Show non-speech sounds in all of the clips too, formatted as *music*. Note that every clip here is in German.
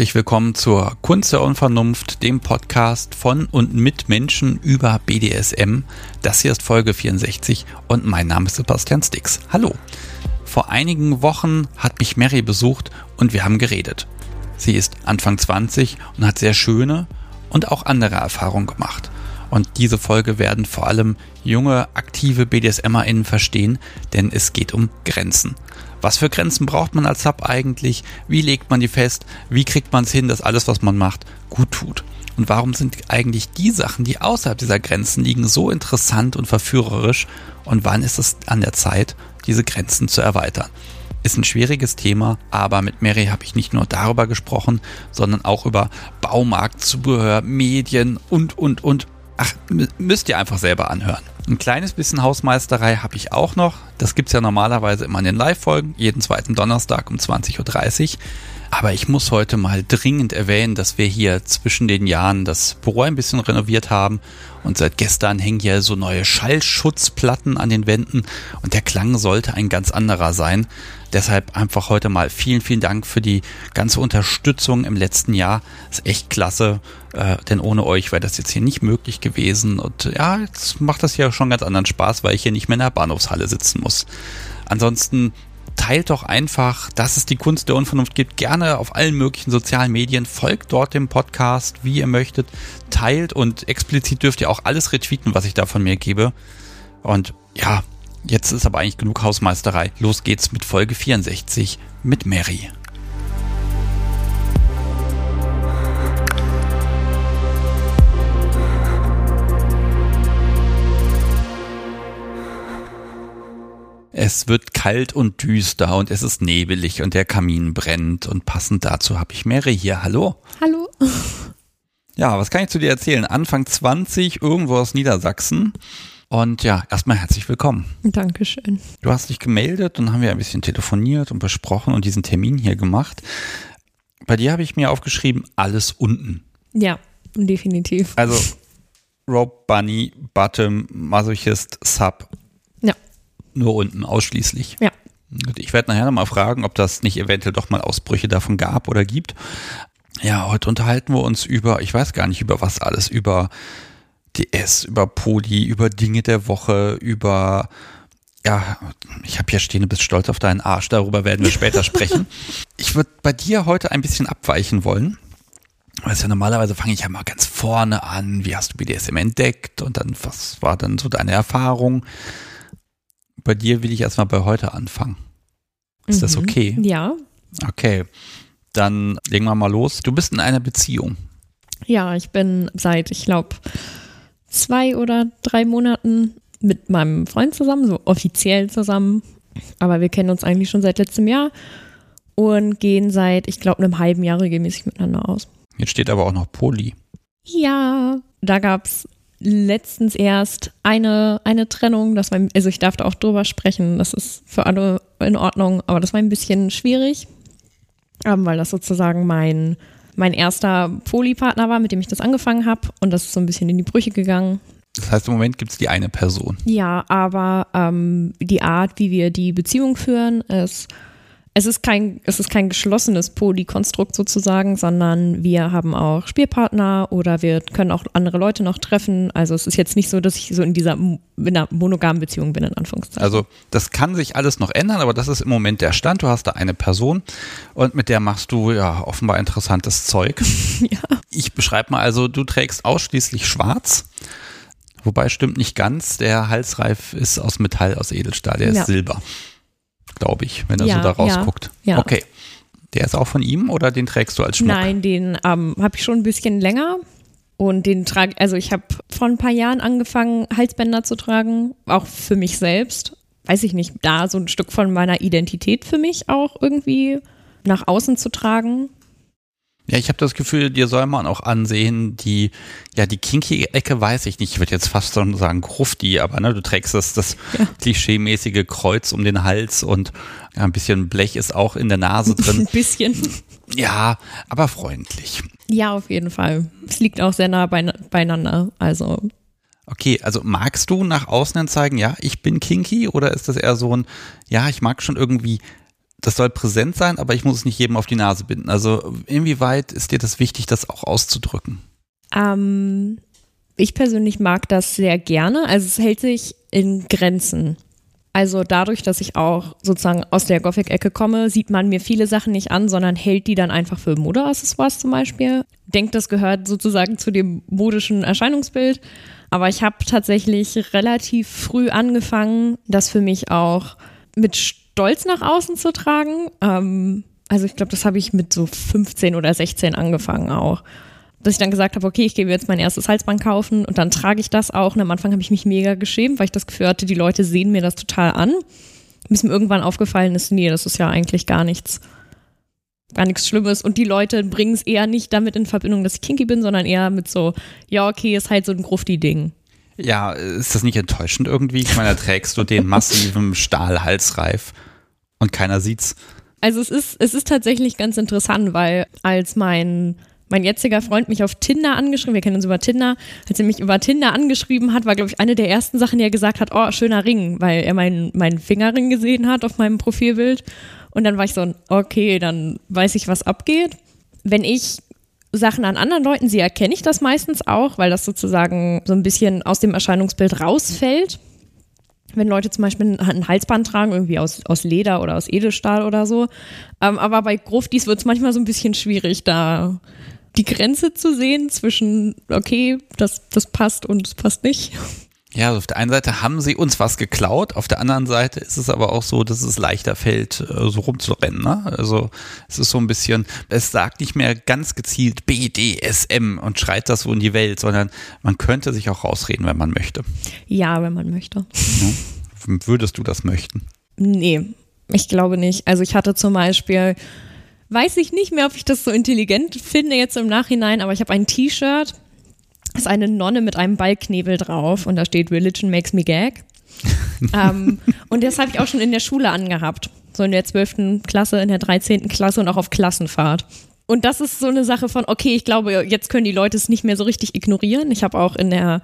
Herzlich willkommen zur Kunst der Unvernunft, dem Podcast von und mit Menschen über BDSM. Das hier ist Folge 64 und mein Name ist Sebastian Stix. Hallo. Vor einigen Wochen hat mich Mary besucht und wir haben geredet. Sie ist Anfang 20 und hat sehr schöne und auch andere Erfahrungen gemacht. Und diese Folge werden vor allem junge, aktive BDSMerInnen verstehen, denn es geht um Grenzen. Was für Grenzen braucht man als Sub eigentlich? Wie legt man die fest? Wie kriegt man es hin, dass alles, was man macht, gut tut? Und warum sind eigentlich die Sachen, die außerhalb dieser Grenzen liegen, so interessant und verführerisch? Und wann ist es an der Zeit, diese Grenzen zu erweitern? Ist ein schwieriges Thema, aber mit Mary habe ich nicht nur darüber gesprochen, sondern auch über Baumarkt, Zubehör, Medien und, und, und. Ach, müsst ihr einfach selber anhören. Ein kleines bisschen Hausmeisterei habe ich auch noch. Das gibt es ja normalerweise immer in den Live-Folgen, jeden zweiten Donnerstag um 20.30 Uhr. Aber ich muss heute mal dringend erwähnen, dass wir hier zwischen den Jahren das Büro ein bisschen renoviert haben und seit gestern hängen hier so neue Schallschutzplatten an den Wänden und der Klang sollte ein ganz anderer sein. Deshalb einfach heute mal vielen, vielen Dank für die ganze Unterstützung im letzten Jahr. ist echt klasse, äh, denn ohne euch wäre das jetzt hier nicht möglich gewesen. Und ja, jetzt macht das ja schon ganz anderen Spaß, weil ich hier nicht mehr in der Bahnhofshalle sitzen muss. Ansonsten teilt doch einfach, dass es die Kunst der Unvernunft gibt, gerne auf allen möglichen sozialen Medien, folgt dort dem Podcast, wie ihr möchtet, teilt und explizit dürft ihr auch alles retweeten, was ich da von mir gebe. Und ja, jetzt ist aber eigentlich genug Hausmeisterei. Los geht's mit Folge 64 mit Mary. Es wird kalt und düster und es ist nebelig und der Kamin brennt und passend dazu habe ich Mary hier. Hallo. Hallo. Ja, was kann ich zu dir erzählen? Anfang 20, irgendwo aus Niedersachsen. Und ja, erstmal herzlich willkommen. Dankeschön. Du hast dich gemeldet und haben wir ein bisschen telefoniert und besprochen und diesen Termin hier gemacht. Bei dir habe ich mir aufgeschrieben, alles unten. Ja, definitiv. Also Rope, Bunny, Bottom, Masochist, Sub, nur unten ausschließlich. Ja. Ich werde nachher nochmal fragen, ob das nicht eventuell doch mal Ausbrüche davon gab oder gibt. Ja, heute unterhalten wir uns über, ich weiß gar nicht über was alles, über DS, über Poli, über Dinge der Woche, über, ja, ich habe hier stehen, du bist stolz auf deinen Arsch, darüber werden wir später *laughs* sprechen. Ich würde bei dir heute ein bisschen abweichen wollen. Weißt ja, normalerweise fange ich ja mal ganz vorne an. Wie hast du BDSM entdeckt? Und dann, was war dann so deine Erfahrung? Bei dir will ich erstmal bei heute anfangen. Ist mhm. das okay? Ja. Okay. Dann legen wir mal los. Du bist in einer Beziehung. Ja, ich bin seit, ich glaube, zwei oder drei Monaten mit meinem Freund zusammen, so offiziell zusammen. Aber wir kennen uns eigentlich schon seit letztem Jahr und gehen seit, ich glaube, einem halben Jahr regelmäßig miteinander aus. Jetzt steht aber auch noch Poli. Ja, da gab es letztens erst eine, eine Trennung. Das war, also ich darf da auch drüber sprechen. Das ist für alle in Ordnung, aber das war ein bisschen schwierig, ähm, weil das sozusagen mein, mein erster Polypartner war, mit dem ich das angefangen habe. Und das ist so ein bisschen in die Brüche gegangen. Das heißt, im Moment gibt es die eine Person. Ja, aber ähm, die Art, wie wir die Beziehung führen, ist es ist kein, es ist kein geschlossenes Polykonstrukt sozusagen, sondern wir haben auch Spielpartner oder wir können auch andere Leute noch treffen. Also es ist jetzt nicht so, dass ich so in dieser in einer monogamen Beziehung bin, in Anführungszeichen. Also das kann sich alles noch ändern, aber das ist im Moment der Stand. Du hast da eine Person und mit der machst du ja offenbar interessantes Zeug. *laughs* ja. Ich beschreibe mal also, du trägst ausschließlich schwarz. Wobei stimmt nicht ganz, der Halsreif ist aus Metall, aus Edelstahl, der ja. ist Silber glaube ich, wenn er ja, so da rausguckt. Ja, ja. Okay. Der ist auch von ihm oder den trägst du als Schmuck? Nein, den ähm, habe ich schon ein bisschen länger. Und den trage, also ich habe vor ein paar Jahren angefangen, Halsbänder zu tragen, auch für mich selbst. Weiß ich nicht, da so ein Stück von meiner Identität für mich auch irgendwie nach außen zu tragen. Ja, ich habe das Gefühl, dir soll man auch ansehen, die, ja, die kinky-Ecke weiß ich nicht. Ich würde jetzt fast schon sagen Grufti, aber ne, du trägst das, das *laughs* ja. klischeemäßige Kreuz um den Hals und ja, ein bisschen Blech ist auch in der Nase drin. *laughs* ein bisschen. Ja, aber freundlich. Ja, auf jeden Fall. Es liegt auch sehr nah beieinander, also. Okay, also magst du nach außen zeigen, ja, ich bin kinky oder ist das eher so ein, ja, ich mag schon irgendwie das soll präsent sein, aber ich muss es nicht jedem auf die Nase binden. Also inwieweit ist dir das wichtig, das auch auszudrücken? Ähm, ich persönlich mag das sehr gerne. Also es hält sich in Grenzen. Also dadurch, dass ich auch sozusagen aus der Gothic-Ecke komme, sieht man mir viele Sachen nicht an, sondern hält die dann einfach für Modeaccessoires zum Beispiel. Denkt, das gehört sozusagen zu dem modischen Erscheinungsbild. Aber ich habe tatsächlich relativ früh angefangen, das für mich auch mit Stolz nach außen zu tragen. Ähm, also ich glaube, das habe ich mit so 15 oder 16 angefangen auch dass ich dann gesagt habe, okay, ich gehe jetzt mein erstes Halsband kaufen und dann trage ich das auch. Und am Anfang habe ich mich mega geschämt, weil ich das Gefühl hatte, die Leute sehen mir das total an. Bis mir irgendwann aufgefallen ist, nee, das ist ja eigentlich gar nichts, gar nichts Schlimmes. Und die Leute bringen es eher nicht damit in Verbindung, dass ich kinky bin, sondern eher mit so, ja, okay, ist halt so ein Grufti-Ding. Ja, ist das nicht enttäuschend irgendwie? Ich meine, da trägst du den massiven Stahlhalsreif und keiner sieht's. Also es ist, es ist tatsächlich ganz interessant, weil als mein mein jetziger Freund mich auf Tinder angeschrieben, wir kennen uns über Tinder, als er mich über Tinder angeschrieben hat, war, glaube ich, eine der ersten Sachen, die er gesagt hat, oh, schöner Ring, weil er meinen, meinen Fingerring gesehen hat auf meinem Profilbild. Und dann war ich so, okay, dann weiß ich, was abgeht. Wenn ich Sachen an anderen Leuten sehe, erkenne ich das meistens auch, weil das sozusagen so ein bisschen aus dem Erscheinungsbild rausfällt. Wenn Leute zum Beispiel ein Halsband tragen, irgendwie aus, aus Leder oder aus Edelstahl oder so. Ähm, aber bei Gruftis wird es manchmal so ein bisschen schwierig, da die Grenze zu sehen zwischen, okay, das, das passt und es passt nicht. Ja, also auf der einen Seite haben sie uns was geklaut, auf der anderen Seite ist es aber auch so, dass es leichter fällt, äh, so rumzurennen. Ne? Also es ist so ein bisschen, es sagt nicht mehr ganz gezielt BDSM und schreit das so in die Welt, sondern man könnte sich auch rausreden, wenn man möchte. Ja, wenn man möchte. Ja. Würdest du das möchten? Nee, ich glaube nicht. Also ich hatte zum Beispiel weiß ich nicht mehr, ob ich das so intelligent finde jetzt im Nachhinein, aber ich habe ein T-Shirt, ist eine Nonne mit einem Ballknebel drauf und da steht Religion makes me gag. *laughs* ähm, und das habe ich auch schon in der Schule angehabt. So in der 12. Klasse, in der 13. Klasse und auch auf Klassenfahrt. Und das ist so eine Sache von, okay, ich glaube, jetzt können die Leute es nicht mehr so richtig ignorieren. Ich habe auch in der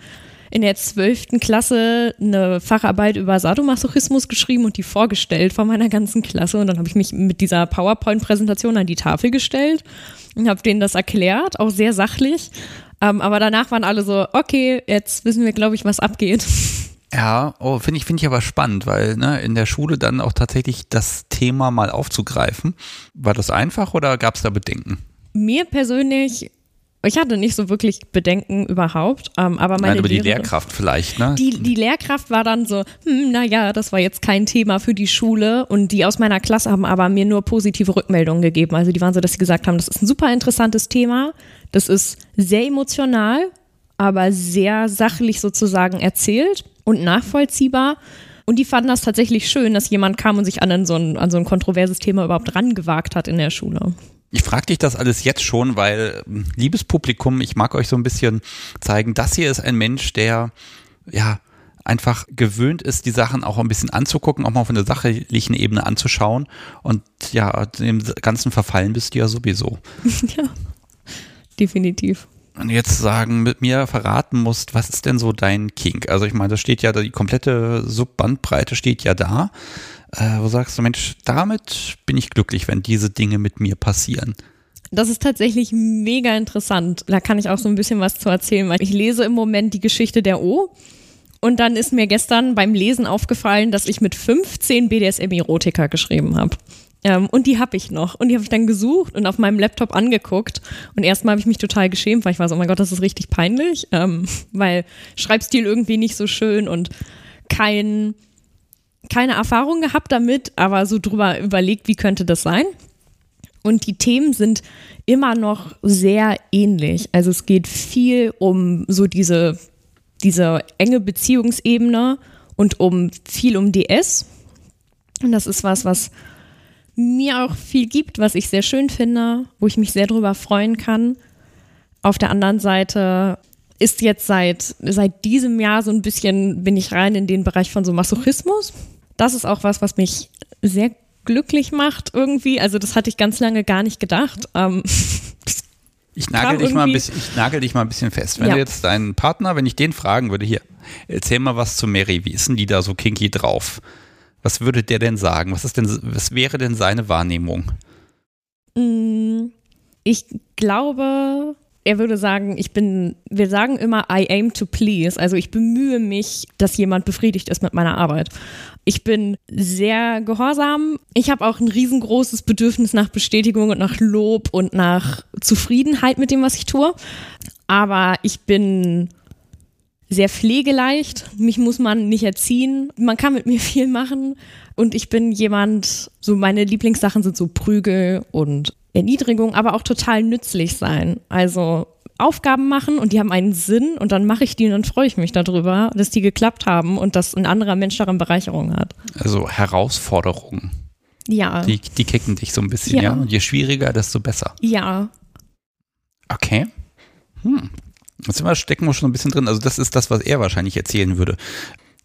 in der zwölften Klasse eine Facharbeit über Sadomasochismus geschrieben und die vorgestellt von meiner ganzen Klasse. Und dann habe ich mich mit dieser PowerPoint-Präsentation an die Tafel gestellt und habe denen das erklärt, auch sehr sachlich. Ähm, aber danach waren alle so, okay, jetzt wissen wir, glaube ich, was abgeht. Ja, oh, finde ich, finde ich aber spannend, weil ne, in der Schule dann auch tatsächlich das Thema mal aufzugreifen. War das einfach oder gab es da Bedenken? Mir persönlich ich hatte nicht so wirklich Bedenken überhaupt, ähm, aber meine Nein, aber die Lehrkraft vielleicht, ne? Die, die Lehrkraft war dann so, hm, naja, das war jetzt kein Thema für die Schule und die aus meiner Klasse haben aber mir nur positive Rückmeldungen gegeben. Also die waren so, dass sie gesagt haben, das ist ein super interessantes Thema, das ist sehr emotional, aber sehr sachlich sozusagen erzählt und nachvollziehbar. Und die fanden das tatsächlich schön, dass jemand kam und sich an so ein, an so ein kontroverses Thema überhaupt rangewagt hat in der Schule. Ich frage dich das alles jetzt schon, weil, liebes Publikum, ich mag euch so ein bisschen zeigen, das hier ist ein Mensch, der, ja, einfach gewöhnt ist, die Sachen auch ein bisschen anzugucken, auch mal von der sachlichen Ebene anzuschauen. Und ja, dem ganzen verfallen bist du ja sowieso. *laughs* Ja, definitiv. Und jetzt sagen, mit mir verraten musst, was ist denn so dein Kink? Also ich meine, das steht ja, die komplette Subbandbreite steht ja da äh, wo sagst du, Mensch, damit bin ich glücklich, wenn diese Dinge mit mir passieren. Das ist tatsächlich mega interessant. Da kann ich auch so ein bisschen was zu erzählen, weil ich lese im Moment die Geschichte der O. Und dann ist mir gestern beim Lesen aufgefallen, dass ich mit 15 BDSM-Erotika geschrieben habe. Ähm, und die habe ich noch. Und die habe ich dann gesucht und auf meinem Laptop angeguckt. Und erstmal habe ich mich total geschämt, weil ich war so, oh mein Gott, das ist richtig peinlich. Ähm, *laughs* weil Schreibstil irgendwie nicht so schön und kein keine Erfahrung gehabt damit, aber so drüber überlegt, wie könnte das sein. Und die Themen sind immer noch sehr ähnlich. Also es geht viel um so diese, diese enge Beziehungsebene und um viel um DS. Und das ist was, was mir auch viel gibt, was ich sehr schön finde, wo ich mich sehr drüber freuen kann. Auf der anderen Seite ist jetzt seit, seit diesem Jahr so ein bisschen, bin ich rein in den Bereich von so Masochismus das ist auch was, was mich sehr glücklich macht irgendwie. Also das hatte ich ganz lange gar nicht gedacht. Ähm, *laughs* ich nagel, dich mal ein bisschen, ich nagel dich mal ein bisschen fest. Wenn ja. du jetzt deinen Partner, wenn ich den fragen würde, hier, erzähl mal was zu Mary, wie ist denn die da so kinky drauf? Was würde der denn sagen? Was ist denn, was wäre denn seine Wahrnehmung? Mm, ich glaube, er würde sagen, ich bin, wir sagen immer, I aim to please. Also ich bemühe mich, dass jemand befriedigt ist mit meiner Arbeit. Ich bin sehr gehorsam. Ich habe auch ein riesengroßes Bedürfnis nach Bestätigung und nach Lob und nach Zufriedenheit mit dem, was ich tue. Aber ich bin sehr pflegeleicht. Mich muss man nicht erziehen. Man kann mit mir *laughs* viel machen. Und ich bin jemand, so meine Lieblingssachen sind so Prügel und Erniedrigung, aber auch total nützlich sein. Also Aufgaben machen und die haben einen Sinn und dann mache ich die und dann freue ich mich darüber, dass die geklappt haben und dass ein anderer Mensch daran Bereicherung hat. Also Herausforderungen. Ja. Die, die kicken dich so ein bisschen, ja. ja? Und je schwieriger, desto besser. Ja. Okay. Hm. Jetzt wir, stecken wir schon ein bisschen drin. Also das ist das, was er wahrscheinlich erzählen würde.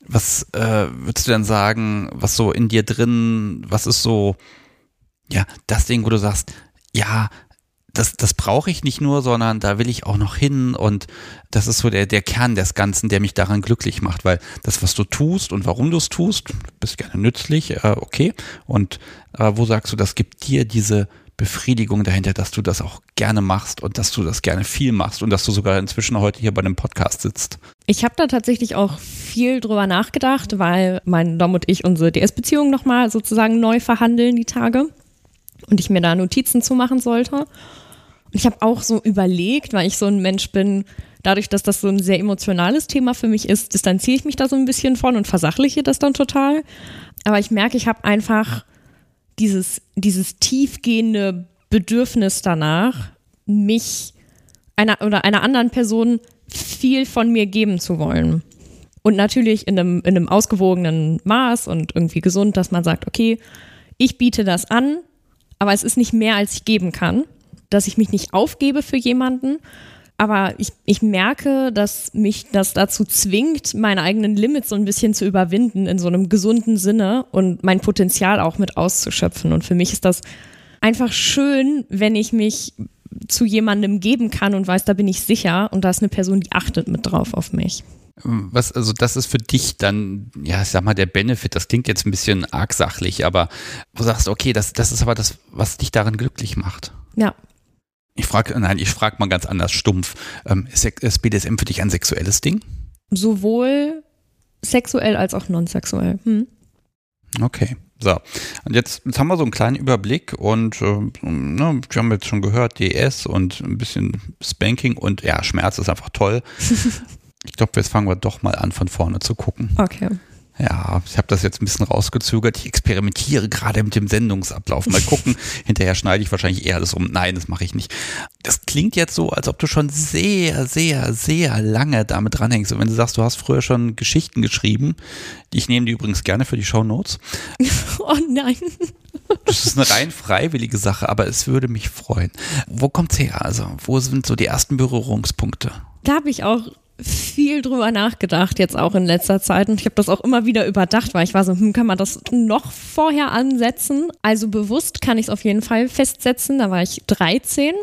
Was äh, würdest du denn sagen, was so in dir drin, was ist so, ja, das Ding, wo du sagst, ja, das, das brauche ich nicht nur, sondern da will ich auch noch hin und das ist so der, der Kern des Ganzen, der mich daran glücklich macht, weil das, was du tust und warum du es tust, bist gerne nützlich, äh, okay. Und äh, wo sagst du, das gibt dir diese Befriedigung dahinter, dass du das auch gerne machst und dass du das gerne viel machst und dass du sogar inzwischen heute hier bei einem Podcast sitzt? Ich habe da tatsächlich auch viel drüber nachgedacht, weil mein Dom und ich unsere DS-Beziehung nochmal sozusagen neu verhandeln die Tage und ich mir da Notizen zu machen sollte. Und ich habe auch so überlegt, weil ich so ein Mensch bin, dadurch, dass das so ein sehr emotionales Thema für mich ist, distanziere ich mich da so ein bisschen von und versachliche das dann total. Aber ich merke, ich habe einfach dieses, dieses tiefgehende Bedürfnis danach, mich einer oder einer anderen Person viel von mir geben zu wollen. Und natürlich in einem, in einem ausgewogenen Maß und irgendwie gesund, dass man sagt, okay, ich biete das an, aber es ist nicht mehr, als ich geben kann, dass ich mich nicht aufgebe für jemanden. Aber ich, ich merke, dass mich das dazu zwingt, meine eigenen Limits so ein bisschen zu überwinden in so einem gesunden Sinne und mein Potenzial auch mit auszuschöpfen. Und für mich ist das einfach schön, wenn ich mich zu jemandem geben kann und weiß, da bin ich sicher und da ist eine Person, die achtet mit drauf auf mich. Was, also das ist für dich dann, ja, ich sag mal, der Benefit, das klingt jetzt ein bisschen arg sachlich, aber du sagst, okay, das, das ist aber das, was dich darin glücklich macht. Ja. Ich frage, nein, ich frage mal ganz anders stumpf. Ähm, ist, ist BDSM für dich ein sexuelles Ding? Sowohl sexuell als auch non-sexuell. Hm. Okay. So, und jetzt, jetzt haben wir so einen kleinen Überblick und äh, ne, wir haben jetzt schon gehört, DS und ein bisschen Spanking und ja, Schmerz ist einfach toll. *laughs* Ich glaube, jetzt fangen wir doch mal an, von vorne zu gucken. Okay. Ja, ich habe das jetzt ein bisschen rausgezögert. Ich experimentiere gerade mit dem Sendungsablauf. Mal gucken. *laughs* Hinterher schneide ich wahrscheinlich eher alles um. Nein, das mache ich nicht. Das klingt jetzt so, als ob du schon sehr, sehr, sehr lange damit dranhängst. Und wenn du sagst, du hast früher schon Geschichten geschrieben, ich nehme die übrigens gerne für die Show Notes. *laughs* Oh nein. Das ist eine rein freiwillige Sache, aber es würde mich freuen. Wo kommt's her? Also, wo sind so die ersten Berührungspunkte? Da habe ich auch viel drüber nachgedacht, jetzt auch in letzter Zeit. Und ich habe das auch immer wieder überdacht, weil ich war so, hm, kann man das noch vorher ansetzen? Also bewusst kann ich es auf jeden Fall festsetzen. Da war ich 13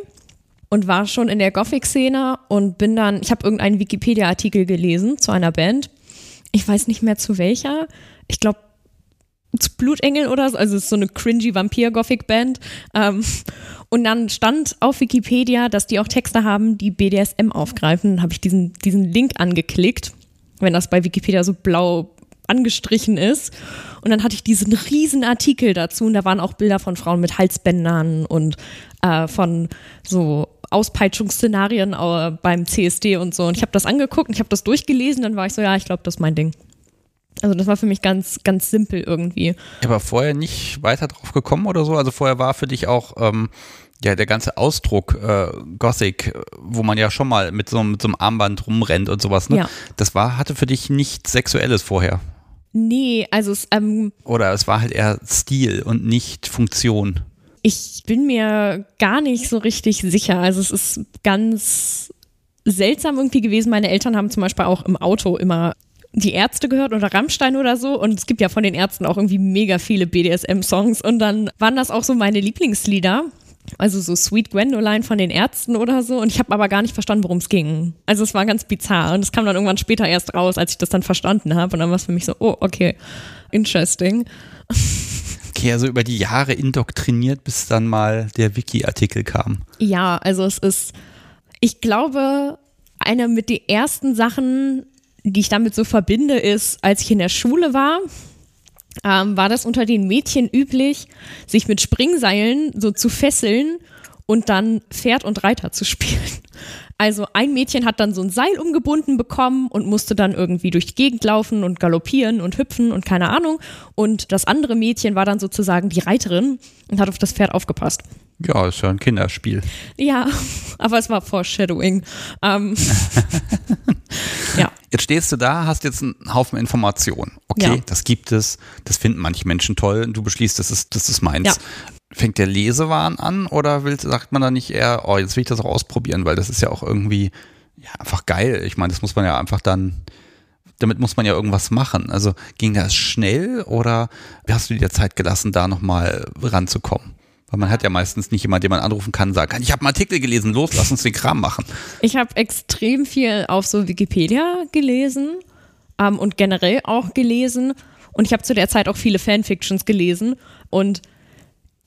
und war schon in der Gothic-Szene und bin dann, ich habe irgendeinen Wikipedia-Artikel gelesen zu einer Band. Ich weiß nicht mehr zu welcher. Ich glaube, Blutengel oder so, also es ist so eine cringy Vampir-Gothic-Band. Ähm, und dann stand auf Wikipedia, dass die auch Texte haben, die BDSM aufgreifen. Dann habe ich diesen, diesen Link angeklickt, wenn das bei Wikipedia so blau angestrichen ist. Und dann hatte ich diesen riesen Artikel dazu und da waren auch Bilder von Frauen mit Halsbändern und äh, von so Auspeitschungsszenarien äh, beim CSD und so. Und ich habe das angeguckt und ich habe das durchgelesen, dann war ich so, ja, ich glaube, das ist mein Ding. Also das war für mich ganz, ganz simpel irgendwie. Aber vorher nicht weiter drauf gekommen oder so? Also vorher war für dich auch ähm, ja der ganze Ausdruck äh, Gothic, wo man ja schon mal mit so, mit so einem Armband rumrennt und sowas, ne? Ja. Das war, hatte für dich nichts Sexuelles vorher. Nee, also es, ähm, Oder es war halt eher Stil und nicht Funktion. Ich bin mir gar nicht so richtig sicher. Also es ist ganz seltsam irgendwie gewesen. Meine Eltern haben zum Beispiel auch im Auto immer die Ärzte gehört oder Rammstein oder so. Und es gibt ja von den Ärzten auch irgendwie mega viele BDSM-Songs. Und dann waren das auch so meine Lieblingslieder. Also so Sweet Gwendoline von den Ärzten oder so. Und ich habe aber gar nicht verstanden, worum es ging. Also es war ganz bizarr. Und es kam dann irgendwann später erst raus, als ich das dann verstanden habe. Und dann war es für mich so, oh, okay, interesting. *laughs* Okay, also über die Jahre indoktriniert, bis dann mal der Wiki-Artikel kam. Ja, also es ist, ich glaube, eine mit den ersten Sachen, die ich damit so verbinde, ist, als ich in der Schule war, ähm, war das unter den Mädchen üblich, sich mit Springseilen so zu fesseln und dann Pferd und Reiter zu *laughs* spielen. Also ein Mädchen hat dann so ein Seil umgebunden bekommen und musste dann irgendwie durch die Gegend laufen und galoppieren und hüpfen und keine Ahnung. Und das andere Mädchen war dann sozusagen die Reiterin und hat auf das Pferd aufgepasst. Ja, ist ja ein Kinderspiel. Ja, *laughs* aber es war Foreshadowing. Ähm, *laughs* ja. Jetzt stehst du da, hast jetzt einen Haufen Informationen. Okay, ja. das gibt es, das finden manche Menschen toll und du beschließt, das ist, das ist meins. Ja. Fängt der Lesewahn an oder will, sagt man da nicht eher, oh, jetzt will ich das auch ausprobieren, weil das ist ja auch irgendwie ja, einfach geil. Ich meine, das muss man ja einfach dann, damit muss man ja irgendwas machen. Also ging das schnell oder hast du dir Zeit gelassen, da nochmal ranzukommen? Weil man hat ja meistens nicht jemand, den man anrufen kann, sagen kann, ich habe einen Artikel gelesen, los, lass uns den Kram machen. Ich habe extrem viel auf so Wikipedia gelesen ähm, und generell auch gelesen. Und ich habe zu der Zeit auch viele Fanfictions gelesen. Und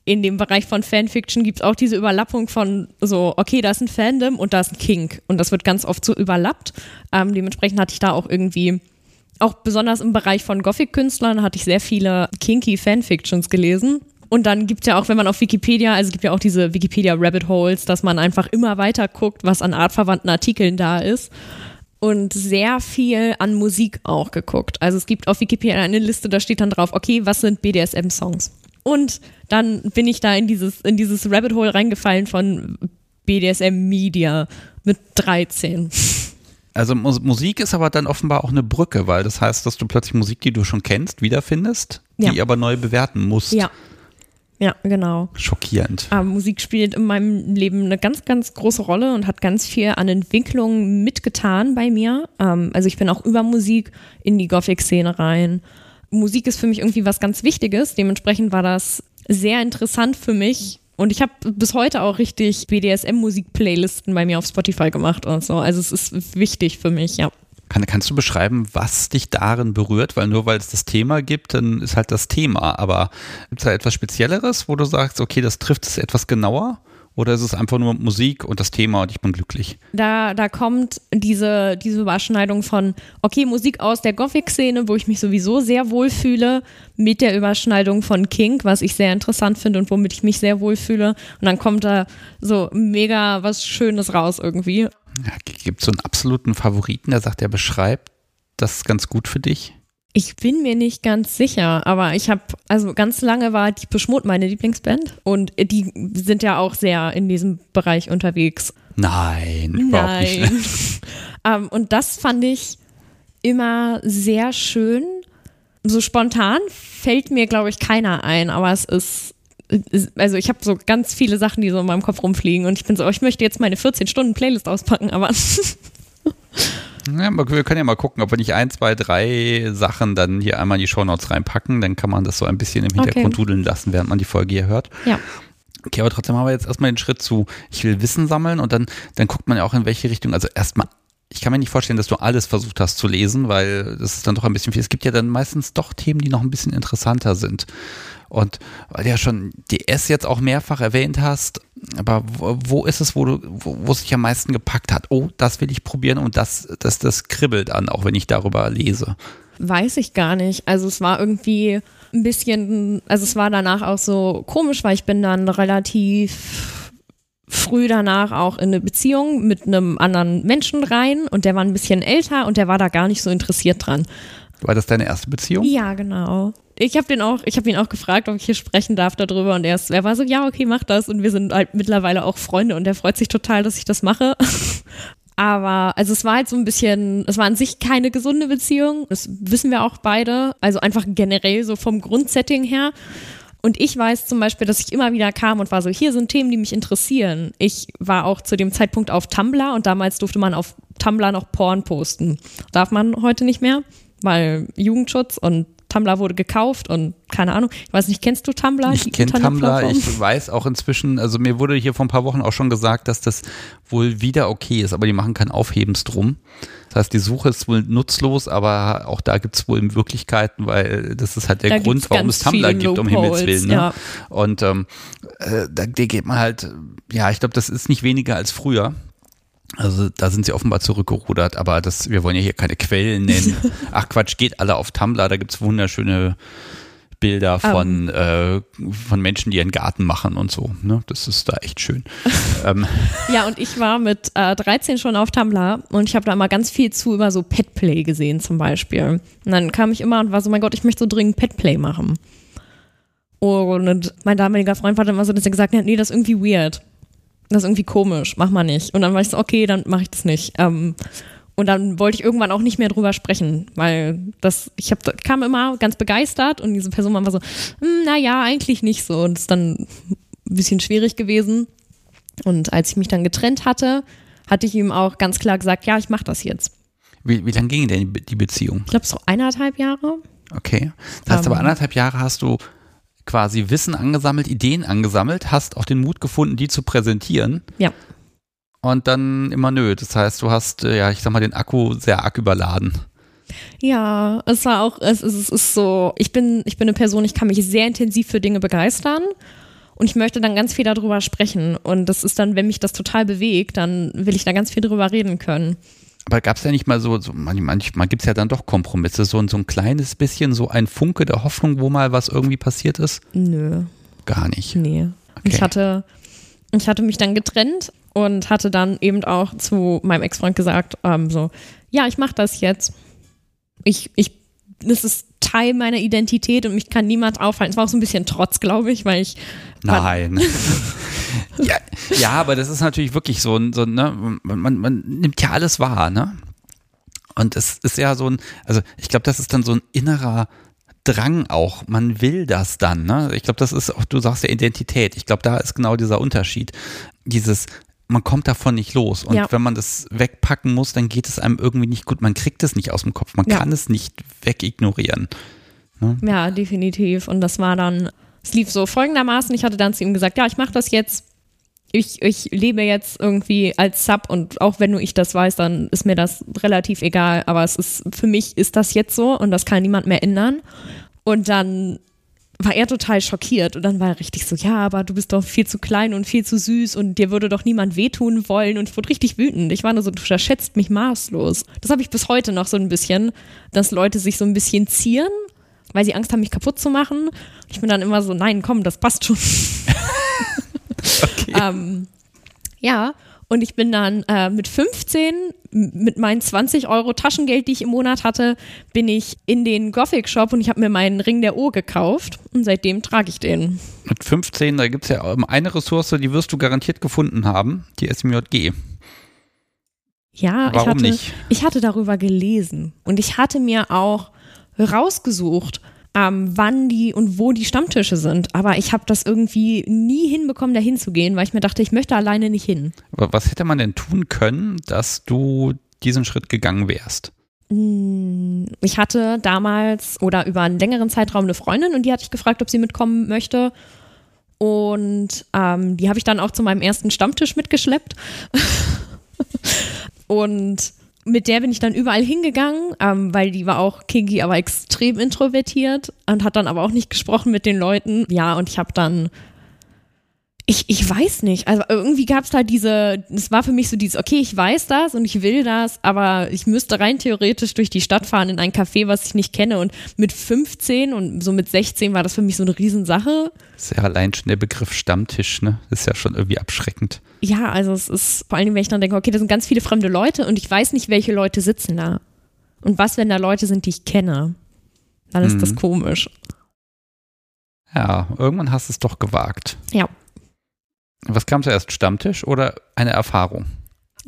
in dem Bereich von Fanfiction gibt es auch diese Überlappung von so, okay, da ist ein Fandom und da ist ein Kink. Und das wird ganz oft so überlappt. Ähm, dementsprechend hatte ich da auch irgendwie, auch besonders im Bereich von Gothic-Künstlern, hatte ich sehr viele kinky Fanfictions gelesen. Und dann gibt es ja auch, wenn man auf Wikipedia, also es gibt ja auch diese Wikipedia Rabbit Holes, dass man einfach immer weiter guckt, was an artverwandten Artikeln da ist. Und sehr viel an Musik auch geguckt. Also es gibt auf Wikipedia eine Liste, da steht dann drauf, okay, was sind BDSM-Songs? Und dann bin ich da in dieses, in dieses Rabbit Hole reingefallen von BDSM Media mit 13. Also Musik ist aber dann offenbar auch eine Brücke, weil das heißt, dass du plötzlich Musik, die du schon kennst, wiederfindest, die ja. aber neu bewerten musst. Ja, ja, genau. Schockierend. Aber Musik spielt in meinem Leben eine ganz, ganz große Rolle und hat ganz viel an Entwicklung mitgetan bei mir. Ähm, also ich bin auch über Musik in die Gothic-Szene rein. Musik ist für mich irgendwie was ganz Wichtiges. Dementsprechend war das sehr interessant für mich. Und ich habe bis heute auch richtig BDSM-Musik-Playlisten bei mir auf Spotify gemacht und so. Also es ist wichtig für mich, ja. Kann, kannst du beschreiben, was dich darin berührt? Weil nur weil es das Thema gibt, dann ist halt das Thema. Aber gibt es da etwas Spezielleres, wo du sagst, okay, das trifft es etwas genauer? Oder ist es einfach nur Musik und das Thema und ich bin glücklich? Da, da kommt diese, diese Überschneidung von, okay, Musik aus der Gothic-Szene, wo ich mich sowieso sehr wohl fühle, mit der Überschneidung von Kink, was ich sehr interessant finde und womit ich mich sehr wohl fühle. Und dann kommt da so mega was Schönes raus irgendwie. Ja, Gibt es so einen absoluten Favoriten, der sagt, der beschreibt das ganz gut für dich? Ich bin mir nicht ganz sicher, aber ich habe, also ganz lange war die Beschmut meine Lieblingsband und die sind ja auch sehr in diesem Bereich unterwegs. Nein, überhaupt Nein. nicht. *laughs* um, ähm, und das fand ich immer sehr schön. So spontan fällt mir, glaube ich, keiner ein, aber es ist also ich habe so ganz viele Sachen, die so in meinem Kopf rumfliegen und ich bin so, oh, ich möchte jetzt meine 14 Stunden Playlist auspacken, aber *laughs* Ja, wir können ja mal gucken, ob wir nicht ein, zwei, drei Sachen dann hier einmal in die Shownotes reinpacken. Dann kann man das so ein bisschen im Hintergrund okay. dudeln lassen, während man die Folge hier hört. Ja. Okay, aber trotzdem haben wir jetzt erstmal den Schritt zu, ich will Wissen sammeln und dann, dann guckt man ja auch in welche Richtung. Also erstmal ich kann mir nicht vorstellen, dass du alles versucht hast zu lesen, weil das ist dann doch ein bisschen viel. Es gibt ja dann meistens doch Themen, die noch ein bisschen interessanter sind. Und weil du ja schon DS jetzt auch mehrfach erwähnt hast, aber wo, wo ist es, wo du, wo, wo es dich am meisten gepackt hat? Oh, das will ich probieren und das, das, das kribbelt an, auch wenn ich darüber lese. Weiß ich gar nicht. Also es war irgendwie ein bisschen, also es war danach auch so komisch, weil ich bin dann relativ früh danach auch in eine Beziehung mit einem anderen Menschen rein und der war ein bisschen älter und der war da gar nicht so interessiert dran. War das deine erste Beziehung? Ja, genau. Ich habe den auch, ich habe ihn auch gefragt, ob ich hier sprechen darf darüber und er, ist, er war so, ja, okay, mach das und wir sind halt mittlerweile auch Freunde und er freut sich total, dass ich das mache. *laughs* Aber also es war halt so ein bisschen, es war an sich keine gesunde Beziehung. Das wissen wir auch beide. Also einfach generell so vom Grundsetting her. Und ich weiß zum Beispiel, dass ich immer wieder kam und war so, hier sind Themen, die mich interessieren. Ich war auch zu dem Zeitpunkt auf Tumblr und damals durfte man auf Tumblr noch Porn posten. Darf man heute nicht mehr, weil Jugendschutz und Tumblr wurde gekauft und keine Ahnung. Ich weiß nicht, kennst du Tumblr? Ich kenne Tumblr, ich weiß auch inzwischen, also mir wurde hier vor ein paar Wochen auch schon gesagt, dass das wohl wieder okay ist, aber die machen kein Aufhebens drum. Das heißt, die Suche ist wohl nutzlos, aber auch da gibt es wohl Möglichkeiten, weil das ist halt der Da Grund, warum es Tumblr gibt, um Himmels Willen. Ne? Ja. Und ähm, äh, da geht man halt, ja, ich glaube, das ist nicht weniger als früher. Also da sind sie offenbar zurückgerudert, aber das, wir wollen ja hier keine Quellen nennen. *laughs* Ach Quatsch, geht alle auf Tumblr, da gibt's wunderschöne Bilder von, äh, von Menschen, die ihren Garten machen und so. Ne? Das ist da echt schön. *laughs* ähm, Ja, und ich war mit äh, 13 schon auf Tumblr und ich habe da mal ganz viel zu über so Petplay gesehen zum Beispiel. Und dann kam ich immer und war so, mein Gott, ich möchte so dringend Petplay machen. Und mein damaliger Freund war dann immer so, dass er gesagt hat, nee, das ist irgendwie weird. Das ist irgendwie komisch, mach mal nicht. Und dann war ich so, okay, dann mache ich das nicht. Ähm, und dann wollte ich irgendwann auch nicht mehr drüber sprechen, weil das, ich hab, kam immer ganz begeistert und diese Person war immer so, hm, naja, eigentlich nicht so. Und es ist dann ein bisschen schwierig gewesen. Und als ich mich dann getrennt hatte, hatte ich ihm auch ganz klar gesagt, ja, ich mache das jetzt. wie, wie lange ging denn die Beziehung? Ich glaube so eineinhalb Jahre. Okay. Das heißt Ähm. aber anderthalb Jahre hast du quasi Wissen angesammelt, Ideen angesammelt, hast auch den Mut gefunden, die zu präsentieren. Ja. Und dann immer nö. Das heißt, du hast, äh, ja, ich sag mal, den Akku sehr arg überladen. Ja, es war auch, es ist, es ist so, ich bin, ich bin eine Person, ich kann mich sehr intensiv für Dinge begeistern und ich möchte dann ganz viel darüber sprechen. Und das ist dann, wenn mich das total bewegt, dann will ich da ganz viel drüber reden können. Aber gab es ja nicht mal so, so manchmal, gibt es ja dann doch Kompromisse, so, ein- so ein kleines bisschen, so ein Funke der Hoffnung, wo mal was irgendwie passiert ist? Nö, Gar nicht. nee. Okay. Ich hatte, ich hatte mich dann getrennt und hatte dann eben auch zu meinem Ex-Freund gesagt, ähm, so, ja, ich mache das jetzt. Ich, ich, das ist Teil meiner Identität und mich kann niemand aufhalten. Es war auch so ein bisschen Trotz, glaube ich, weil ich Nein. *laughs* ja, ja, aber das ist natürlich wirklich so, ein- so ne, man, man nimmt ja alles wahr, ne? Und es ist ja so ein, also ich glaube, das ist dann so ein innerer Drang auch. Man will das dann, ne? Ich glaube, das ist auch, du sagst ja Identität. Ich glaube, da ist genau dieser Unterschied. Dieses, man kommt davon nicht los. Und Ja. wenn man das wegpacken muss, dann geht es einem irgendwie nicht gut. Man kriegt es nicht aus dem Kopf. Man Ja. kann es nicht wegignorieren. Ja, definitiv. Und das war dann, es lief so folgendermaßen, ich hatte dann zu ihm gesagt, ja, ich mache das jetzt. Ich, ich lebe jetzt irgendwie als Sub und auch wenn nur ich das weiß, dann ist mir das relativ egal. Aber es ist, für mich ist das jetzt so und das kann niemand mehr ändern. Und dann war er total schockiert und dann war er richtig so, ja, aber du bist doch viel zu klein und viel zu süß und dir würde doch niemand wehtun wollen und ich wurde richtig wütend. Ich war nur so, du unterschätzt mich maßlos. Das habe ich bis heute noch so ein bisschen, dass Leute sich so ein bisschen zieren, weil sie Angst haben, mich kaputt zu machen. Ich bin dann immer so, nein, komm, das passt schon. *laughs* Okay. Ähm, ja, und ich bin dann äh, mit 15, m- mit meinen 20 Euro Taschengeld, die ich im Monat hatte, bin ich in den Gothic Shop und ich habe mir meinen Ring der Uhr gekauft und seitdem trage ich den. Mit 15, da gibt es ja eine Ressource, die wirst du garantiert gefunden haben, die SMJG. Ja, ich Warum hatte, nicht? ich hatte darüber gelesen und ich hatte mir auch rausgesucht, ähm, wann die und wo die Stammtische sind. Aber ich habe das irgendwie nie hinbekommen, da hinzugehen, weil ich mir dachte, ich möchte alleine nicht hin. Aber was hätte man denn tun können, dass du diesen Schritt gegangen wärst? Mm, Ich hatte damals oder über einen längeren Zeitraum eine Freundin und die hatte ich gefragt, ob sie mitkommen möchte. Und ähm, die habe ich dann auch zu meinem ersten Stammtisch mitgeschleppt. *laughs* und mit der bin ich dann überall hingegangen, ähm, weil die war auch kinky, aber extrem introvertiert und hat dann aber auch nicht gesprochen mit den Leuten. Ja, und ich habe dann ich, ich weiß nicht. Also irgendwie gab es da diese, es war für mich so dieses, okay, ich weiß das und ich will das, aber ich müsste rein theoretisch durch die Stadt fahren in ein Café, was ich nicht kenne. Und mit 15 und so mit 16 war das für mich so eine Riesensache. Das ist ja allein schon der Begriff Stammtisch, ne? Das ist ja schon irgendwie abschreckend. Ja, also es ist vor allem, wenn ich dann denke, okay, da sind ganz viele fremde Leute und ich weiß nicht, welche Leute sitzen da. Und was, wenn da Leute sind, die ich kenne? Dann ist das Mhm. komisch. Ja, irgendwann hast du es doch gewagt. Ja. Was kam zuerst, Stammtisch oder eine Erfahrung?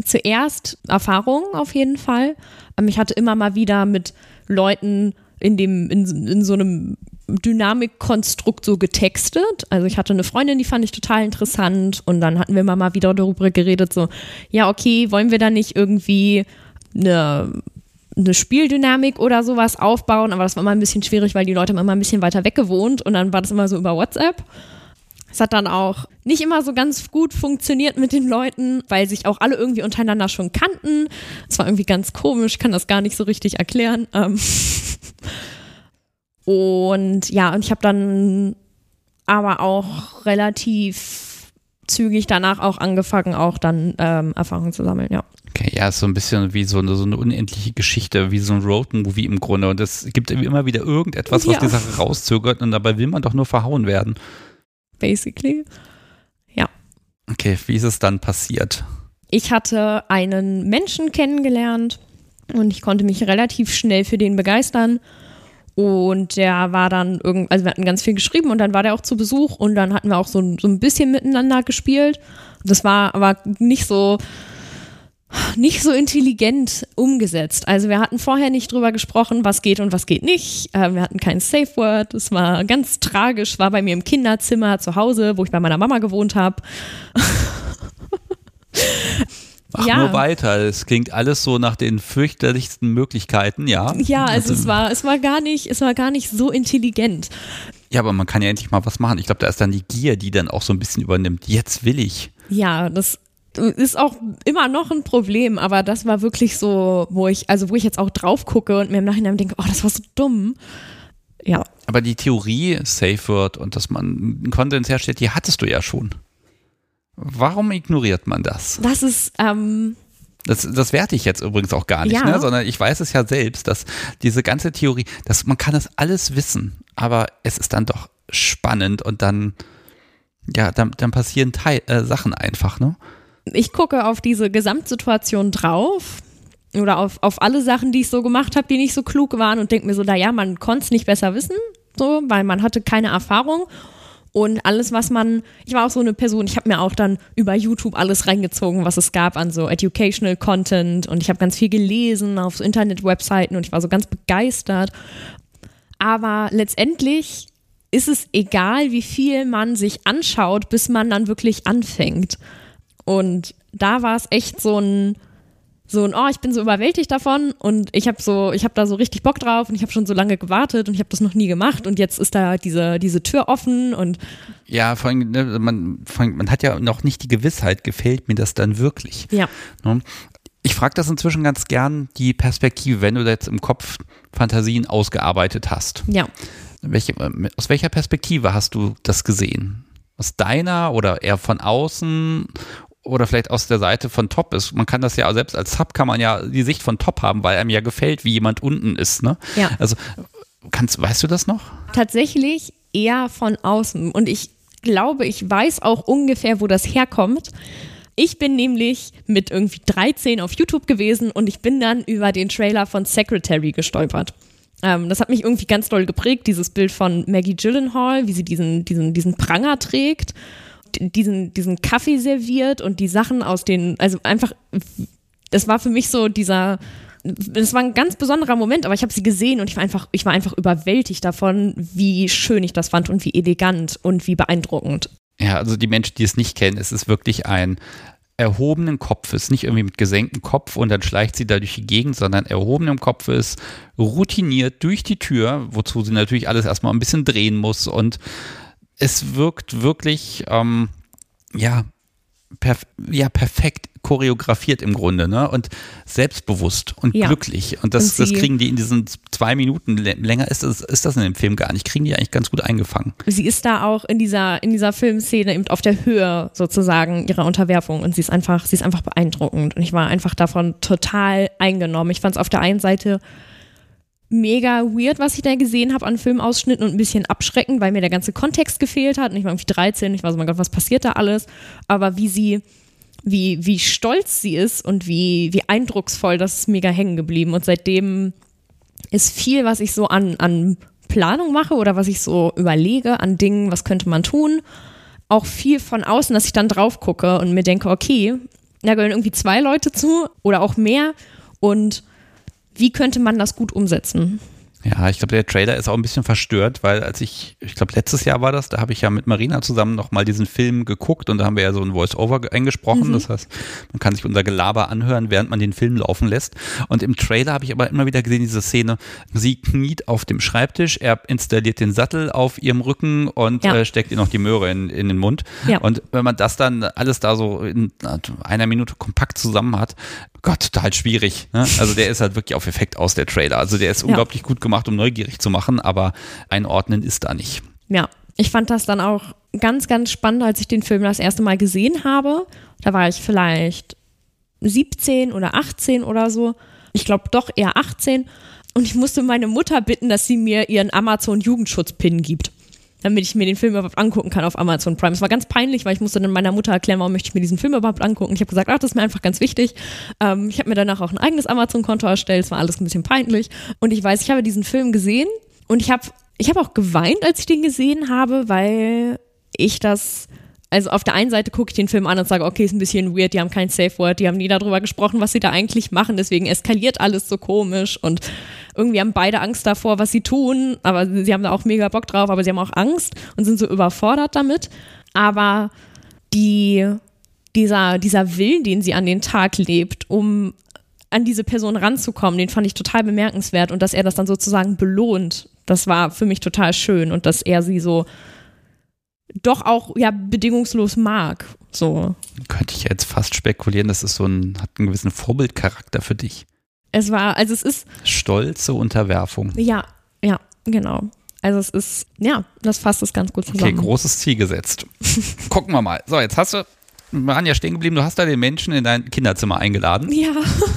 zuerst Erfahrung auf jeden Fall. Ähm, Ich hatte immer mal wieder mit Leuten in dem, in, in so einem Dynamikkonstrukt so getextet. Also ich hatte eine Freundin, die fand ich total interessant und dann hatten wir immer mal wieder darüber geredet, so, ja, okay, wollen wir da nicht irgendwie eine eine Spieldynamik oder sowas aufbauen, aber das war immer ein bisschen schwierig, weil die Leute haben immer ein bisschen weiter weg gewohnt und dann war das immer so über WhatsApp. Es hat dann auch nicht immer so ganz gut funktioniert mit den Leuten, weil sich auch alle irgendwie untereinander schon kannten. Es war irgendwie ganz komisch, kann das gar nicht so richtig erklären. Ähm *laughs* und ja, und ich habe dann aber auch relativ zügig danach auch angefangen, auch dann ähm, Erfahrungen zu sammeln, ja. Okay, ja, ist so ein bisschen wie so eine, so eine unendliche Geschichte, wie so ein Roadmovie im Grunde. Und es gibt immer wieder irgendetwas, was ja. die Sache rauszögert und dabei will man doch nur verhauen werden. Basically. Ja. Okay, wie ist es dann passiert? Ich hatte einen Menschen kennengelernt und ich konnte mich relativ schnell für den begeistern. Und der war dann irgend, also wir hatten ganz viel geschrieben und dann war der auch zu Besuch und dann hatten wir auch so, so ein bisschen miteinander gespielt. Das war aber nicht so, nicht so intelligent umgesetzt. Also wir hatten vorher nicht drüber gesprochen, was geht und was geht nicht. Äh, wir hatten kein Safe Word. Es war ganz tragisch. War bei mir im Kinderzimmer zu Hause, wo ich bei meiner Mama gewohnt habe. Mach ja. nur weiter. Es klingt alles so nach den fürchterlichsten Möglichkeiten, ja. Ja, also, also es war, es war gar nicht, es war gar nicht so intelligent. Ja, aber man kann ja endlich mal was machen. Ich glaube, da ist dann die Gier, die dann auch so ein bisschen übernimmt. Jetzt will ich. Ja, das ist auch immer noch ein Problem, aber das war wirklich so, wo ich, also wo ich jetzt auch drauf gucke und mir im Nachhinein denke, oh, das war so dumm. Ja. Aber die Theorie, Safe Word und dass man einen Konsens herstellt, die hattest du ja schon. Warum ignoriert man das? Das ist, ähm, das, das werte ich jetzt übrigens auch gar nicht, ja. ne? sondern ich weiß es ja selbst, dass diese ganze Theorie, dass man kann das alles wissen, aber es ist dann doch spannend und dann, ja, dann, dann passieren Teil, äh, Sachen einfach, ne? Ich gucke auf diese Gesamtsituation drauf oder auf, auf alle Sachen, die ich so gemacht habe, die nicht so klug waren und denke mir so, naja, man konnte es nicht besser wissen, so, weil man hatte keine Erfahrung und alles, was man, ich war auch so eine Person, ich habe mir auch dann über YouTube alles reingezogen, was es gab an so Educational Content und ich habe ganz viel gelesen auf so Internet-Webseiten und ich war so ganz begeistert. Aber letztendlich ist es egal, wie viel man sich anschaut, bis man dann wirklich anfängt. Und da war es echt so ein, so ein, oh, ich bin so überwältigt davon und ich habe so, ich habe da so richtig Bock drauf und ich habe schon so lange gewartet und ich habe das noch nie gemacht und jetzt ist da diese, diese Tür offen und ja, vor allem, ne, man, vor allem, man hat ja noch nicht die Gewissheit, gefällt mir das dann wirklich? Ja. Ne? Ich frage das inzwischen ganz gern, die Perspektive, wenn du jetzt im Kopf Fantasien ausgearbeitet hast. Ja. Welche, aus welcher Perspektive hast du das gesehen? Aus deiner oder eher von außen oder vielleicht aus der Seite von Top ist. Man kann das ja selbst als Sub kann man ja die Sicht von Top haben, weil einem ja gefällt, wie jemand unten ist. Ne? Ja. Also kannst, weißt du das noch? Tatsächlich eher von außen. Und ich glaube, ich weiß auch ungefähr, wo das herkommt. Ich bin nämlich mit irgendwie 13 auf YouTube gewesen und ich bin dann über den Trailer von Secretary gestolpert. Ähm, das hat mich irgendwie ganz doll geprägt, dieses Bild von Maggie Gyllenhaal, wie sie diesen, diesen, diesen Pranger trägt diesen, diesen Kaffee serviert und die Sachen aus den, also einfach, das war für mich so dieser, das war ein ganz besonderer Moment, aber ich habe sie gesehen und ich war einfach, ich war einfach überwältigt davon, wie schön ich das fand und wie elegant und wie beeindruckend. Ja, also die Menschen, die es nicht kennen, es ist wirklich ein erhobenen Kopfes, nicht irgendwie mit gesenktem Kopf und dann schleicht sie da durch die Gegend, sondern erhobenem Kopfes, routiniert durch die Tür, wozu sie natürlich alles erstmal ein bisschen drehen muss und es wirkt wirklich, ähm, ja, perf ja, perfekt choreografiert im Grunde, ne? Und selbstbewusst und ja. glücklich. Und das, und das kriegen die in diesen zwei Minuten. Länger ist das, ist das in dem Film gar nicht. Kriegen die eigentlich ganz gut eingefangen. Sie ist da auch in dieser, in dieser Filmszene eben auf der Höhe sozusagen ihrer Unterwerfung und sie ist einfach, sie ist einfach beeindruckend. Und ich war einfach davon total eingenommen. Ich fand es auf der einen Seite mega weird, was ich da gesehen habe an Filmausschnitten und ein bisschen abschreckend, weil mir der ganze Kontext gefehlt hat. Und ich war irgendwie 13, ich war so, mein Gott, was passiert da alles? Aber wie sie, wie, wie stolz sie ist und wie, wie eindrucksvoll, das ist mega hängen geblieben. Und seitdem ist viel, was ich so an, an Planung mache oder was ich so überlege an Dingen, was könnte man tun, auch viel von außen, dass ich dann drauf gucke und mir denke, okay, da gehören irgendwie zwei Leute zu oder auch mehr und wie könnte man das gut umsetzen? Ja, ich glaube, der Trailer ist auch ein bisschen verstört, weil als ich, ich glaube, letztes Jahr war das, da habe ich ja mit Marina zusammen nochmal diesen Film geguckt und da haben wir ja so ein Voice-Over eingesprochen. Mhm. Das heißt, man kann sich unser Gelaber anhören, während man den Film laufen lässt. Und im Trailer habe ich aber immer wieder gesehen, diese Szene, sie kniet auf dem Schreibtisch, er installiert den Sattel auf ihrem Rücken und ja. äh, steckt ihr noch die Möhre in, in den Mund. Ja. Und wenn man das dann alles da so in einer Minute kompakt zusammen hat, Gott, total schwierig. Ne? Also der ist halt wirklich auf Effekt aus, der Trailer. Also der ist ja. unglaublich gut gemacht, um neugierig zu machen, aber einordnen ist da nicht. Ja, ich fand das dann auch ganz, ganz spannend, als ich den Film das erste Mal gesehen habe. Da war ich vielleicht 17 oder 18 oder so. Ich glaube doch eher 18. Und ich musste meine Mutter bitten, dass sie mir ihren Amazon-Jugendschutz-Pin gibt damit ich mir den Film überhaupt angucken kann auf Amazon Prime. Es war ganz peinlich, weil ich musste dann meiner Mutter erklären, warum möchte ich mir diesen Film überhaupt angucken. Ich habe gesagt, ach, das ist mir einfach ganz wichtig. Ähm, ich habe mir danach auch ein eigenes Amazon-Konto erstellt. Es war alles ein bisschen peinlich. Und ich weiß, ich habe diesen Film gesehen und ich habe ich hab auch geweint, als ich den gesehen habe, weil ich das also auf der einen Seite gucke ich den Film an und sage, okay, ist ein bisschen weird, die haben kein Safe Word, die haben nie darüber gesprochen, was sie da eigentlich machen, deswegen eskaliert alles so komisch und irgendwie haben beide Angst davor, was sie tun, aber sie haben da auch mega Bock drauf, aber sie haben auch Angst und sind so überfordert damit. Aber die, dieser, dieser Willen, den sie an den Tag lebt, um an diese Person ranzukommen, den fand ich total bemerkenswert und dass er das dann sozusagen belohnt, das war für mich total schön und dass er sie so doch auch ja bedingungslos mag. So. Könnte ich jetzt fast spekulieren, dass es so ein, hat einen gewissen Vorbildcharakter für dich. Es war, also es ist. Stolze Unterwerfung. Ja, ja, genau. Also es ist, ja, das fasst es ganz gut zusammen. Okay, großes Ziel gesetzt. *laughs* Gucken wir mal. So, jetzt hast du, wir waren ja stehen geblieben, du hast da den Menschen in dein Kinderzimmer eingeladen. Ja.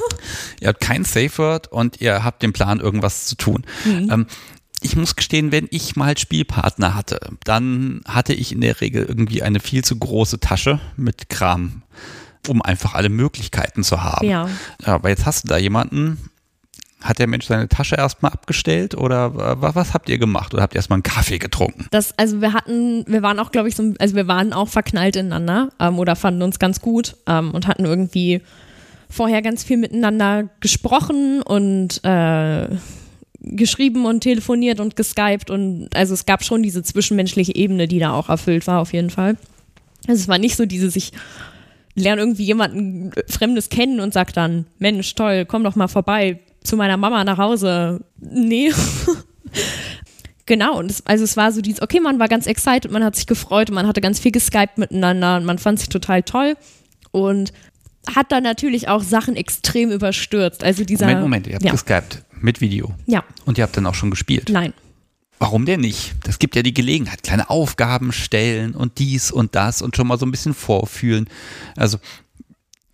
*laughs* ihr habt kein Safe Word und ihr habt den Plan, irgendwas zu tun. Mhm. Ähm, ich muss gestehen, wenn ich mal Spielpartner hatte, dann hatte ich in der Regel irgendwie eine viel zu große Tasche mit Kram, um einfach alle Möglichkeiten zu haben. Ja. Aber jetzt hast du da jemanden, hat der Mensch seine Tasche erstmal abgestellt oder was habt ihr gemacht? Oder habt ihr erstmal einen Kaffee getrunken? Das, also wir hatten, wir waren auch, glaube ich, so, also wir waren auch verknallt ineinander ähm, oder fanden uns ganz gut ähm, und hatten irgendwie vorher ganz viel miteinander gesprochen und äh, geschrieben und telefoniert und geskypt und also es gab schon diese zwischenmenschliche Ebene, die da auch erfüllt war, auf jeden Fall. Also es war nicht so dieses, ich lerne irgendwie jemanden Fremdes kennen und sag dann, Mensch, toll, komm doch mal vorbei zu meiner Mama nach Hause. Nee. *laughs* genau, und es, also es war so dieses, okay, man war ganz excited, man hat sich gefreut und man hatte ganz viel geskypt miteinander und man fand sich total toll und hat dann natürlich auch Sachen extrem überstürzt. Also dieser. Moment, Moment, ihr habt ja. geskypt. Mit Video. Ja. Und ihr habt dann auch schon gespielt? Nein. Warum denn nicht? Das gibt ja die Gelegenheit, kleine Aufgaben stellen und dies und das und schon mal so ein bisschen vorfühlen. Also,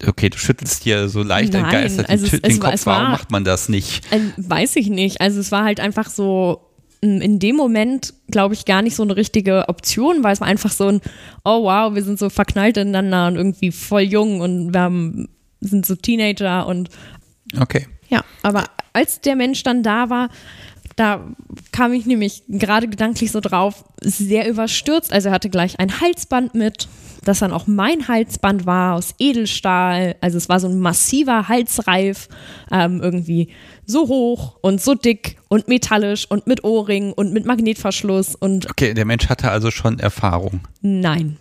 okay, du schüttelst hier so leicht Nein, entgeistert also den, es, den Kopf. War, Warum macht man das nicht? Äh, weiß ich nicht. Also, es war halt einfach so hm, in dem Moment, glaube ich, gar nicht so eine richtige Option, weil es war einfach so ein, oh wow, wir sind so verknallt ineinander und irgendwie voll jung und wir haben, sind so Teenager und Okay. Ja, aber als der Mensch dann da war, da kam ich nämlich gerade gedanklich so drauf, sehr überstürzt. Also er hatte gleich ein Halsband mit, das dann auch mein Halsband war aus Edelstahl. Also es war so ein massiver Halsreif, ähm, irgendwie so hoch und so dick und metallisch und mit Ohrring und mit Magnetverschluss und. Okay, der Mensch hatte also schon Erfahrung. Nein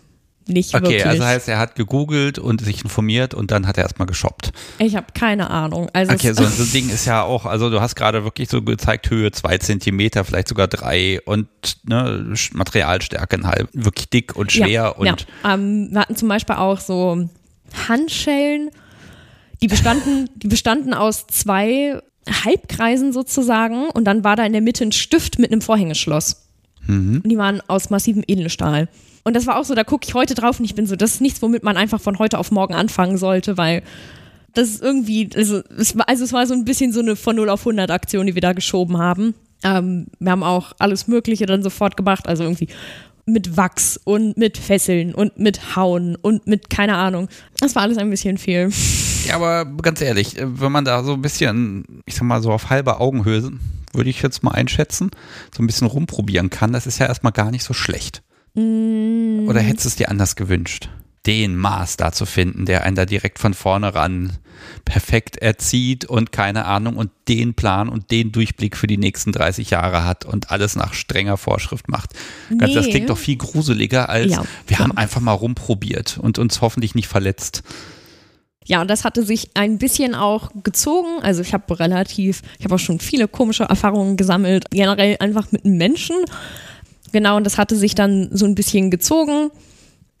nicht okay, wirklich. Okay, also heißt, er hat gegoogelt und sich informiert und dann hat er erstmal geshoppt. Ich habe keine Ahnung. Also okay, so, so *laughs* ein Ding ist ja auch, also du hast gerade wirklich so gezeigt, Höhe zwei Zentimeter, vielleicht sogar drei und ne, Materialstärke halb, wirklich dick und schwer. Ja, und ja. Ähm, wir hatten zum Beispiel auch so Handschellen, die bestanden, *laughs* die bestanden aus zwei Halbkreisen sozusagen und dann war da in der Mitte ein Stift mit einem Vorhängeschloss. Mhm. Und die waren aus massivem Edelstahl. Und das war auch so, da gucke ich heute drauf und ich bin so, das ist nichts, womit man einfach von heute auf morgen anfangen sollte, weil das ist irgendwie, also es war, also es war so ein bisschen so eine von 0 auf 100 Aktion, die wir da geschoben haben. Ähm, wir haben auch alles Mögliche dann sofort gemacht, also irgendwie mit Wachs und mit Fesseln und mit Hauen und mit keine Ahnung. Das war alles ein bisschen viel. Ja, aber ganz ehrlich, wenn man da so ein bisschen, ich sag mal so auf halber Augenhöhe, würde ich jetzt mal einschätzen, so ein bisschen rumprobieren kann, das ist ja erstmal gar nicht so schlecht. Mm. Oder hättest du es dir anders gewünscht? den Master zu finden, der einen da direkt von vorne ran perfekt erzieht und keine Ahnung und den Plan und den Durchblick für die nächsten 30 Jahre hat und alles nach strenger Vorschrift macht. Nee. Das klingt doch viel gruseliger als ja, wir haben einfach mal rumprobiert und uns hoffentlich nicht verletzt. Ja, und das hatte sich ein bisschen auch gezogen. Also ich habe relativ, ich habe auch schon viele komische Erfahrungen gesammelt, generell einfach mit Menschen. Genau, und das hatte sich dann so ein bisschen gezogen.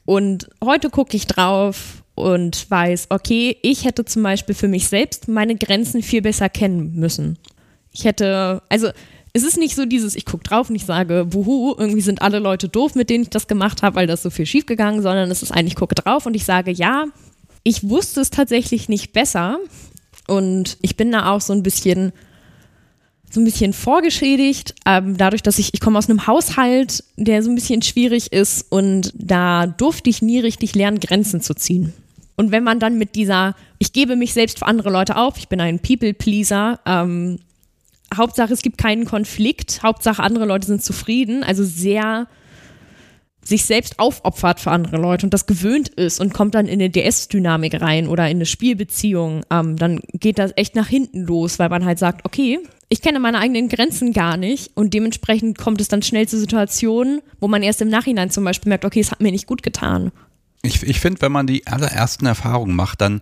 Und heute gucke ich drauf und weiß, okay, ich hätte zum Beispiel für mich selbst meine Grenzen viel besser kennen müssen. Ich hätte, also es ist nicht so dieses, ich gucke drauf und ich sage, wuhu, irgendwie sind alle Leute doof, mit denen ich das gemacht habe, weil das so viel schiefgegangen, sondern es ist eigentlich, ich gucke drauf und ich sage, ja, ich wusste es tatsächlich nicht besser und ich bin da auch so ein bisschen so ein bisschen vorgeschädigt, ähm, dadurch, dass ich, ich komme aus einem Haushalt, der so ein bisschen schwierig ist und da durfte ich nie richtig lernen, Grenzen zu ziehen. Und wenn man dann mit dieser, ich gebe mich selbst für andere Leute auf, ich bin ein People-Pleaser, ähm, Hauptsache es gibt keinen Konflikt, Hauptsache andere Leute sind zufrieden, also sehr sich selbst aufopfert für andere Leute und das gewöhnt ist und kommt dann in eine DS-Dynamik rein oder in eine Spielbeziehung, ähm, dann geht das echt nach hinten los, weil man halt sagt, okay, ich kenne meine eigenen Grenzen gar nicht und dementsprechend kommt es dann schnell zu Situationen, wo man erst im Nachhinein zum Beispiel merkt, okay, es hat mir nicht gut getan. Ich, ich finde, wenn man die allerersten Erfahrungen macht, dann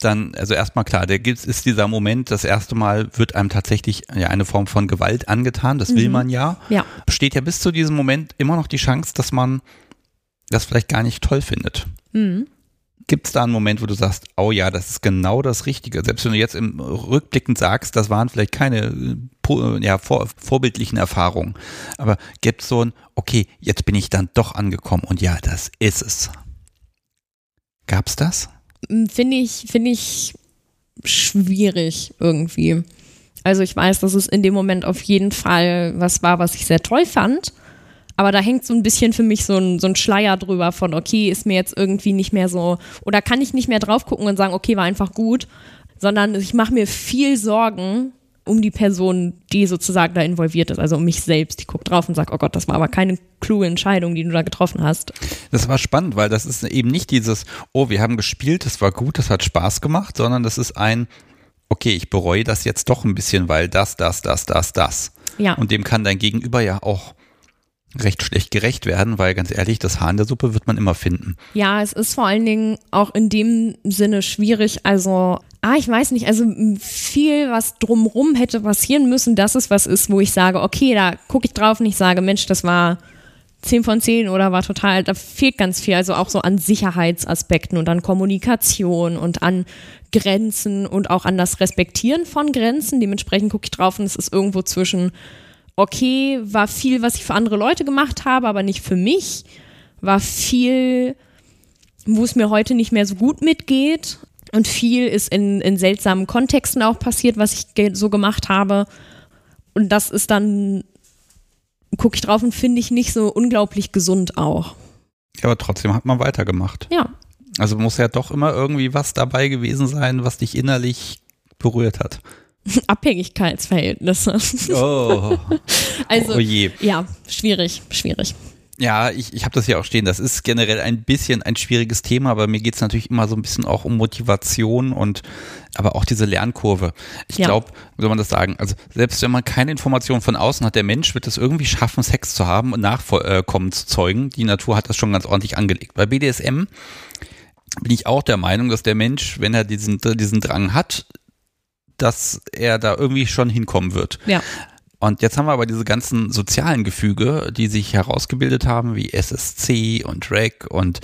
dann, also erstmal klar, der gibt, ist dieser Moment, das erste Mal wird einem tatsächlich ja eine Form von Gewalt angetan, das will mhm. man ja. ja. Besteht ja bis zu diesem Moment immer noch die Chance, dass man das vielleicht gar nicht toll findet. Mhm. Gibt es da einen Moment, wo du sagst, oh ja, das ist genau das Richtige? Selbst wenn du jetzt im Rückblickend sagst, das waren vielleicht keine ja, vor, vorbildlichen Erfahrungen, aber gibt es so ein, okay, jetzt bin ich dann doch angekommen und ja, das ist es. Gab's das? Hm, finde ich, finde ich schwierig irgendwie. Also ich weiß, dass es in dem Moment auf jeden Fall was war, was ich sehr toll fand. Aber da hängt so ein bisschen für mich so ein, so ein Schleier drüber von, okay, ist mir jetzt irgendwie nicht mehr so, oder kann ich nicht mehr drauf gucken und sagen, okay, war einfach gut, sondern ich mache mir viel Sorgen, um die Person, die sozusagen da involviert ist, also um mich selbst. Die guckt drauf und sagt, oh Gott, das war aber keine kluge Entscheidung, die du da getroffen hast. Das war spannend, weil das ist eben nicht dieses, oh, wir haben gespielt, das war gut, das hat Spaß gemacht, sondern das ist ein, okay, ich bereue das jetzt doch ein bisschen, weil das, das, das, das, das. Ja. Und dem kann dein Gegenüber ja auch recht schlecht gerecht werden, weil ganz ehrlich, das Haar in der Suppe wird man immer finden. Ja, es ist vor allen Dingen auch in dem Sinne schwierig. Also, ah, ich weiß nicht, also viel, was drumrum hätte passieren müssen, das ist was ist, wo ich sage, okay, da gucke ich drauf und ich sage, Mensch, das war 10 von 10 oder war total, da fehlt ganz viel, also auch so an Sicherheitsaspekten und an Kommunikation und an Grenzen und auch an das Respektieren von Grenzen. Dementsprechend gucke ich drauf und es ist irgendwo zwischen okay, war viel, was ich für andere Leute gemacht habe, aber nicht für mich. War viel, wo es mir heute nicht mehr so gut mitgeht. Und viel ist in, in seltsamen Kontexten auch passiert, was ich so gemacht habe. Und das ist dann, gucke ich drauf und finde ich nicht so unglaublich gesund auch. Ja, aber trotzdem hat man weitergemacht. Ja. Also muss ja doch immer irgendwie was dabei gewesen sein, was dich innerlich berührt hat. *laughs* Abhängigkeitsverhältnisse. Oh. *laughs* also, oh je. ja, schwierig, schwierig. Ja, ich, ich habe das ja auch stehen. Das ist generell ein bisschen ein schwieriges Thema, aber mir geht es natürlich immer so ein bisschen auch um Motivation und aber auch diese Lernkurve. Ich ja. glaube, wie soll man das sagen? Also selbst wenn man keine Informationen von außen hat, der Mensch wird es irgendwie schaffen, Sex zu haben und Nachkommen zu zeugen. Die Natur hat das schon ganz ordentlich angelegt. Bei BDSM bin ich auch der Meinung, dass der Mensch, wenn er diesen, diesen Drang hat, dass er da irgendwie schon hinkommen wird. Ja. Und jetzt haben wir aber diese ganzen sozialen Gefüge, die sich herausgebildet haben, wie SSC und REC und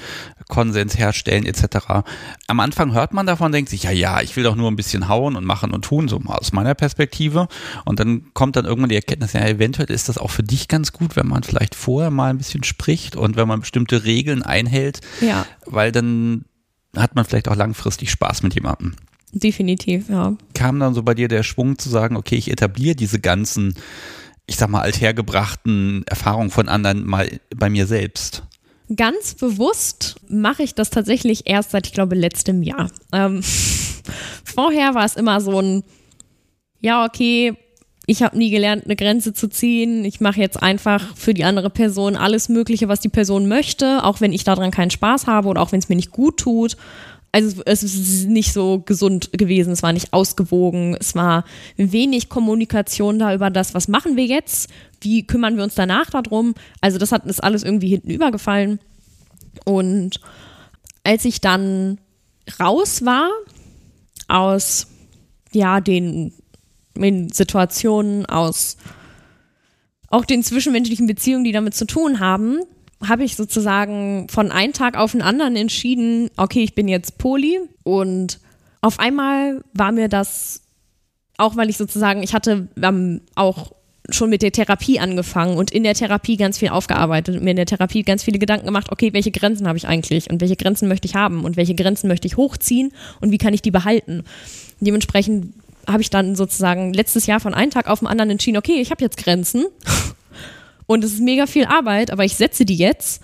Konsens herstellen etc. Am Anfang hört man davon, denkt sich, ja, ja, ich will doch nur ein bisschen hauen und machen und tun, so mal aus meiner Perspektive. Und dann kommt dann irgendwann die Erkenntnis, ja, eventuell ist das auch für dich ganz gut, wenn man vielleicht vorher mal ein bisschen spricht und wenn man bestimmte Regeln einhält, ja. weil dann hat man vielleicht auch langfristig Spaß mit jemandem. Definitiv, ja. Kam dann so bei dir der Schwung zu sagen, okay, ich etabliere diese ganzen, ich sag mal, althergebrachten Erfahrungen von anderen mal bei mir selbst? Ganz bewusst mache ich das tatsächlich erst seit, ich glaube, letztem Jahr. Ähm, *laughs* vorher war es immer so ein, ja, okay, ich habe nie gelernt, eine Grenze zu ziehen. Ich mache jetzt einfach für die andere Person alles Mögliche, was die Person möchte, auch wenn ich daran keinen Spaß habe oder auch wenn es mir nicht gut tut. Also es ist nicht so gesund gewesen, es war nicht ausgewogen, es war wenig Kommunikation da über das, was machen wir jetzt, wie kümmern wir uns danach darum. Also das hat ist alles irgendwie hinten übergefallen. Und als ich dann raus war aus ja den, den Situationen, aus auch den zwischenmenschlichen Beziehungen, die damit zu tun haben, habe ich sozusagen von einem Tag auf den anderen entschieden, okay, ich bin jetzt Poli und auf einmal war mir das, auch weil ich sozusagen, ich hatte ähm, auch schon mit der Therapie angefangen und in der Therapie ganz viel aufgearbeitet und mir in der Therapie ganz viele Gedanken gemacht, okay, welche Grenzen habe ich eigentlich und welche Grenzen möchte ich haben und welche Grenzen möchte ich hochziehen und wie kann ich die behalten. Dementsprechend habe ich dann sozusagen letztes Jahr von einem Tag auf den anderen entschieden, okay, ich habe jetzt Grenzen *laughs* und es ist mega viel Arbeit, aber ich setze die jetzt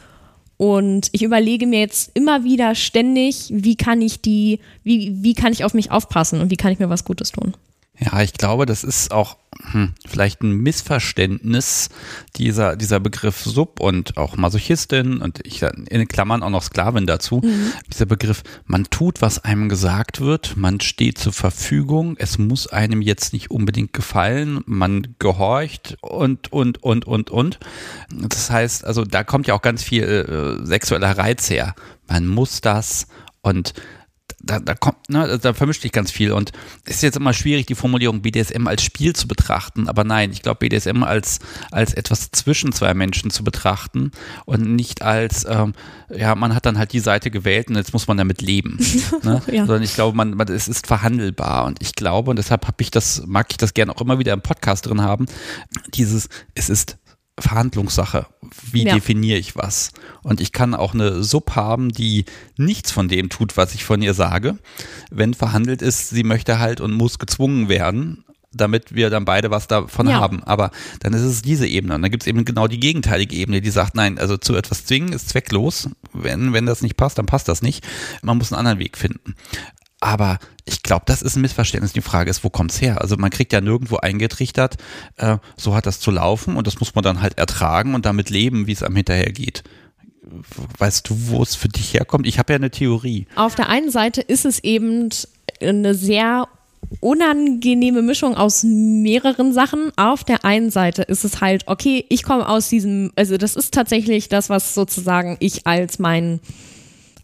und ich überlege mir jetzt immer wieder ständig, wie kann ich die, wie, wie kann ich auf mich aufpassen und wie kann ich mir was Gutes tun. Ja, ich glaube, das ist auch hm, vielleicht ein Missverständnis dieser, dieser Begriff Sub und auch Masochistin und ich in Klammern auch noch Sklavin dazu. Mhm. Dieser Begriff, man tut, was einem gesagt wird, man steht zur Verfügung, es muss einem jetzt nicht unbedingt gefallen, man gehorcht und, und, und, und, und. Das heißt, also da kommt ja auch ganz viel äh, sexueller Reiz her. Man muss das und da, da kommt, ne, da vermischt sich ganz viel und es ist jetzt immer schwierig, die Formulierung BDSM als Spiel zu betrachten, aber nein, ich glaube BDSM als, als etwas zwischen zwei Menschen zu betrachten und nicht als, ähm, ja, man hat dann halt die Seite gewählt und jetzt muss man damit leben. *laughs* ne? ja. Sondern ich glaube, man, man, es ist verhandelbar und ich glaube, und deshalb habe ich das, mag ich das gerne auch immer wieder im Podcast drin haben, dieses, es ist Verhandlungssache. Wie ja. definiere ich was? Und ich kann auch eine Sub haben, die nichts von dem tut, was ich von ihr sage. Wenn verhandelt ist, sie möchte halt und muss gezwungen werden, damit wir dann beide was davon ja. haben. Aber dann ist es diese Ebene. Und dann gibt es eben genau die gegenteilige Ebene, die sagt, nein, also zu etwas zwingen ist zwecklos. Wenn, wenn das nicht passt, dann passt das nicht. Man muss einen anderen Weg finden. Aber ich glaube, das ist ein Missverständnis. Die Frage ist, wo kommt's her? Also man kriegt ja nirgendwo eingetrichtert, äh, so hat das zu laufen und das muss man dann halt ertragen und damit leben, wie es einem hinterher geht. Weißt du, wo es für dich herkommt? Ich habe ja eine Theorie. Auf der einen Seite ist es eben eine sehr unangenehme Mischung aus mehreren Sachen. Auf der einen Seite ist es halt, okay, ich komme aus diesem, also das ist tatsächlich das, was sozusagen ich als mein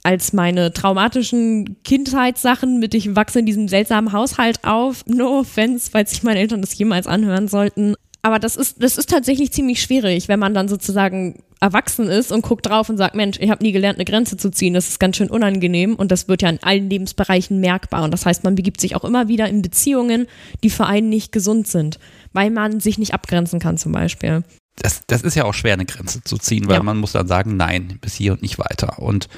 als meine traumatischen Kindheitssachen mit ich wachse in diesem seltsamen Haushalt auf. No offense, falls sich meine Eltern das jemals anhören sollten. Aber das ist, das ist tatsächlich ziemlich schwierig, wenn man dann sozusagen erwachsen ist und guckt drauf und sagt, Mensch, ich habe nie gelernt, eine Grenze zu ziehen. Das ist ganz schön unangenehm und das wird ja in allen Lebensbereichen merkbar. Und das heißt, man begibt sich auch immer wieder in Beziehungen, die für einen nicht gesund sind, weil man sich nicht abgrenzen kann zum Beispiel. Das, das ist ja auch schwer, eine Grenze zu ziehen, weil ja. man muss dann sagen, nein, bis hier und nicht weiter. Und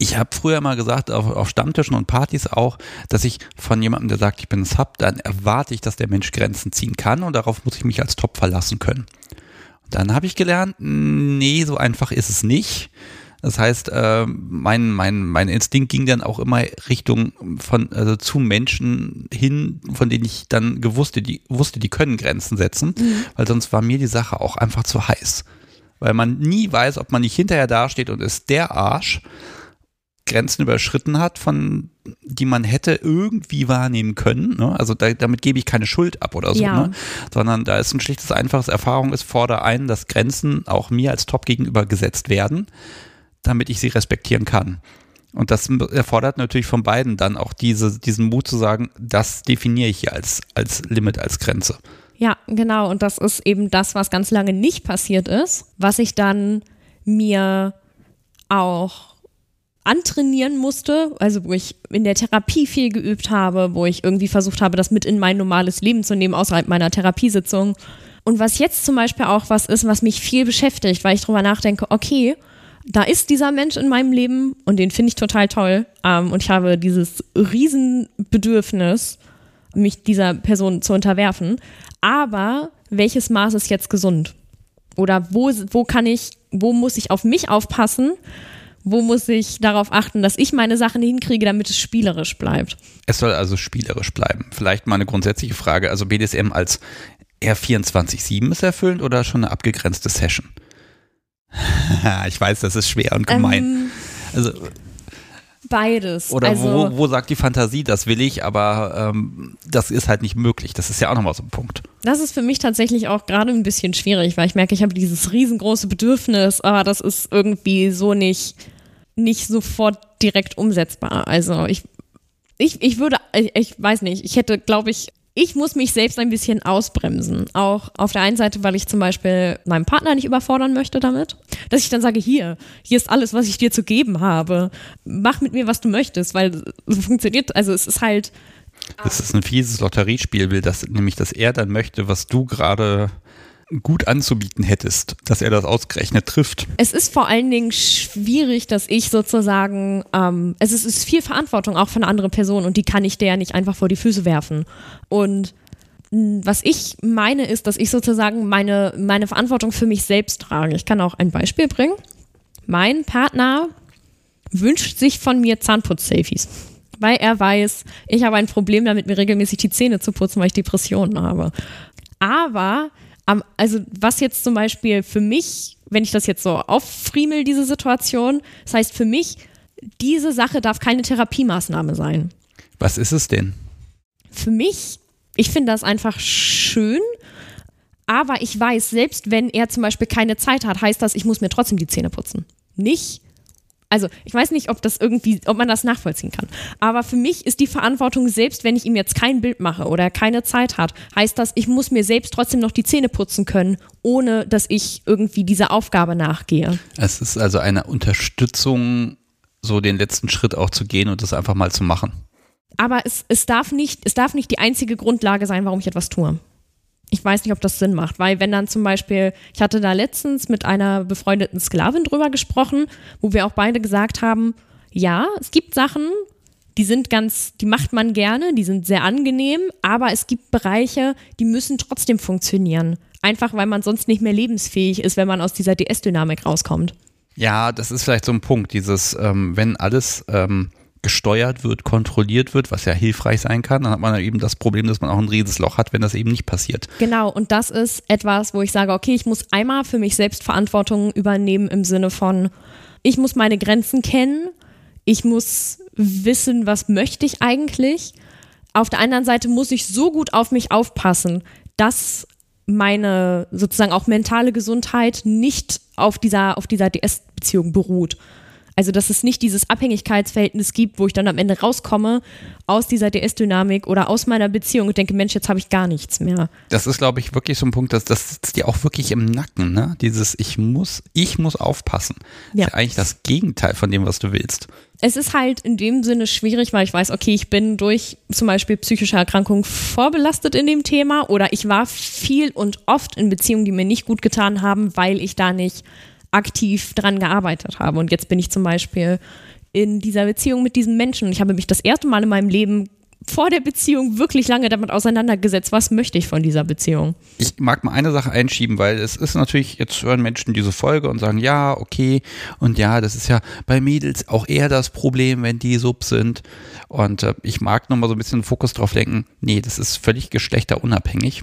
ich habe früher mal gesagt, auf, auf Stammtischen und Partys auch, dass ich von jemandem, der sagt, ich bin ein Sub, dann erwarte ich, dass der Mensch Grenzen ziehen kann und darauf muss ich mich als Top verlassen können. Und dann habe ich gelernt, nee, so einfach ist es nicht. Das heißt, äh, mein, mein, mein Instinkt ging dann auch immer Richtung von, also zu Menschen hin, von denen ich dann gewusst, die wusste, die können Grenzen setzen, mhm. weil sonst war mir die Sache auch einfach zu heiß. Weil man nie weiß, ob man nicht hinterher dasteht und ist der Arsch, Grenzen überschritten hat, von die man hätte irgendwie wahrnehmen können. Ne? Also da, damit gebe ich keine Schuld ab oder so, ja. ne? sondern da ist ein schlichtes, einfaches Erfahrung, es fordert ein, dass Grenzen auch mir als Top gegenüber gesetzt werden, damit ich sie respektieren kann. Und das erfordert natürlich von beiden dann auch diese, diesen Mut zu sagen, das definiere ich hier als, als Limit, als Grenze. Ja, genau. Und das ist eben das, was ganz lange nicht passiert ist, was ich dann mir auch antrainieren musste, also wo ich in der Therapie viel geübt habe, wo ich irgendwie versucht habe, das mit in mein normales Leben zu nehmen, außerhalb meiner Therapiesitzung. Und was jetzt zum Beispiel auch was ist, was mich viel beschäftigt, weil ich drüber nachdenke, okay, da ist dieser Mensch in meinem Leben und den finde ich total toll. Ähm, und ich habe dieses Riesenbedürfnis, mich dieser Person zu unterwerfen. Aber welches Maß ist jetzt gesund? Oder wo, wo kann ich, wo muss ich auf mich aufpassen? Wo muss ich darauf achten, dass ich meine Sachen hinkriege, damit es spielerisch bleibt? Es soll also spielerisch bleiben. Vielleicht mal eine grundsätzliche Frage. Also BDSM als eher 24-7 ist erfüllend oder schon eine abgegrenzte Session? *laughs* ich weiß, das ist schwer und gemein. Ähm, also Beides. Oder also, wo, wo sagt die Fantasie, das will ich, aber ähm, das ist halt nicht möglich. Das ist ja auch nochmal so ein Punkt. Das ist für mich tatsächlich auch gerade ein bisschen schwierig, weil ich merke, ich habe dieses riesengroße Bedürfnis, aber das ist irgendwie so nicht, nicht sofort direkt umsetzbar. Also ich, ich, ich würde, ich, ich weiß nicht, ich hätte, glaube ich, ich muss mich selbst ein bisschen ausbremsen. Auch auf der einen Seite, weil ich zum Beispiel meinen Partner nicht überfordern möchte damit. Dass ich dann sage, hier, hier ist alles, was ich dir zu geben habe. Mach mit mir, was du möchtest, weil so funktioniert, also es ist halt. Das ist ein fieses Lotteriespiel, nämlich, dass er dann möchte, was du gerade gut anzubieten hättest, dass er das ausgerechnet trifft. Es ist vor allen Dingen schwierig, dass ich sozusagen, ähm, es, ist, es ist viel Verantwortung auch von einer anderen Person und die kann ich der nicht einfach vor die Füße werfen. Und was ich meine, ist, dass ich sozusagen meine, meine Verantwortung für mich selbst trage. Ich kann auch ein Beispiel bringen. Mein Partner wünscht sich von mir Zahnputz-Selfies weil er weiß, ich habe ein Problem damit, mir regelmäßig die Zähne zu putzen, weil ich Depressionen habe. Aber also was jetzt zum Beispiel für mich, wenn ich das jetzt so auffriemel, diese Situation, das heißt für mich, diese Sache darf keine Therapiemaßnahme sein. Was ist es denn? Für mich, ich finde das einfach schön, aber ich weiß, selbst wenn er zum Beispiel keine Zeit hat, heißt das, ich muss mir trotzdem die Zähne putzen. Nicht, also ich weiß nicht, ob das irgendwie, ob man das nachvollziehen kann. Aber für mich ist die Verantwortung, selbst wenn ich ihm jetzt kein Bild mache oder keine Zeit hat, heißt das, ich muss mir selbst trotzdem noch die Zähne putzen können, ohne dass ich irgendwie dieser Aufgabe nachgehe. Es ist also eine Unterstützung, so den letzten Schritt auch zu gehen und das einfach mal zu machen. Aber es, es, darf nicht, es darf nicht die einzige Grundlage sein, warum ich etwas tue ich weiß nicht, ob das Sinn macht, weil wenn dann zum Beispiel, ich hatte da letztens mit einer befreundeten Sklavin drüber gesprochen, wo wir auch beide gesagt haben, ja, es gibt Sachen, die sind ganz, die macht man gerne, die sind sehr angenehm, aber es gibt Bereiche, die müssen trotzdem funktionieren. Einfach weil man sonst nicht mehr lebensfähig ist, wenn man aus dieser DS-Dynamik rauskommt. Ja, das ist vielleicht so ein Punkt, dieses, ähm, wenn alles ähm, gesteuert wird, kontrolliert wird, was ja hilfreich sein kann, dann hat man eben das Problem, dass man auch ein Riesensloch hat, wenn das eben nicht passiert. Genau, und das ist etwas, wo ich sage, okay, ich muss einmal für mich selbst Verantwortung übernehmen im Sinne von, ich muss meine Grenzen kennen, ich muss wissen, was möchte ich eigentlich. Auf der anderen Seite muss ich so gut auf mich aufpassen, dass meine sozusagen auch mentale Gesundheit nicht auf dieser, auf dieser DS-Beziehung beruht. Also, dass es nicht dieses Abhängigkeitsverhältnis gibt, wo ich dann am Ende rauskomme aus dieser DS-Dynamik oder aus meiner Beziehung und denke, Mensch, jetzt habe ich gar nichts mehr. Das ist, glaube ich, wirklich so ein Punkt, dass das sitzt dir auch wirklich im Nacken, ne? Dieses Ich muss, ich muss aufpassen. Ja. ist ja eigentlich das Gegenteil von dem, was du willst. Es ist halt in dem Sinne schwierig, weil ich weiß, okay, ich bin durch zum Beispiel psychische Erkrankungen vorbelastet in dem Thema oder ich war viel und oft in Beziehungen, die mir nicht gut getan haben, weil ich da nicht aktiv dran gearbeitet habe. Und jetzt bin ich zum Beispiel in dieser Beziehung mit diesem Menschen ich habe mich das erste Mal in meinem Leben vor der Beziehung wirklich lange damit auseinandergesetzt, was möchte ich von dieser Beziehung. Ich mag mal eine Sache einschieben, weil es ist natürlich, jetzt hören Menschen diese Folge und sagen, ja, okay, und ja, das ist ja bei Mädels auch eher das Problem, wenn die sub sind. Und äh, ich mag nochmal so ein bisschen Fokus drauf lenken, nee, das ist völlig geschlechterunabhängig.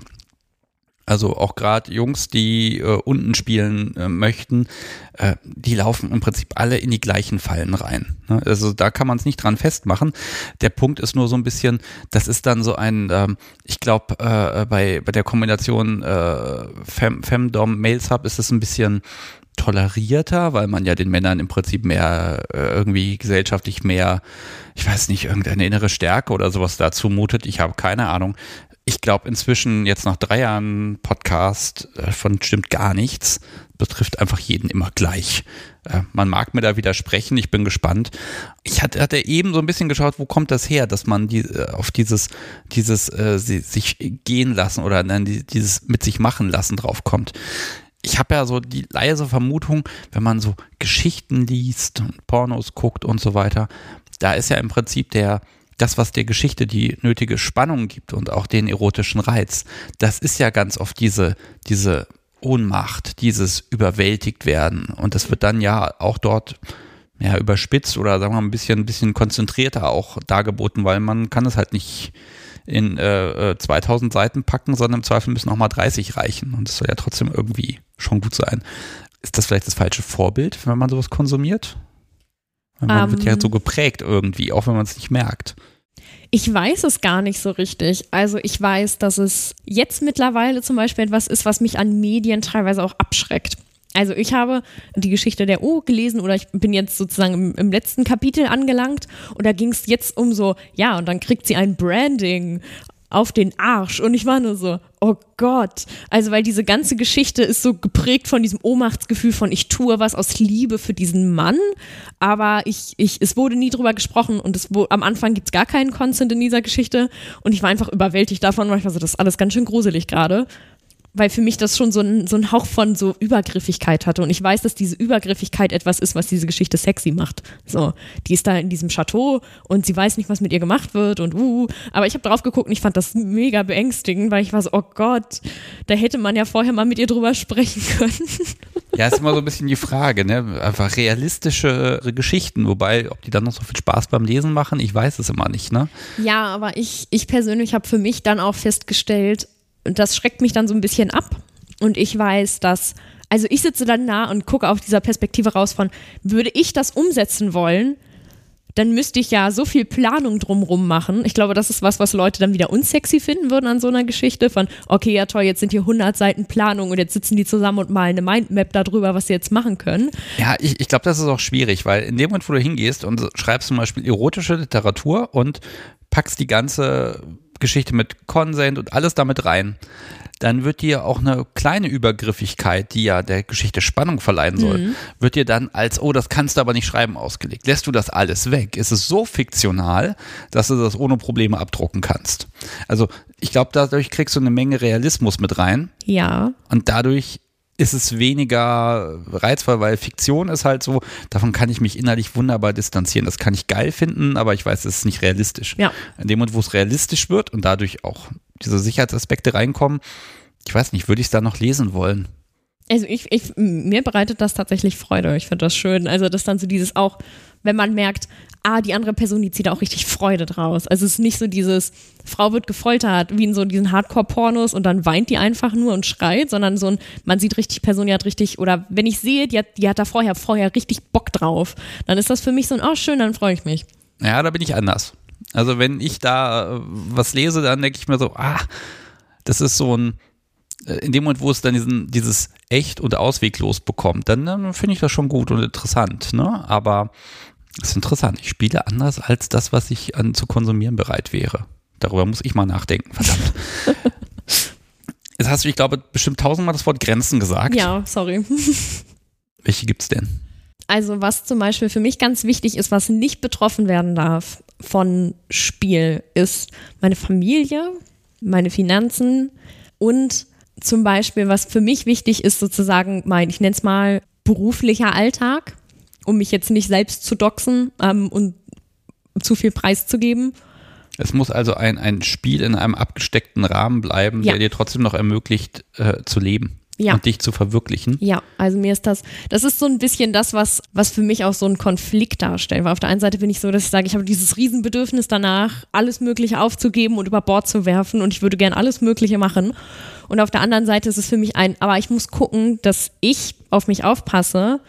Also auch gerade Jungs, die äh, unten spielen äh, möchten, äh, die laufen im Prinzip alle in die gleichen Fallen rein. Ne? Also da kann man es nicht dran festmachen. Der Punkt ist nur so ein bisschen, das ist dann so ein, ähm, ich glaube, äh, bei, bei der Kombination äh, Fem, Femdom, Male Sub ist es ein bisschen tolerierter, weil man ja den Männern im Prinzip mehr äh, irgendwie gesellschaftlich mehr, ich weiß nicht, irgendeine innere Stärke oder sowas dazu mutet. Ich habe keine Ahnung ich glaube inzwischen jetzt nach drei Jahren Podcast äh, von stimmt gar nichts. Betrifft einfach jeden immer gleich. Äh, man mag mir da widersprechen, ich bin gespannt. Ich hatte, eben so ein bisschen geschaut, wo kommt das her, dass man die, äh, auf dieses, dieses äh, sich gehen lassen oder nein, dieses mit sich machen lassen drauf kommt. Ich habe ja so die leise Vermutung, wenn man so Geschichten liest und Pornos guckt und so weiter, da ist ja im Prinzip der, das, was der Geschichte die nötige Spannung gibt und auch den erotischen Reiz, das ist ja ganz oft diese, diese Ohnmacht, dieses überwältigt werden. Und das wird dann ja auch dort ja, überspitzt oder sagen wir mal ein bisschen, ein bisschen konzentrierter auch dargeboten, weil man kann es halt nicht in äh, 2000 äh, Seiten packen, sondern im Zweifel müssen auch mal 30 reichen. Und es soll ja trotzdem irgendwie schon gut sein. Ist das vielleicht das falsche Vorbild, wenn man sowas konsumiert? Man um, wird ja ähm. so geprägt irgendwie, auch wenn man es nicht merkt. Ich weiß es gar nicht so richtig. Also ich weiß, dass es jetzt mittlerweile zum Beispiel etwas ist, was mich an Medien teilweise auch abschreckt. Also ich habe die Geschichte der O gelesen oder ich bin jetzt sozusagen im, im letzten Kapitel angelangt und da ging es jetzt um so, ja, und dann kriegt sie ein Branding auf den Arsch. Und ich war nur so, oh Gott. Also, weil diese ganze Geschichte ist so geprägt von diesem Ohnmachtsgefühl von, ich tue was aus Liebe für diesen Mann, aber ich, ich, es wurde nie drüber gesprochen und es, wo, am Anfang gibt es gar keinen Consent in dieser Geschichte und ich war einfach überwältigt davon, weil ich war so, das ist alles ganz schön gruselig gerade weil für mich das schon so ein, so ein Hauch von so Übergriffigkeit hatte. Und ich weiß, dass diese Übergriffigkeit etwas ist, was diese Geschichte sexy macht. So, die ist da in diesem Chateau und sie weiß nicht, was mit ihr gemacht wird und uh. Aber ich habe drauf geguckt und ich fand das mega beängstigend, weil ich war so, oh Gott, da hätte man ja vorher mal mit ihr drüber sprechen *laughs* können. Ja, ist immer so ein bisschen die Frage, ne? Einfach realistische Geschichten, wobei, ob die dann noch so viel Spaß beim Lesen machen, ich weiß es immer nicht, ne? Ja, aber ich, ich persönlich habe für mich dann auch festgestellt, das schreckt mich dann so ein bisschen ab. Und ich weiß, dass, also ich sitze dann nah und gucke auf dieser Perspektive raus von, würde ich das umsetzen wollen, dann müsste ich ja so viel Planung drumrum machen. Ich glaube, das ist was, was Leute dann wieder unsexy finden würden an so einer Geschichte von, okay, ja toll, jetzt sind hier 100 Seiten Planung und jetzt sitzen die zusammen und malen eine Mindmap darüber, was sie jetzt machen können. Ja, ich, ich glaube, das ist auch schwierig, weil in dem Moment, wo du hingehst und schreibst zum Beispiel erotische Literatur und packst die ganze Geschichte mit Consent und alles damit rein, dann wird dir auch eine kleine Übergriffigkeit, die ja der Geschichte Spannung verleihen soll, mhm. wird dir dann als, oh, das kannst du aber nicht schreiben, ausgelegt. Lässt du das alles weg? Ist es so fiktional, dass du das ohne Probleme abdrucken kannst? Also, ich glaube, dadurch kriegst du eine Menge Realismus mit rein. Ja. Und dadurch ist es weniger reizvoll, weil Fiktion ist halt so, davon kann ich mich innerlich wunderbar distanzieren. Das kann ich geil finden, aber ich weiß, es ist nicht realistisch. Ja. In dem Moment, wo es realistisch wird und dadurch auch diese Sicherheitsaspekte reinkommen, ich weiß nicht, würde ich es da noch lesen wollen? Also ich, ich, mir bereitet das tatsächlich Freude. Ich finde das schön. Also das dann so dieses auch, wenn man merkt, ah, die andere Person, die zieht da auch richtig Freude draus. Also es ist nicht so dieses, Frau wird gefoltert, wie in so diesen Hardcore-Pornos und dann weint die einfach nur und schreit, sondern so ein, man sieht richtig, Person, die hat richtig, oder wenn ich sehe, die hat, die hat da vorher, vorher richtig Bock drauf, dann ist das für mich so ein, oh schön, dann freue ich mich. Ja, da bin ich anders. Also wenn ich da äh, was lese, dann denke ich mir so, ah, das ist so ein, äh, in dem Moment, wo es dann diesen, dieses echt und ausweglos bekommt, dann, dann finde ich das schon gut und interessant. Ne? Aber das ist interessant. Ich spiele anders als das, was ich an zu konsumieren bereit wäre. Darüber muss ich mal nachdenken, verdammt. *laughs* Jetzt hast du, ich glaube, bestimmt tausendmal das Wort Grenzen gesagt. Ja, sorry. *laughs* Welche gibt es denn? Also, was zum Beispiel für mich ganz wichtig ist, was nicht betroffen werden darf von Spiel, ist meine Familie, meine Finanzen und zum Beispiel, was für mich wichtig ist, sozusagen mein, ich nenne es mal, beruflicher Alltag um mich jetzt nicht selbst zu doxen ähm, und zu viel preiszugeben. Es muss also ein, ein Spiel in einem abgesteckten Rahmen bleiben, ja. der dir trotzdem noch ermöglicht äh, zu leben. Ja. und dich zu verwirklichen. Ja, also mir ist das, das ist so ein bisschen das, was, was für mich auch so einen Konflikt darstellt. Weil auf der einen Seite bin ich so, dass ich sage, ich habe dieses Riesenbedürfnis danach, alles Mögliche aufzugeben und über Bord zu werfen und ich würde gern alles Mögliche machen. Und auf der anderen Seite ist es für mich ein, aber ich muss gucken, dass ich auf mich aufpasse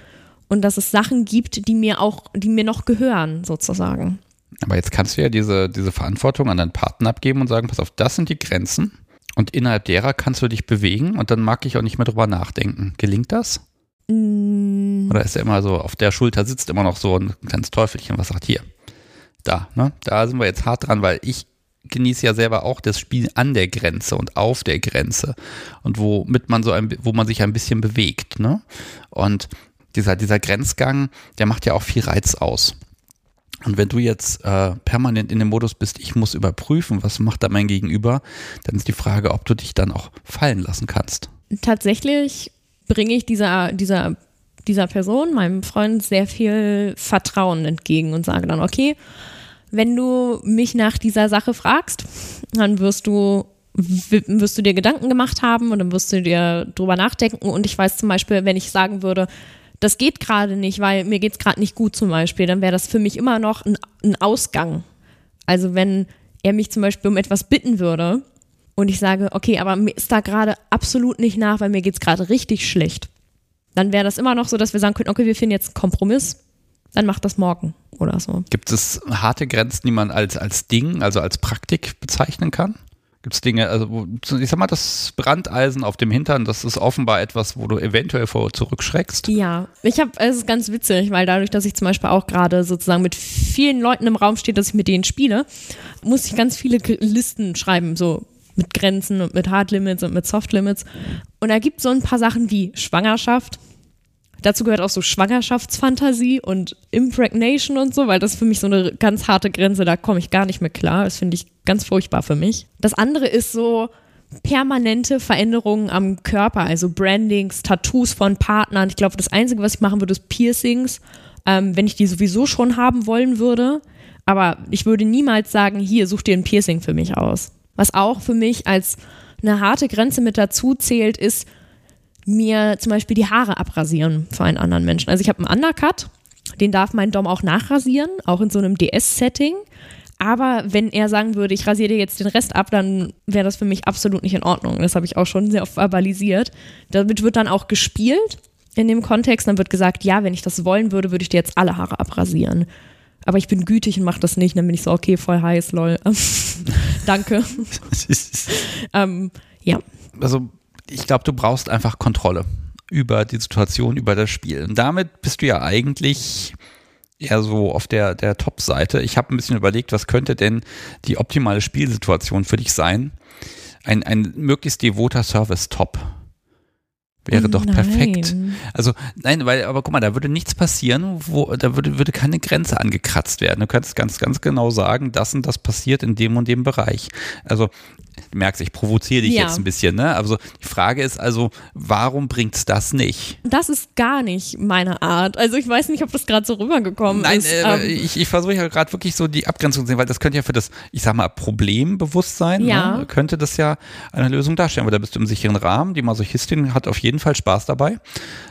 und dass es Sachen gibt, die mir auch, die mir noch gehören, sozusagen. Aber jetzt kannst du ja diese, diese Verantwortung an deinen Partner abgeben und sagen, pass auf, das sind die Grenzen und innerhalb derer kannst du dich bewegen und dann mag ich auch nicht mehr drüber nachdenken. Gelingt das? Mm. Oder ist er immer so, auf der Schulter sitzt immer noch so ein kleines Teufelchen, was sagt hier? Da, ne? Da sind wir jetzt hart dran, weil ich genieße ja selber auch das Spiel an der Grenze und auf der Grenze und womit man so ein, wo man sich ein bisschen bewegt, ne? Und dieser, dieser Grenzgang, der macht ja auch viel Reiz aus. Und wenn du jetzt äh, permanent in dem Modus bist, ich muss überprüfen, was macht da mein Gegenüber, dann ist die Frage, ob du dich dann auch fallen lassen kannst. Tatsächlich bringe ich dieser, dieser, dieser Person, meinem Freund, sehr viel Vertrauen entgegen und sage dann, okay, wenn du mich nach dieser Sache fragst, dann wirst du wirst du dir Gedanken gemacht haben und dann wirst du dir drüber nachdenken. Und ich weiß zum Beispiel, wenn ich sagen würde, das geht gerade nicht, weil mir geht es gerade nicht gut zum Beispiel, dann wäre das für mich immer noch ein, ein Ausgang. Also wenn er mich zum Beispiel um etwas bitten würde und ich sage, okay, aber mir ist da gerade absolut nicht nach, weil mir geht es gerade richtig schlecht. Dann wäre das immer noch so, dass wir sagen könnten, okay, wir finden jetzt einen Kompromiss, dann macht das morgen oder so. Gibt es harte Grenzen, die man als, als Ding, also als Praktik bezeichnen kann? Gibt es Dinge, also ich sag mal, das Brandeisen auf dem Hintern, das ist offenbar etwas, wo du eventuell vor zurückschreckst. Ja, ich habe, es ist ganz witzig, weil dadurch, dass ich zum Beispiel auch gerade sozusagen mit vielen Leuten im Raum stehe, dass ich mit denen spiele, muss ich ganz viele Listen schreiben, so mit Grenzen und mit Hard Limits und mit Soft Limits. Und da gibt es so ein paar Sachen wie Schwangerschaft, Dazu gehört auch so Schwangerschaftsfantasie und Impregnation und so, weil das für mich so eine ganz harte Grenze, da komme ich gar nicht mehr klar. Das finde ich ganz furchtbar für mich. Das andere ist so permanente Veränderungen am Körper, also Brandings, Tattoos von Partnern. Ich glaube, das Einzige, was ich machen würde, ist Piercings, ähm, wenn ich die sowieso schon haben wollen würde. Aber ich würde niemals sagen, hier, such dir ein Piercing für mich aus. Was auch für mich als eine harte Grenze mit dazu zählt, ist, mir zum Beispiel die Haare abrasieren für einen anderen Menschen. Also ich habe einen Undercut, den darf mein Dom auch nachrasieren, auch in so einem DS-Setting. Aber wenn er sagen würde, ich rasiere dir jetzt den Rest ab, dann wäre das für mich absolut nicht in Ordnung. Das habe ich auch schon sehr oft verbalisiert. Damit wird dann auch gespielt in dem Kontext. Dann wird gesagt, ja, wenn ich das wollen würde, würde ich dir jetzt alle Haare abrasieren. Aber ich bin gütig und mache das nicht. Dann bin ich so, okay, voll heiß, lol. *laughs* Danke. *laughs* ähm, ja. Also ich glaube, du brauchst einfach Kontrolle über die Situation, über das Spiel. Und damit bist du ja eigentlich eher so auf der, der Top-Seite. Ich habe ein bisschen überlegt, was könnte denn die optimale Spielsituation für dich sein? Ein, ein möglichst devoter Service-Top wäre doch perfekt. Also nein, weil aber guck mal, da würde nichts passieren, wo da würde würde keine Grenze angekratzt werden. Du kannst ganz ganz genau sagen, das und das passiert in dem und dem Bereich. Also du merkst, ich provoziere dich ja. jetzt ein bisschen, ne? Also die Frage ist also, warum bringt's das nicht? Das ist gar nicht meine Art. Also ich weiß nicht, ob das gerade so rübergekommen Nein, ist. Nein, äh, ähm, ich, ich versuche ja gerade wirklich so die Abgrenzung zu sehen, weil das könnte ja für das, ich sag mal, Problembewusstsein, ja. ne, könnte das ja eine Lösung darstellen, weil da bist du im sicheren Rahmen. Die Masochistin hat auf jeden Fall Spaß dabei,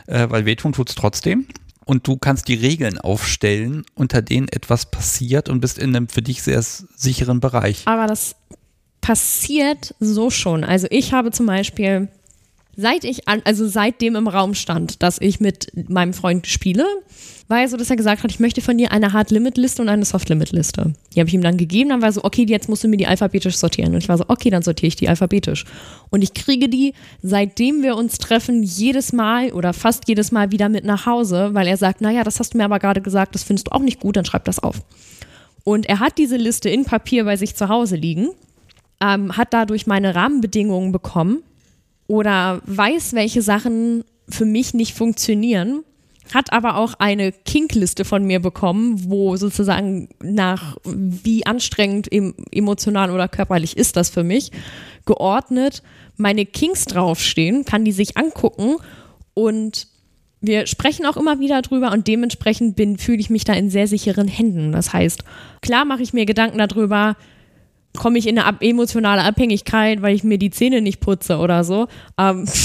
äh, weil wehtun tut's trotzdem und du kannst die Regeln aufstellen, unter denen etwas passiert und bist in einem für dich sehr sicheren Bereich. Aber das passiert so schon. Also ich habe zum Beispiel, seit ich an, also seitdem im Raum stand, dass ich mit meinem Freund spiele, war er so, dass er gesagt hat, ich möchte von dir eine Hard-Limit-Liste und eine Soft-Limit-Liste. Die habe ich ihm dann gegeben, dann war er so, okay, jetzt musst du mir die alphabetisch sortieren. Und ich war so, okay, dann sortiere ich die alphabetisch. Und ich kriege die, seitdem wir uns treffen, jedes Mal oder fast jedes Mal wieder mit nach Hause, weil er sagt, naja, das hast du mir aber gerade gesagt, das findest du auch nicht gut, dann schreib das auf. Und er hat diese Liste in Papier bei sich zu Hause liegen ähm, hat dadurch meine Rahmenbedingungen bekommen oder weiß, welche Sachen für mich nicht funktionieren, hat aber auch eine Kinkliste von mir bekommen, wo sozusagen nach wie anstrengend emotional oder körperlich ist das für mich, geordnet meine Kinks draufstehen, kann die sich angucken und wir sprechen auch immer wieder drüber und dementsprechend fühle ich mich da in sehr sicheren Händen. Das heißt, klar mache ich mir Gedanken darüber, komme ich in eine emotionale Abhängigkeit, weil ich mir die Zähne nicht putze oder so. Ähm, *laughs*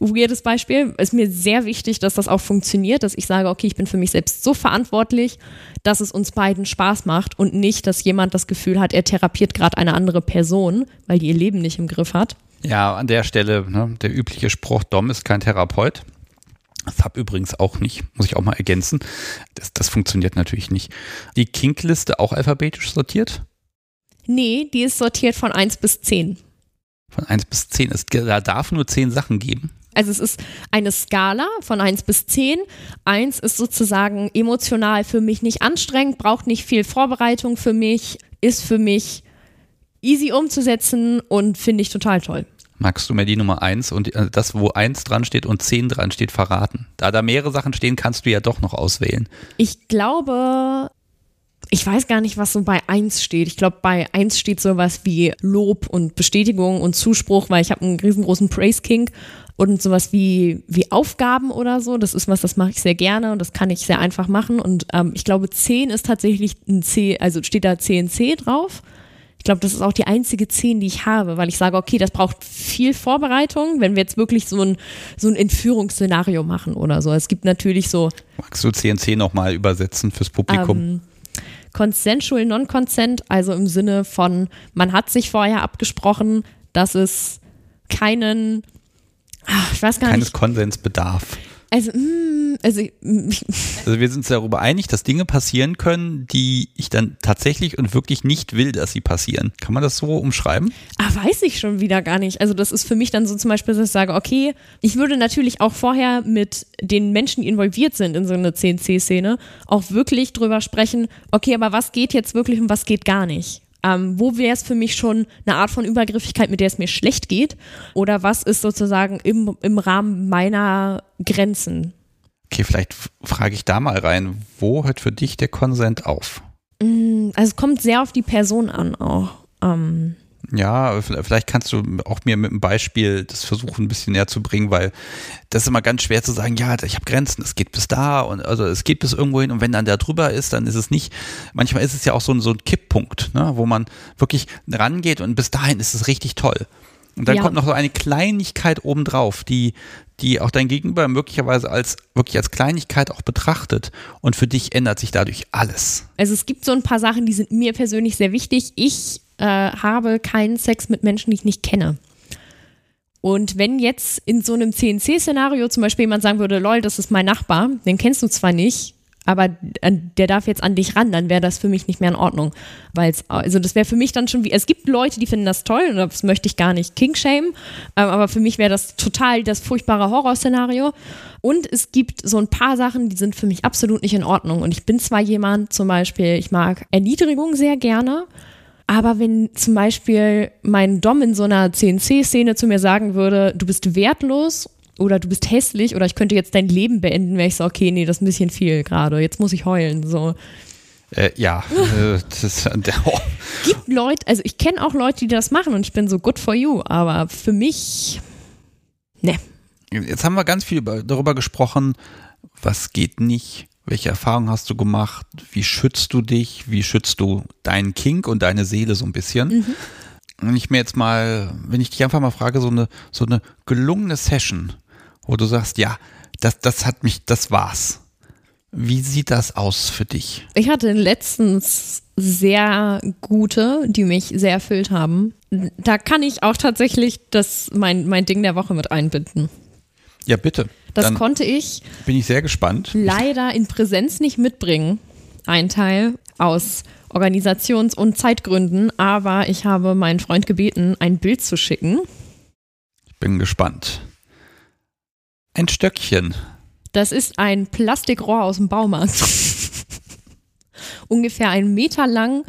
weirdes Beispiel. Ist mir sehr wichtig, dass das auch funktioniert, dass ich sage, okay, ich bin für mich selbst so verantwortlich, dass es uns beiden Spaß macht und nicht, dass jemand das Gefühl hat, er therapiert gerade eine andere Person, weil die ihr Leben nicht im Griff hat. Ja, an der Stelle, ne, der übliche Spruch, Dom ist kein Therapeut. Das habe übrigens auch nicht, muss ich auch mal ergänzen. Das, das funktioniert natürlich nicht. Die Kinkliste auch alphabetisch sortiert? Nee, die ist sortiert von 1 bis 10. Von 1 bis 10. Es da darf nur 10 Sachen geben. Also es ist eine Skala von 1 bis 10. 1 ist sozusagen emotional für mich nicht anstrengend, braucht nicht viel Vorbereitung für mich, ist für mich easy umzusetzen und finde ich total toll. Magst du mir die Nummer 1 und äh, das, wo 1 dran steht und 10 dran steht, verraten? Da da mehrere Sachen stehen, kannst du ja doch noch auswählen. Ich glaube, ich weiß gar nicht, was so bei 1 steht. Ich glaube, bei 1 steht sowas wie Lob und Bestätigung und Zuspruch, weil ich habe einen riesengroßen Praise King und sowas wie, wie Aufgaben oder so. Das ist was, das mache ich sehr gerne und das kann ich sehr einfach machen. Und ähm, ich glaube, 10 ist tatsächlich ein C, also steht da CNC drauf. Ich glaube, das ist auch die einzige 10, die ich habe, weil ich sage, okay, das braucht viel Vorbereitung, wenn wir jetzt wirklich so ein, so ein Entführungsszenario machen oder so. Es gibt natürlich so. Magst du CNC nochmal übersetzen fürs Publikum? Ähm, Consensual Non-Consent, also im Sinne von, man hat sich vorher abgesprochen, dass es keinen, ach, ich weiß gar Keines nicht. Konsens bedarf. Also, mm, also *laughs* Also wir sind uns darüber einig, dass Dinge passieren können, die ich dann tatsächlich und wirklich nicht will, dass sie passieren. Kann man das so umschreiben? Ah, weiß ich schon wieder gar nicht. Also das ist für mich dann so zum Beispiel, dass ich sage, okay, ich würde natürlich auch vorher mit den Menschen, die involviert sind in so eine CNC-Szene, auch wirklich drüber sprechen, okay, aber was geht jetzt wirklich und was geht gar nicht? Ähm, wo wäre es für mich schon eine Art von Übergriffigkeit, mit der es mir schlecht geht? Oder was ist sozusagen im, im Rahmen meiner Grenzen? Okay, vielleicht frage ich da mal rein, wo hört für dich der Konsent auf? Also es kommt sehr auf die Person an auch. Ähm, Ja, vielleicht kannst du auch mir mit einem Beispiel das versuchen, ein bisschen näher zu bringen, weil das ist immer ganz schwer zu sagen, ja, ich habe Grenzen, es geht bis da und also es geht bis irgendwo hin und wenn dann der drüber ist, dann ist es nicht, manchmal ist es ja auch so ein, so ein Kipppunkt, ne, wo man wirklich rangeht und bis dahin ist es richtig toll. Und dann Ja. kommt noch so eine Kleinigkeit obendrauf, die, die auch dein Gegenüber möglicherweise als wirklich als Kleinigkeit auch betrachtet und für dich ändert sich dadurch alles. Also es gibt so ein paar Sachen, die sind mir persönlich sehr wichtig. Ich äh, habe keinen Sex mit Menschen, die ich nicht kenne. Und wenn jetzt in so einem CNC-Szenario zum Beispiel jemand sagen würde, lol, das ist mein Nachbar, den kennst du zwar nicht, aber an- der darf jetzt an dich ran, dann wäre das für mich nicht mehr in Ordnung. Weil also das wäre für mich dann schon wie, es gibt Leute, die finden das toll und das möchte ich gar nicht kingshamen, ähm, aber für mich wäre das total das furchtbare Horrorszenario. Und es gibt so ein paar Sachen, die sind für mich absolut nicht in Ordnung. Und ich bin zwar jemand, zum Beispiel, ich mag Erniedrigung sehr gerne, aber wenn zum Beispiel mein Dom in so einer CNC-Szene zu mir sagen würde, du bist wertlos oder du bist hässlich oder ich könnte jetzt dein Leben beenden, wäre ich so, okay, nee, das ist ein bisschen viel gerade, jetzt muss ich heulen. So. Äh, ja, *laughs* äh, das, der, oh. Gibt Leute, also ich kenne auch Leute, die das machen und ich bin so good for you, aber für mich, ne. Jetzt haben wir ganz viel über, darüber gesprochen, was geht nicht, welche Erfahrungen hast du gemacht, wie schützt du dich, wie schützt du deinen Kink und deine Seele so ein bisschen. Wenn ich mir jetzt mal, wenn ich dich einfach mal frage, so eine, so eine gelungene Session, wo du sagst, ja, das, das hat mich, das war's. Wie sieht das aus für dich? Ich hatte letztens sehr gute, die mich sehr erfüllt haben. Da kann ich auch tatsächlich das, mein, mein Ding der Woche mit einbinden. Ja, bitte. Das Dann konnte ich bin ich sehr gespannt. leider in Präsenz nicht mitbringen. Ein Teil aus Organisations- und Zeitgründen, aber ich habe meinen Freund gebeten, ein Bild zu schicken. Ich bin gespannt. Ein Stöckchen. Das ist ein Plastikrohr aus dem Baumarkt. *laughs* Ungefähr einen Meter lang,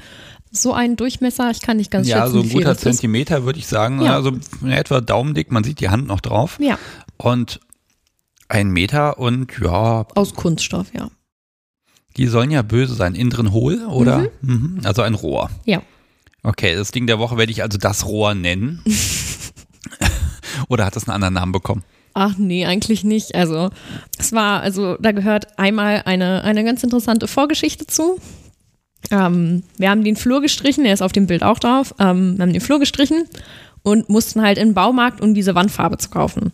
so ein Durchmesser, ich kann nicht ganz Ja, schätzen, so ein guter. Zentimeter würde ich sagen. Ja. Also in etwa daumendick, man sieht die Hand noch drauf. Ja, Und ein Meter und ja, aus Kunststoff, ja. die sollen ja böse sein. Innen drin hohl oder? Mhm. Also ein Rohr. Ja. Okay, das Ding der Woche werde ich also das Rohr nennen. *laughs* oder hat das einen anderen Namen bekommen? Ach nee, eigentlich nicht. Also es war, also da gehört einmal eine, eine ganz interessante Vorgeschichte zu. Ähm, wir haben den Flur gestrichen, der ist auf dem Bild auch drauf. Ähm, wir haben den Flur gestrichen und mussten halt in den Baumarkt, um diese Wandfarbe zu kaufen.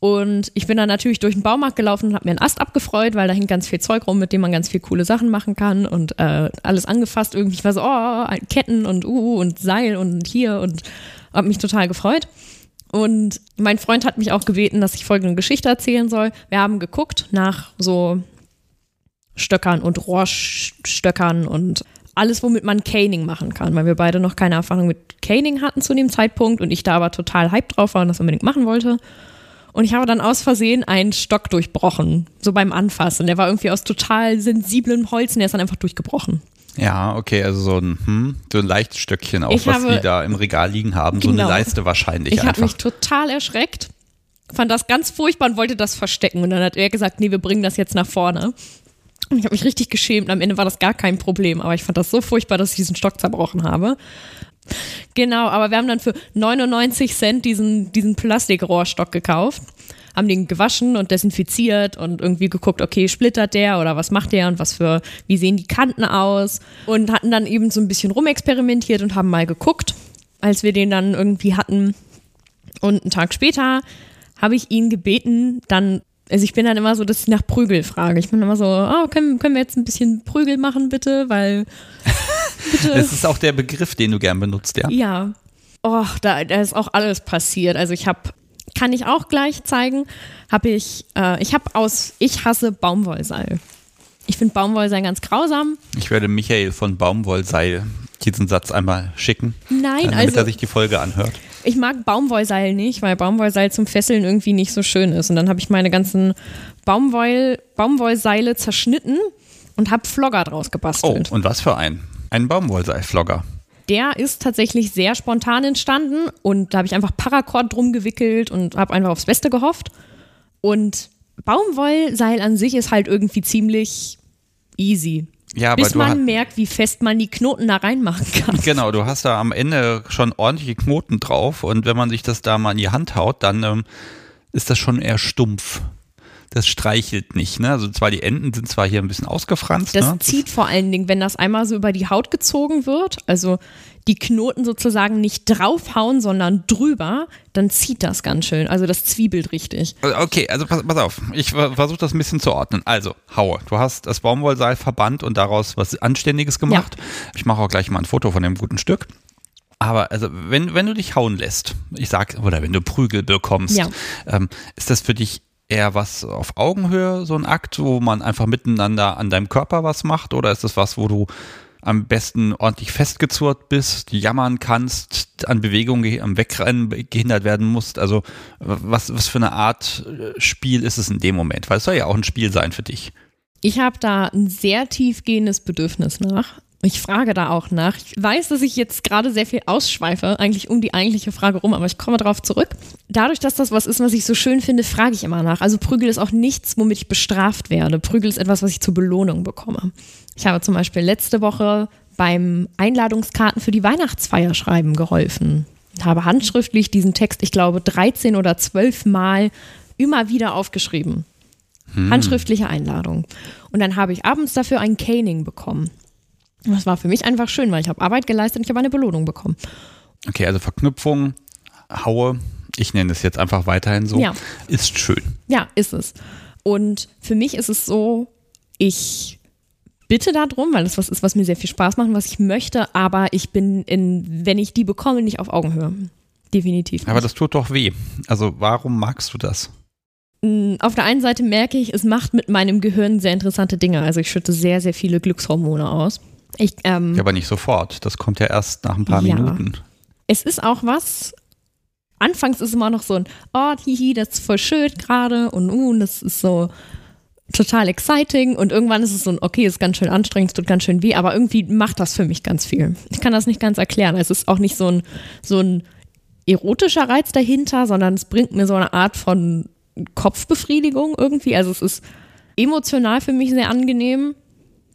Und ich bin dann natürlich durch den Baumarkt gelaufen und habe mir einen Ast abgefreut, weil da hängt ganz viel Zeug rum, mit dem man ganz viel coole Sachen machen kann und äh, alles angefasst. Irgendwie ich war so, oh, Ketten und uh und Seil und hier und habe mich total gefreut. Und mein Freund hat mich auch gebeten, dass ich folgende Geschichte erzählen soll. Wir haben geguckt nach so Stöckern und Rohrstöckern und alles, womit man Caning machen kann, weil wir beide noch keine Erfahrung mit Caning hatten zu dem Zeitpunkt und ich da aber total hype drauf war und das unbedingt machen wollte. Und ich habe dann aus Versehen einen Stock durchbrochen, so beim Anfassen. Der war irgendwie aus total sensiblem Holz und der ist dann einfach durchgebrochen. Ja, okay, also so ein, hm, so ein leichtes Stöckchen auch, Ich was habe- die da im Regal liegen haben. So Genau. eine Leiste wahrscheinlich Ich habe einfach. mich total erschreckt, fand das ganz furchtbar und wollte das verstecken. Und dann hat er gesagt, nee, wir bringen das jetzt nach vorne. Und ich habe mich richtig geschämt. Am Ende war das gar kein Problem. Aber ich fand das so furchtbar, dass ich diesen Stock zerbrochen habe. Genau, aber wir haben dann für 99 Cent diesen, diesen Plastikrohrstock gekauft, haben den gewaschen und desinfiziert und irgendwie geguckt, okay, splittert der oder was macht der und was für, wie sehen die Kanten aus und hatten dann eben so ein bisschen rumexperimentiert und haben mal geguckt, als wir den dann irgendwie hatten. Und einen Tag später habe ich ihn gebeten, dann Also ich bin dann immer so, dass ich nach Prügel frage. Ich bin immer so, oh, können, können wir jetzt ein bisschen Prügel machen, bitte? Weil. Bitte. Das ist auch der Begriff, den du gern benutzt, ja? Ja. Oh, da, da ist auch alles passiert. Also ich habe, kann ich auch gleich zeigen, habe ich, äh, ich habe aus Ich hasse Baumwollseil. Ich finde Baumwollseil ganz grausam. Ich werde Michael von Baumwollseil diesen Satz einmal schicken. Nein, damit also. er sich die Folge anhört. Ich mag Baumwollseil nicht, weil Baumwollseil zum Fesseln irgendwie nicht so schön ist. Und dann habe ich meine ganzen Baumwoll, Baumwollseile zerschnitten und habe Flogger draus gebastelt. Oh, und was für ein? Ein Baumwollseilflogger. Der ist tatsächlich sehr spontan entstanden und da habe ich einfach Paracord drum gewickelt und habe einfach aufs Beste gehofft. Und Baumwollseil an sich ist halt irgendwie ziemlich easy. Ja, bis man merkt, wie fest man die Knoten da reinmachen kann. *laughs* Genau, du hast da am Ende schon ordentliche Knoten drauf und wenn man sich das da mal in die Hand haut, dann ähm, ist das schon eher stumpf. Das streichelt nicht, ne? Also zwar die Enden sind zwar hier ein bisschen ausgefranst. Das ne? zieht vor allen Dingen, wenn das einmal so über die Haut gezogen wird, also die Knoten sozusagen nicht draufhauen, sondern drüber, dann zieht das ganz schön. Also das zwiebelt richtig. Okay, also pass, pass auf. Ich versuche das ein bisschen zu ordnen. Also, Haue, du hast das Baumwollseil verbannt und daraus was Anständiges gemacht. Ja. Ich mache auch gleich mal ein Foto von dem guten Stück. Aber also, wenn, wenn du dich hauen lässt, ich sag, oder wenn du Prügel bekommst, ja. ähm, ist das für dich eher was auf Augenhöhe, so ein Akt, wo man einfach miteinander an deinem Körper was macht? Oder ist das was, wo du am besten ordentlich festgezurrt bist, jammern kannst, an Bewegungen am Wegrennen gehindert werden musst. Also was, was für eine Art äh, Spiel ist es in dem Moment? Weil es soll ja auch ein Spiel sein für dich. Ich habe da ein sehr tiefgehendes Bedürfnis nach. Ich frage da auch nach. Ich weiß, dass ich jetzt gerade sehr viel ausschweife, eigentlich um die eigentliche Frage rum, aber ich komme darauf zurück. Dadurch, dass das was ist, was ich so schön finde, frage ich immer nach. Also Prügel ist auch nichts, womit ich bestraft werde. Prügel ist etwas, was ich zur Belohnung bekomme. Ich habe zum Beispiel letzte Woche beim Einladungskarten für die Weihnachtsfeier schreiben geholfen. Ich habe handschriftlich diesen Text, ich glaube, 13 oder 12 Mal immer wieder aufgeschrieben. Hm. Handschriftliche Einladung. Und dann habe ich abends dafür ein Caning bekommen. Das war für mich einfach schön, weil ich habe Arbeit geleistet und ich habe eine Belohnung bekommen. Okay, also Verknüpfung, Haue, ich nenne es jetzt einfach weiterhin so, ja. ist schön. Ja, ist es. Und für mich ist es so, ich bitte darum, weil das was ist, was mir sehr viel Spaß macht, was ich möchte, aber ich bin in, wenn ich die bekomme, nicht auf Augenhöhe. Definitiv. Nicht. Aber das tut doch weh. Also warum magst du das? Mm, auf der einen Seite merke ich, es macht mit meinem Gehirn sehr interessante Dinge. Also ich schütte sehr, sehr viele Glückshormone aus. Ich, ähm, ja, aber nicht sofort. Das kommt ja erst nach ein paar ja. Minuten. Es ist auch was. Anfangs ist immer noch so ein, oh, hihi, das ist voll schön gerade und uh, das ist so total exciting und irgendwann ist es so ein, okay, ist ganz schön anstrengend, es tut ganz schön weh, aber irgendwie macht das für mich ganz viel. Ich kann das nicht ganz erklären. Es ist auch nicht so ein, so ein erotischer Reiz dahinter, sondern es bringt mir so eine Art von Kopfbefriedigung irgendwie. Also es ist emotional für mich sehr angenehm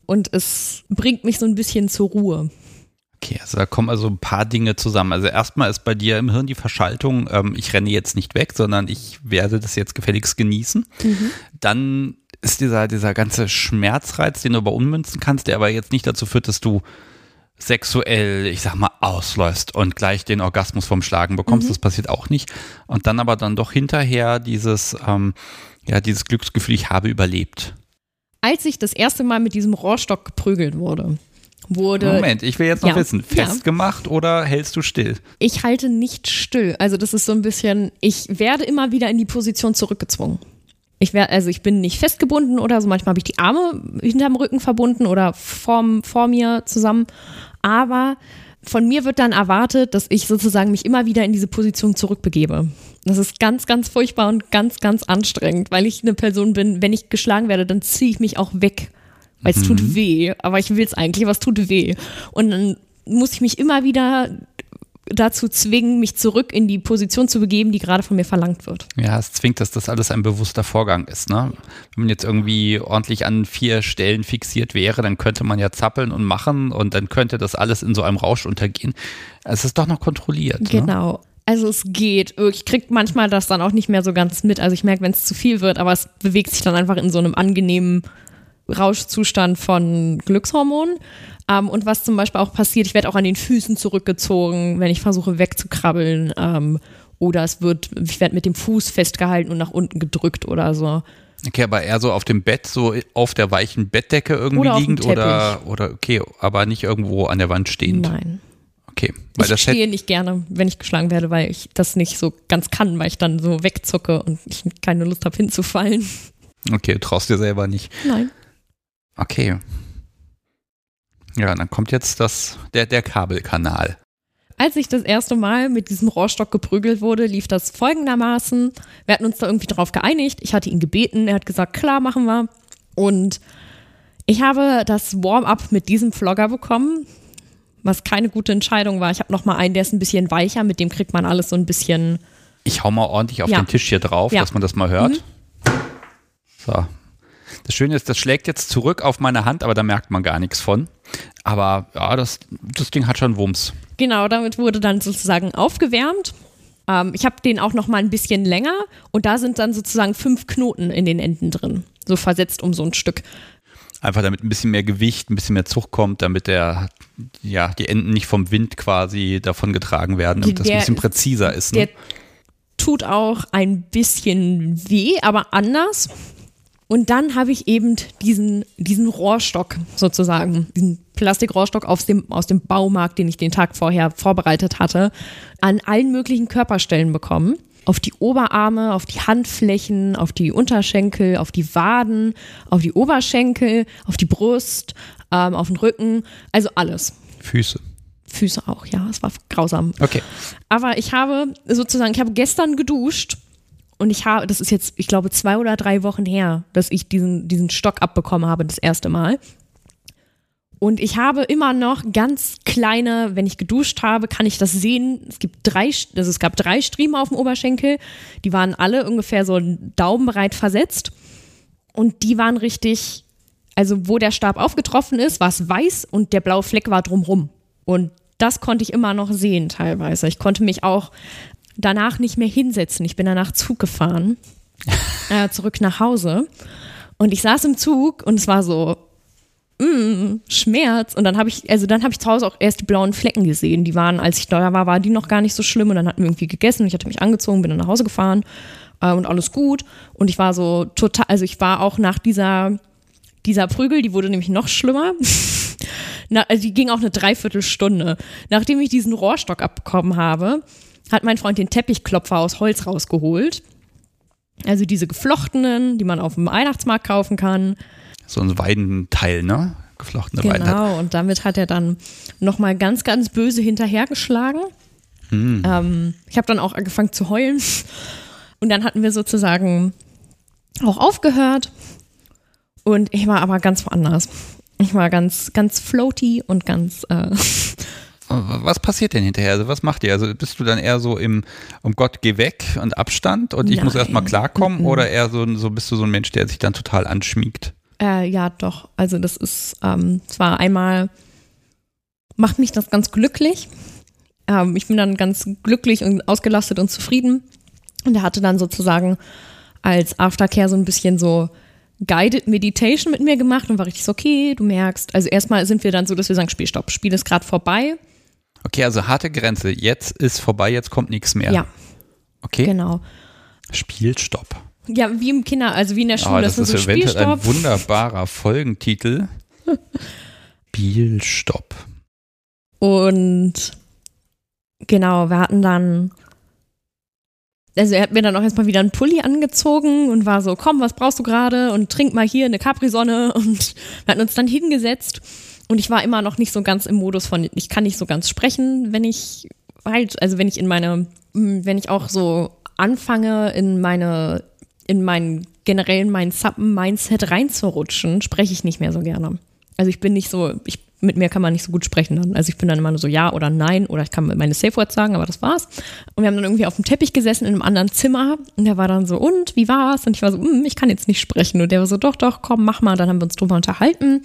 und es bringt mich so ein bisschen zur Ruhe. Okay, also da kommen also ein paar Dinge zusammen. Also erstmal ist bei dir im Hirn die Verschaltung, ähm, ich renne jetzt nicht weg, sondern ich werde das jetzt gefälligst genießen. Mhm. Dann ist dieser, dieser ganze Schmerzreiz, den du aber ummünzen kannst, der aber jetzt nicht dazu führt, dass du sexuell, ich sag mal, ausläufst und gleich den Orgasmus vom Schlagen bekommst. Mhm. Das passiert auch nicht. Und dann aber dann doch hinterher dieses, ähm, ja, dieses Glücksgefühl, ich habe überlebt. Als ich das erste Mal mit diesem Rohrstock geprügelt wurde, wurde. Moment, ich will jetzt noch ja, wissen, festgemacht ja. oder hältst du still? Ich halte nicht still. Also das ist so ein bisschen, ich werde immer wieder in die Position zurückgezwungen. Ich werde, also ich bin nicht festgebunden oder so. Manchmal habe ich die Arme hinterm Rücken verbunden oder vor, vor mir zusammen. Aber von mir wird dann erwartet, dass ich sozusagen mich immer wieder in diese Position zurückbegebe. Das ist ganz, ganz furchtbar und ganz, ganz anstrengend, weil ich eine Person bin, wenn ich geschlagen werde, dann ziehe ich mich auch weg. Weil es mhm. tut weh, aber ich will es eigentlich, aber es tut weh. Und dann muss ich mich immer wieder dazu zwingen, mich zurück in die Position zu begeben, die gerade von mir verlangt wird. Ja, es zwingt, dass das alles ein bewusster Vorgang ist. Ne? Wenn man jetzt irgendwie ordentlich an vier Stellen fixiert wäre, dann könnte man ja zappeln und machen und dann könnte das alles in so einem Rausch untergehen. Es ist doch noch kontrolliert. Ne? Genau. Ne? Also es geht. Ich kriege manchmal das dann auch nicht mehr so ganz mit. Also ich merke, wenn es zu viel wird, aber es bewegt sich dann einfach in so einem angenehmen Rauschzustand von Glückshormonen. Ähm, und was zum Beispiel auch passiert, ich werde auch an den Füßen zurückgezogen, wenn ich versuche wegzukrabbeln. Ähm, oder es wird, ich werde mit dem Fuß festgehalten und nach unten gedrückt oder so. Okay, aber eher so auf dem Bett, so auf der weichen Bettdecke irgendwie Oder liegend oder, oder okay, aber nicht irgendwo an der Wand stehend. Nein. Okay. Weil ich stehe nicht gerne, wenn ich geschlagen werde, weil ich das nicht so ganz kann, weil ich dann so wegzucke und ich keine Lust habe hinzufallen. okay, du traust dir selber nicht. Nein. Okay. Ja, dann kommt jetzt das, der, der Kabelkanal. Als ich das erste Mal mit diesem Rohrstock geprügelt wurde, lief das folgendermaßen. Wir hatten uns da irgendwie drauf geeinigt. Ich hatte ihn gebeten. Er hat gesagt, klar, machen wir. Und ich habe das Warm-up mit diesem Vlogger bekommen, was keine gute Entscheidung war. Ich habe noch mal einen, der ist ein bisschen weicher. Mit dem kriegt man alles so ein bisschen. Ich hau mal ordentlich auf Ja. den Tisch hier drauf, Ja. dass man das mal hört. Mhm. So. Das Schöne ist, das schlägt jetzt zurück auf meine Hand, aber da merkt man gar nichts von. Aber ja, das, das Ding hat schon Wumms. Genau, damit wurde dann sozusagen aufgewärmt. Ähm, ich habe den auch noch mal ein bisschen länger und da sind dann sozusagen fünf Knoten in den Enden drin. So versetzt um so ein Stück. Einfach damit ein bisschen mehr Gewicht, ein bisschen mehr Zug kommt, damit der, ja, die Enden nicht vom Wind quasi davon getragen werden, damit das ein Der- bisschen präziser ist. Ne? Der tut auch ein bisschen weh, aber anders. Und dann habe ich eben diesen, diesen Rohrstock sozusagen, diesen Plastikrohrstock aus dem, aus dem Baumarkt, den ich den Tag vorher vorbereitet hatte, an allen möglichen Körperstellen bekommen. Auf die Oberarme, auf die Handflächen, auf die Unterschenkel, auf die Waden, auf die Oberschenkel, auf die Brust, ähm, auf den Rücken, also alles. Füße. Füße auch, ja, es war grausam. Okay. Aber ich habe sozusagen, ich habe gestern geduscht und ich habe, das ist jetzt, ich glaube, zwei oder drei Wochen her, dass ich diesen, diesen Stock abbekommen habe, das erste Mal. Und ich habe immer noch ganz kleine, wenn ich geduscht habe, kann ich das sehen. Es gibt drei, also es gab drei Striemen auf dem Oberschenkel. Die waren alle ungefähr so daumenbreit versetzt. Und die waren richtig, also wo der Stab aufgetroffen ist, war es weiß und der blaue Fleck war drumrum. Und das konnte ich immer noch sehen teilweise. Ich konnte mich auch danach nicht mehr hinsetzen. Ich bin danach Zug gefahren, *laughs* äh, zurück nach Hause. Und ich saß im Zug und es war so, mm, Schmerz. Und dann habe ich, also dann habe ich zu Hause auch erst die blauen Flecken gesehen. Die waren, als ich da war, waren die noch gar nicht so schlimm. Und dann hatten wir irgendwie gegessen. Ich hatte mich angezogen, bin dann nach Hause gefahren äh, und alles gut. Und ich war so total, also ich war auch nach dieser, dieser Prügel, die wurde nämlich noch schlimmer. *laughs* Na, also die ging auch eine Dreiviertelstunde. Nachdem ich diesen Rohrstock abbekommen habe, hat mein Freund den Teppichklopfer aus Holz rausgeholt. Also diese geflochtenen, die man auf dem Weihnachtsmarkt kaufen kann. So ein Weidenteil, ne? Geflochtene Weidenteil. Genau, und damit hat er dann nochmal ganz, ganz böse hinterhergeschlagen. Ähm, ich habe dann auch angefangen zu heulen. Und dann hatten wir sozusagen auch aufgehört. Und ich war aber ganz woanders. Ich war ganz, ganz floaty und ganz, äh, *laughs* Was passiert denn hinterher? Also was macht ihr? Also bist du dann eher so im, um Gott, geh weg und Abstand und ich muss Nein. erstmal klarkommen Mhm. oder eher so, so bist du so ein Mensch, der sich dann total anschmiegt? Äh, ja, doch. Also das ist ähm, zwar einmal macht mich das ganz glücklich. Ähm, ich bin dann ganz glücklich und ausgelastet und zufrieden. Und er hatte dann sozusagen als Aftercare so ein bisschen so Guided Meditation mit mir gemacht und war richtig so, okay, du merkst. Also erstmal sind wir dann so, dass wir sagen, Spielstopp, Spiel ist gerade vorbei. Okay, also harte Grenze. Jetzt ist vorbei, jetzt kommt nichts mehr. Ja, Okay. genau. Spielstopp. Ja, wie im Kinder, also wie in der Schule. Oh, das ist so eventuell ein wunderbarer Folgentitel. *laughs* Spielstopp. Und genau, wir hatten dann, also er hat mir dann auch erstmal wieder einen Pulli angezogen und war so, komm, was brauchst du gerade? Und trink mal hier eine Capri-Sonne. *laughs* Und wir hatten uns dann hingesetzt. Und ich war immer noch nicht so ganz im Modus von, ich kann nicht so ganz sprechen, wenn ich halt, also wenn ich in meine, wenn ich auch so anfange, in meine, in meinen generellen mein Suppen-Mindset reinzurutschen, spreche ich nicht mehr so gerne. Also ich bin nicht so, ich, mit mir kann man nicht so gut sprechen dann. Also ich bin dann immer nur so ja oder nein oder ich kann meine Safe Words sagen, aber das war's. Und wir haben dann irgendwie auf dem Teppich gesessen in einem anderen Zimmer und der war dann so, und, wie war's? Und ich war so, "Hm, ich kann jetzt nicht sprechen. Und der war so, doch, doch, komm, mach mal. Dann haben wir uns drüber unterhalten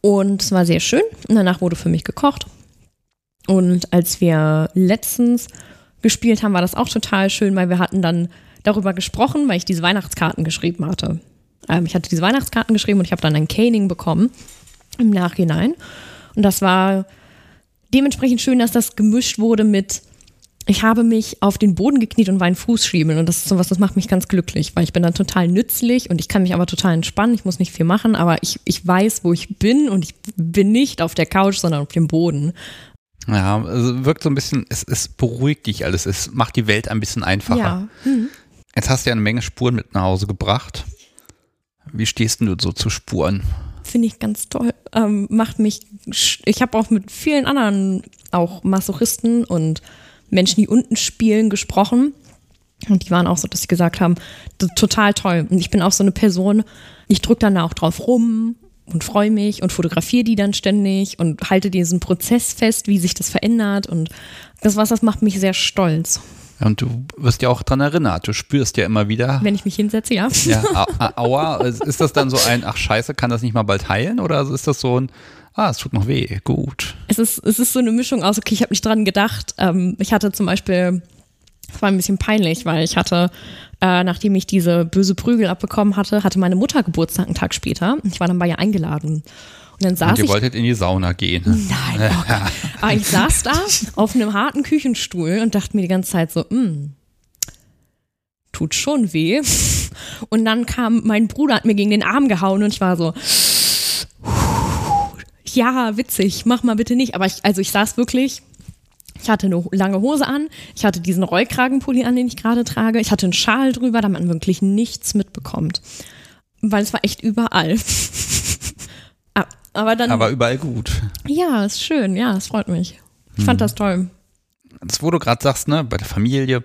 und es war sehr schön. Und danach wurde für mich gekocht. Und als wir letztens gespielt haben, war das auch total schön, weil wir hatten dann darüber gesprochen, weil ich diese Weihnachtskarten geschrieben hatte. Ähm, ich hatte diese Weihnachtskarten geschrieben und ich habe dann ein Caning bekommen im Nachhinein. Und das war dementsprechend schön, dass das gemischt wurde mit ich habe mich auf den Boden gekniet und war ein Fußschiebeln und das ist sowas, das macht mich ganz glücklich, weil ich bin dann total nützlich und ich kann mich aber total entspannen, ich muss nicht viel machen, aber ich, ich weiß, wo ich bin und ich bin nicht auf der Couch, sondern auf dem Boden. Ja, also wirkt so ein bisschen, es, es beruhigt dich alles, es macht die Welt ein bisschen einfacher. Ja. Mhm. Jetzt hast du ja eine Menge Spuren mit nach Hause gebracht. Wie stehst du so zu Spuren? Finde ich ganz toll. Ähm, macht mich, ich habe auch mit vielen anderen, auch Masochisten und Menschen, die unten spielen, gesprochen. Und die waren auch so, dass sie gesagt haben, total toll. Und ich bin auch so eine Person, ich drücke dann auch drauf rum und freue mich und fotografiere die dann ständig und halte diesen Prozess fest, wie sich das verändert. Und das was, das macht mich sehr stolz. Und du wirst ja auch dran erinnert, du spürst ja immer wieder. Wenn ich mich hinsetze, ja. Ja, *laughs* aua, ist das dann so ein, ach scheiße, kann das nicht mal bald heilen? Oder ist das so ein, ah, es tut noch weh, gut. Es ist, es ist so eine Mischung aus, okay, ich habe nicht dran gedacht. Ähm, ich hatte zum Beispiel, es war ein bisschen peinlich, weil ich hatte, äh, nachdem ich diese böse Prügel abbekommen hatte, hatte meine Mutter Geburtstag einen Tag später. Ich war dann bei ihr eingeladen. Und dann saß Und ihr wolltet in die Sauna gehen. Nein, oh *laughs* aber ich saß da auf einem harten Küchenstuhl und dachte mir die ganze Zeit so, hm, tut schon weh. Und dann kam mein Bruder, hat mir gegen den Arm gehauen und ich war so, ja, witzig, mach mal bitte nicht. Aber ich, also ich saß wirklich, ich hatte eine lange Hose an, ich hatte diesen Rollkragenpulli an, den ich gerade trage, ich hatte einen Schal drüber, damit man wirklich nichts mitbekommt. Weil es war echt überall. Aber dann. Aber überall gut. Ja, ist schön, ja, es freut mich. Ich hm. fand das toll. Das, wo du gerade sagst, ne, bei der Familie,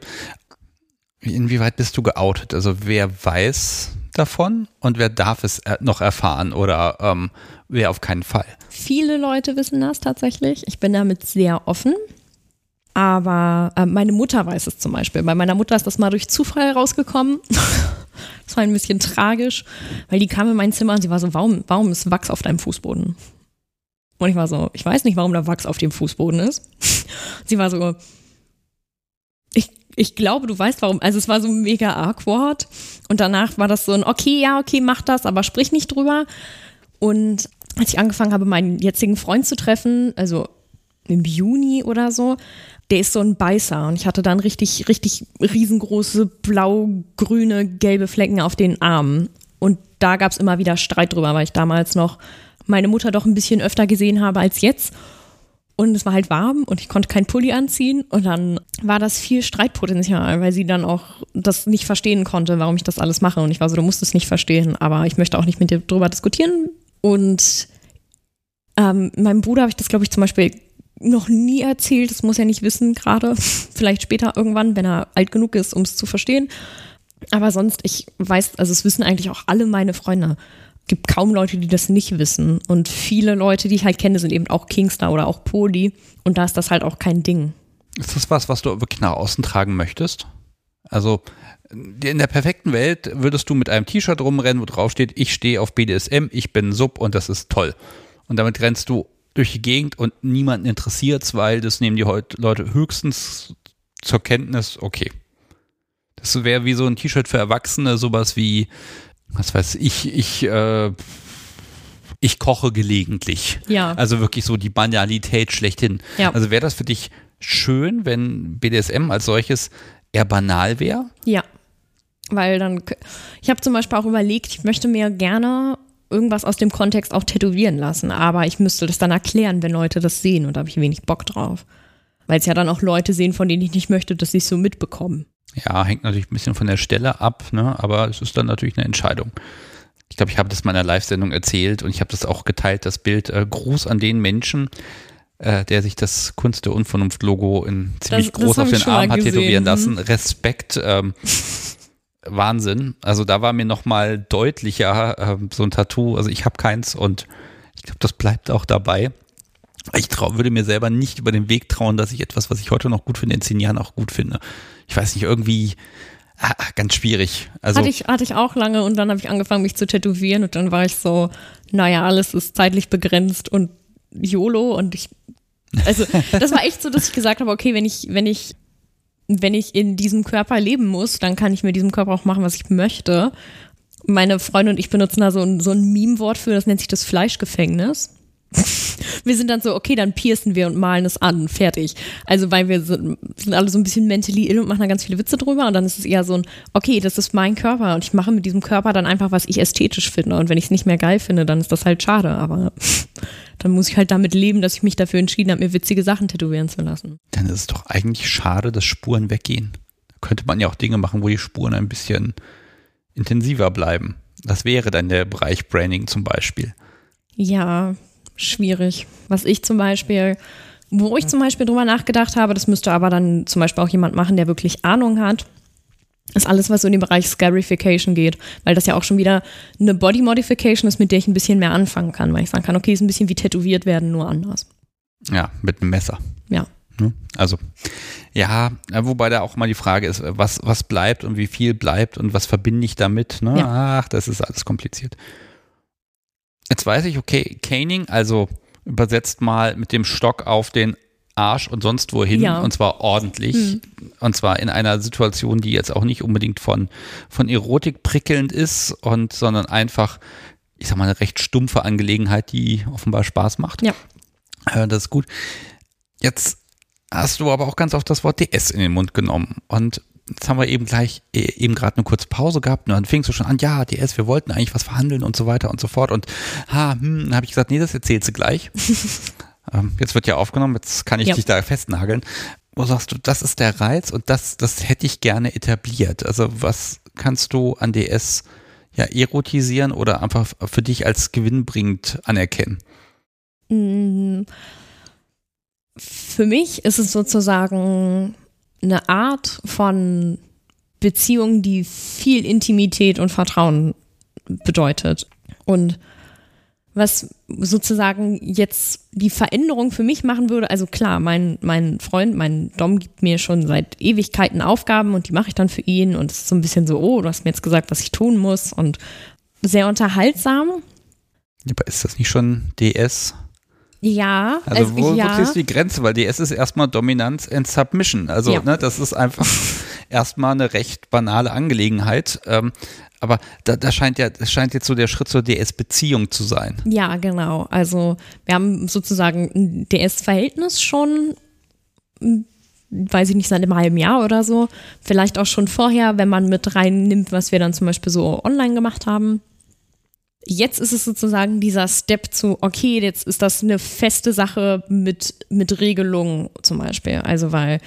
inwieweit bist du geoutet? Also wer weiß davon und wer darf es noch erfahren oder ähm, wer auf keinen Fall? Viele Leute wissen das tatsächlich. Ich bin damit sehr offen. Aber äh, meine Mutter weiß es zum Beispiel. Bei meiner Mutter ist das mal durch Zufall rausgekommen. *laughs* das war ein bisschen tragisch, weil die kam in mein Zimmer und sie war so, warum, warum ist Wachs auf deinem Fußboden? Und ich war so, ich weiß nicht, warum da Wachs auf dem Fußboden ist. *laughs* sie war so, ich, ich glaube, du weißt warum. Also es war so mega awkward. Und danach war das so ein, okay, ja, okay, mach das, aber sprich nicht drüber. Und als ich angefangen habe, meinen jetzigen Freund zu treffen, also im Juni oder so, der ist so ein Beißer und ich hatte dann richtig, richtig riesengroße blau-grüne, gelbe Flecken auf den Armen. Und da gab es immer wieder Streit drüber, weil ich damals noch meine Mutter doch ein bisschen öfter gesehen habe als jetzt. Und es war halt warm und ich konnte keinen Pulli anziehen. Und dann war das viel Streitpotenzial, weil sie dann auch das nicht verstehen konnte, warum ich das alles mache. Und ich war so, du musst es nicht verstehen, aber ich möchte auch nicht mit dir drüber diskutieren. Und ähm, meinem Bruder habe ich das, glaube ich, zum Beispiel noch nie erzählt. Das muss er nicht wissen, gerade. *laughs* Vielleicht später irgendwann, wenn er alt genug ist, um es zu verstehen. Aber sonst, ich weiß, also es wissen eigentlich auch alle meine Freunde. Gibt kaum Leute, die das nicht wissen. Und viele Leute, die ich halt kenne, sind eben auch Kingstar oder auch Poli. Und da ist das halt auch kein Ding. Ist das was, was du wirklich nach außen tragen möchtest? Also in der perfekten Welt würdest du mit einem T-Shirt rumrennen, wo drauf steht, ich stehe auf BDSM, ich bin Sub und das ist toll. Und damit rennst du durch die Gegend und niemanden interessiert es, weil das nehmen die Leute höchstens zur Kenntnis, okay. Das wäre wie so ein T-Shirt für Erwachsene, sowas wie, was weiß ich, ich, äh, ich koche gelegentlich. Ja. Also wirklich so die Banalität schlechthin. Ja. Also wäre das für dich schön, wenn BDSM als solches eher banal wäre? Ja. Weil dann, ich habe zum Beispiel auch überlegt, ich möchte mir gerne irgendwas aus dem Kontext auch tätowieren lassen. Aber ich müsste das dann erklären, wenn Leute das sehen und da habe ich wenig Bock drauf. Weil es ja dann auch Leute sehen, von denen ich nicht möchte, dass sie es so mitbekommen. Ja, hängt natürlich ein bisschen von der Stelle ab, ne? aber es ist dann natürlich eine Entscheidung. Ich glaube, ich habe das in meiner Live-Sendung erzählt und ich habe das auch geteilt, das Bild. Äh, Gruß an den Menschen, äh, der sich das Kunst der Unvernunft-Logo in ziemlich das, groß das auf den Arm hat tätowieren lassen. Respekt. Ähm, *laughs* Wahnsinn. Also da war mir nochmal deutlicher äh, so ein Tattoo. Also ich habe keins und ich glaube, das bleibt auch dabei. Ich trau, würde mir selber nicht über den Weg trauen, dass ich etwas, was ich heute noch gut finde, in zehn Jahren auch gut finde. Ich weiß nicht, irgendwie ah, ganz schwierig. Also hatte ich, hatte ich auch lange und dann habe ich angefangen, mich zu tätowieren und dann war ich so, naja, alles ist zeitlich begrenzt und YOLO und ich, also das war echt so, dass ich gesagt habe, okay, wenn ich, wenn ich wenn ich in diesem Körper leben muss, dann kann ich mit diesem Körper auch machen, was ich möchte. Meine Freunde und ich benutzen da so ein, so ein Meme-Wort für, das nennt sich das Fleischgefängnis. *laughs* wir sind dann so, okay, dann piercen wir und malen es an, fertig. Also weil wir sind, sind alle so ein bisschen mentally ill und machen da ganz viele Witze drüber und dann ist es eher so ein, okay, das ist mein Körper und ich mache mit diesem Körper dann einfach, was ich ästhetisch finde und wenn ich es nicht mehr geil finde, dann ist das halt schade, aber *laughs* dann muss ich halt damit leben, dass ich mich dafür entschieden habe, mir witzige Sachen tätowieren zu lassen. Dann ist es doch eigentlich schade, dass Spuren weggehen. Da könnte man ja auch Dinge machen, wo die Spuren ein bisschen intensiver bleiben. Das wäre dann der Bereich Branding zum Beispiel. Ja, schwierig. Was ich zum Beispiel, wo ich zum Beispiel drüber nachgedacht habe, das müsste aber dann zum Beispiel auch jemand machen, der wirklich Ahnung hat, ist alles, was so in den Bereich Scarification geht, weil das ja auch schon wieder eine Body Modification ist, mit der ich ein bisschen mehr anfangen kann, weil ich sagen kann, okay, ist ein bisschen wie tätowiert werden, nur anders. Ja, mit einem Messer. Ja. Ne? Also, ja, wobei da auch mal die Frage ist, was, was bleibt und wie viel bleibt und was verbinde ich damit. Ne? Ja. Ach, das ist alles kompliziert. Jetzt weiß ich, okay, Caning, also übersetzt mal mit dem Stock auf den Arsch und sonst wohin ja. und zwar ordentlich hm. und zwar in einer Situation, die jetzt auch nicht unbedingt von, von Erotik prickelnd ist und sondern einfach, ich sag mal, eine recht stumpfe Angelegenheit, die offenbar Spaß macht. Ja. Äh, das ist gut. Jetzt hast du aber auch ganz oft das Wort DS in den Mund genommen und Jetzt haben wir eben gleich äh, eben gerade eine kurze Pause gehabt und dann fingst du schon an, ja, DS, wir wollten eigentlich was verhandeln und so weiter und so fort. Und ha, hm, dann habe ich gesagt, nee, das erzählst du gleich. *laughs* ähm, jetzt wird ja aufgenommen, jetzt kann ich ja. dich da festnageln. Wo sagst du, das ist der Reiz und das, das hätte ich gerne etabliert. Also was kannst du an DS ja erotisieren oder einfach für dich als gewinnbringend anerkennen? Mm. Für mich ist es sozusagen eine Art von Beziehung, die viel Intimität und Vertrauen bedeutet. Und was sozusagen jetzt die Veränderung für mich machen würde, also klar, mein, mein Freund, mein Dom gibt mir schon seit Ewigkeiten Aufgaben und die mache ich dann für ihn und es ist so ein bisschen so, oh, du hast mir jetzt gesagt, was ich tun muss und sehr unterhaltsam. Aber ist das nicht schon DS? Ja. Also, also wo, ja. wo du die Grenze? Weil DS ist erstmal Dominanz and Submission. Also ja. ne, das ist einfach *laughs* erstmal eine recht banale Angelegenheit. Ähm, aber da, da scheint ja, das scheint jetzt so der Schritt zur DS-Beziehung zu sein. Ja, genau. Also wir haben sozusagen ein DS-Verhältnis schon, hm, weiß ich nicht, seit einem halben Jahr oder so. Vielleicht auch schon vorher, wenn man mit reinnimmt, was wir dann zum Beispiel so online gemacht haben. Jetzt ist es sozusagen dieser Step zu, okay, jetzt ist das eine feste Sache mit, mit Regelungen zum Beispiel. Also, weil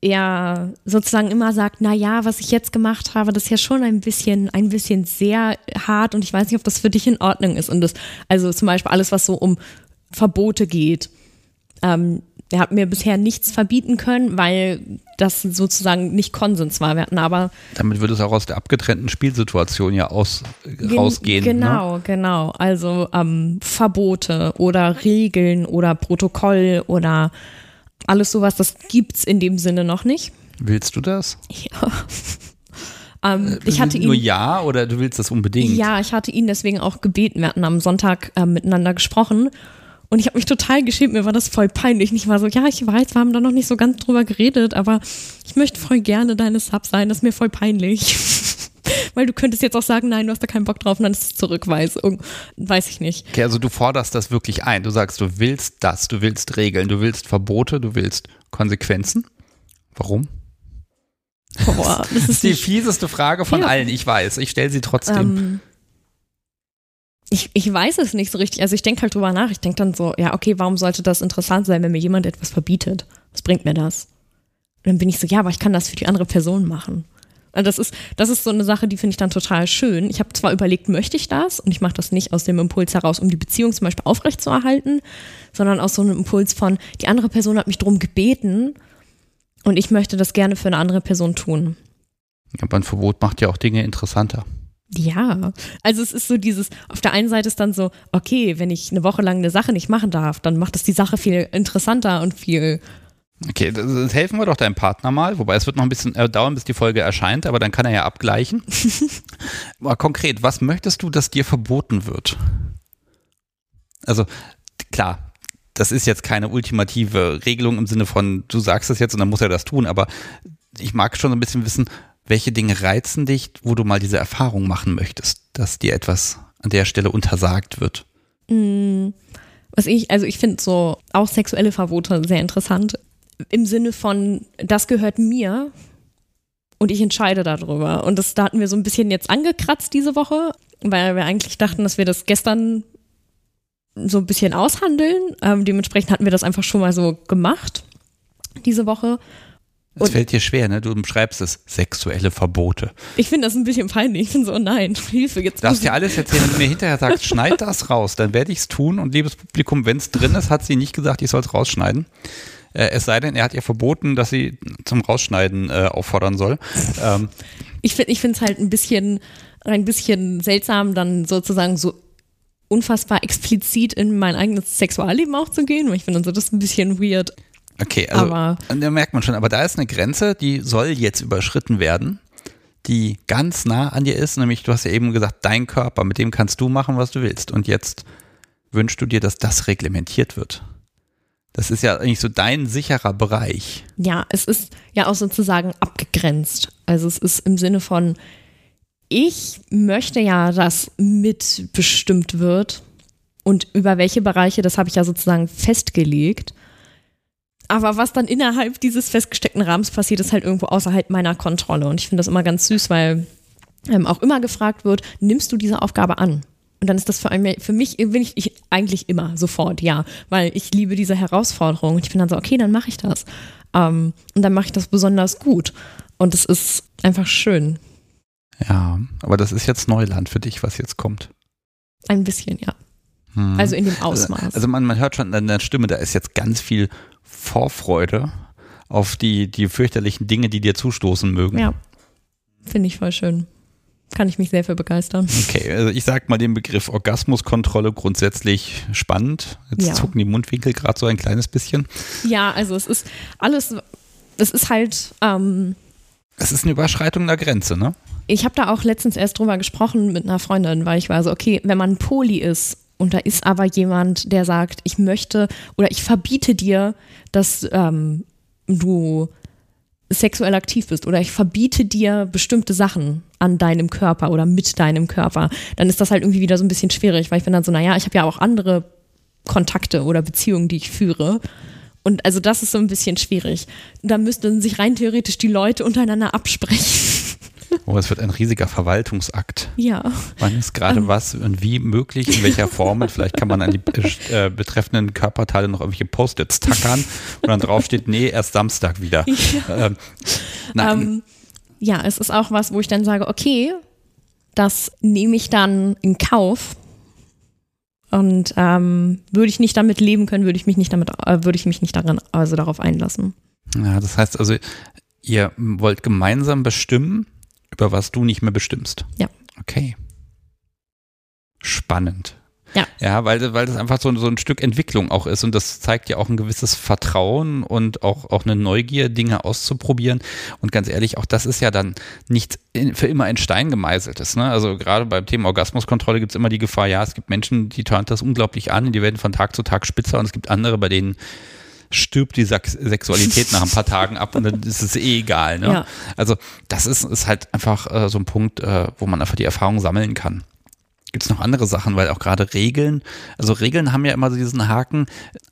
er sozusagen immer sagt, na ja, was ich jetzt gemacht habe, das ist ja schon ein bisschen, ein bisschen sehr hart und ich weiß nicht, ob das für dich in Ordnung ist. Und das, also zum Beispiel alles, was so um Verbote geht. Ähm, er hat mir bisher nichts verbieten können, weil das sozusagen nicht Konsens war. Wir hatten aber. Damit würde es auch aus der abgetrennten Spielsituation ja aus, gen rausgehen. Ne? Genau, ne? genau. Also ähm, Verbote oder Regeln oder Protokoll oder alles sowas, das gibt's in dem Sinne noch nicht. Willst du das? Ja. *laughs* ähm, ich hatte ihn, Nur ja oder du willst das unbedingt? Ja, ich hatte ihn deswegen auch gebeten. Wir hatten am Sonntag äh, miteinander gesprochen und ich habe mich total geschämt, mir war das voll peinlich. Ich war so, ja, ich weiß, wir haben da noch nicht so ganz drüber geredet, aber ich möchte voll gerne deine Sub sein, das ist mir voll peinlich. *laughs* Weil du könntest jetzt auch sagen, nein, du hast da keinen Bock drauf und dann ist es Zurückweisung. Weiß ich nicht. Okay, also du forderst das wirklich ein. Du sagst, du willst das, du willst Regeln, du willst Verbote, du willst Konsequenzen. Warum? Boah, das ist, das *laughs* ist die fieseste Frage von ja. allen, ich weiß. Ich stelle sie trotzdem. Ähm, ich, ich weiß es nicht so richtig. Also ich denke halt drüber nach. Ich denke dann so, ja, okay, warum sollte das interessant sein, wenn mir jemand etwas verbietet? Was bringt mir das? Und dann bin ich so, ja, aber ich kann das für die andere Person machen. Und das ist, das ist so eine Sache, die finde ich dann total schön. Ich habe zwar überlegt, möchte ich das? Und ich mache das nicht aus dem Impuls heraus, um die Beziehung zum Beispiel aufrechtzuerhalten, sondern aus so einem Impuls von, die andere Person hat mich darum gebeten und ich möchte das gerne für eine andere Person tun. Aber ein Verbot macht ja auch Dinge interessanter. Ja, also es ist so dieses, auf der einen Seite ist dann so, okay, wenn ich eine Woche lang eine Sache nicht machen darf, dann macht es die Sache viel interessanter und viel. Okay, das, das helfen wir doch deinem Partner mal, wobei es wird noch ein bisschen äh, dauern, bis die Folge erscheint, aber dann kann er ja abgleichen. *laughs* Mal konkret, was möchtest du, dass dir verboten wird? Also klar, das ist jetzt keine ultimative Regelung im Sinne von, du sagst es jetzt und dann muss er das tun, aber ich mag schon ein bisschen wissen, welche Dinge reizen dich, wo du mal diese Erfahrung machen möchtest, dass dir etwas an der Stelle untersagt wird? Mm, Was ich, also ich finde so auch sexuelle Verbote sehr interessant. Im Sinne von, das gehört mir und ich entscheide darüber. Und das da hatten wir so ein bisschen jetzt angekratzt diese Woche, weil wir eigentlich dachten, dass wir das gestern so ein bisschen aushandeln. Ähm, dementsprechend hatten wir das einfach schon mal so gemacht diese Woche. Es fällt dir schwer, ne? Du beschreibst es sexuelle Verbote. Ich finde das ein bisschen peinlich. Ich finde so, oh nein, *laughs* Hilfe, jetzt. Du darfst dir alles erzählen, wenn du mir hinterher sagst, *laughs* schneid das raus, dann werde ich es tun. Und liebes Publikum, wenn es drin ist, hat sie nicht gesagt, ich soll es rausschneiden. Äh, es sei denn, er hat ihr verboten, dass sie zum Rausschneiden äh, auffordern soll. Ähm, ich finde ich es halt ein bisschen, ein bisschen seltsam, dann sozusagen so unfassbar explizit in mein eigenes Sexualleben auch zu gehen. Ich finde also das ein bisschen weird. Okay, also Aber- da merkt man schon, aber da ist eine Grenze, die soll jetzt überschritten werden, die ganz nah an dir ist, nämlich du hast ja eben gesagt, dein Körper, mit dem kannst du machen, was du willst. Und jetzt wünschst du dir, dass das reglementiert wird. Das ist ja eigentlich so dein sicherer Bereich. Ja, es ist ja auch sozusagen abgegrenzt. Also es ist im Sinne von, ich möchte ja, dass mitbestimmt wird und über welche Bereiche, das habe ich ja sozusagen festgelegt. Aber was dann innerhalb dieses festgesteckten Rahmens passiert, ist halt irgendwo außerhalb meiner Kontrolle. Und ich finde das immer ganz süß, weil ähm, auch immer gefragt wird, nimmst du diese Aufgabe an? Und dann ist das für, einen, für mich, bin ich, ich eigentlich immer sofort, ja, weil ich liebe diese Herausforderung. Und ich bin dann so, okay, dann mache ich das. Ähm, und dann mache ich das besonders gut. Und es ist einfach schön. Ja, aber das ist jetzt Neuland für dich, was jetzt kommt. Ein bisschen, ja. Hm. Also in dem Ausmaß. Also man, man hört schon an der Stimme, da ist jetzt ganz viel Vorfreude auf die, die fürchterlichen Dinge, die dir zustoßen mögen. ja, finde ich voll schön. Kann ich mich sehr für begeistern. Okay, also ich sag mal den Begriff Orgasmuskontrolle grundsätzlich spannend. Jetzt Ja. zucken die Mundwinkel gerade so ein kleines bisschen. Ja, also es ist alles, es ist halt, ähm, Es ist eine Überschreitung der Grenze, ne? ich habe da auch letztens erst drüber gesprochen mit einer Freundin, weil ich war so, okay, wenn man Poli ist und da ist aber jemand, der sagt, ich möchte oder ich verbiete dir, dass ähm, du sexuell aktiv bist oder ich verbiete dir bestimmte Sachen an deinem Körper oder mit deinem Körper, dann ist das halt irgendwie wieder so ein bisschen schwierig, weil ich bin dann so, naja, ich habe ja auch andere Kontakte oder Beziehungen, die ich führe. Und also das ist so ein bisschen schwierig. Da müssten sich rein theoretisch die Leute untereinander absprechen. *laughs* *laughs* Oh, es wird ein riesiger Verwaltungsakt. Ja. Wann ist gerade was und wie möglich, in welcher Form. Und vielleicht kann man an die äh, betreffenden Körperteile noch irgendwelche Post-its tackern und dann drauf steht, nee, erst Samstag wieder. Ähm, nein, Ähm, ja, es ist auch was, wo ich dann sage, okay, das nehme ich dann in Kauf. Und ähm, würde ich nicht damit leben können, würde ich mich nicht damit, äh, würde ich mich nicht daran, also darauf einlassen. Ja, das heißt also, ihr wollt gemeinsam bestimmen, über was du nicht mehr bestimmst. Ja. Okay. Spannend. Ja. Ja, weil, weil das einfach so, so ein Stück Entwicklung auch ist und das zeigt ja auch ein gewisses Vertrauen und auch, auch eine Neugier, Dinge auszuprobieren. Und ganz ehrlich, auch das ist ja dann nicht in, für immer in Stein gemeißeltes. Ne? Also gerade beim Thema Orgasmuskontrolle gibt es immer die Gefahr, ja, es gibt Menschen, die turnt das unglaublich an, die werden von Tag zu Tag spitzer und es gibt andere, bei denen stirbt die Sex Sexualität nach ein paar Tagen ab und dann ist es eh egal. Ne? Ja. Also das ist, ist halt einfach äh, so ein Punkt, äh, wo man einfach die Erfahrung sammeln kann. Gibt es noch andere Sachen, weil auch gerade Regeln, also Regeln haben ja immer so diesen Haken,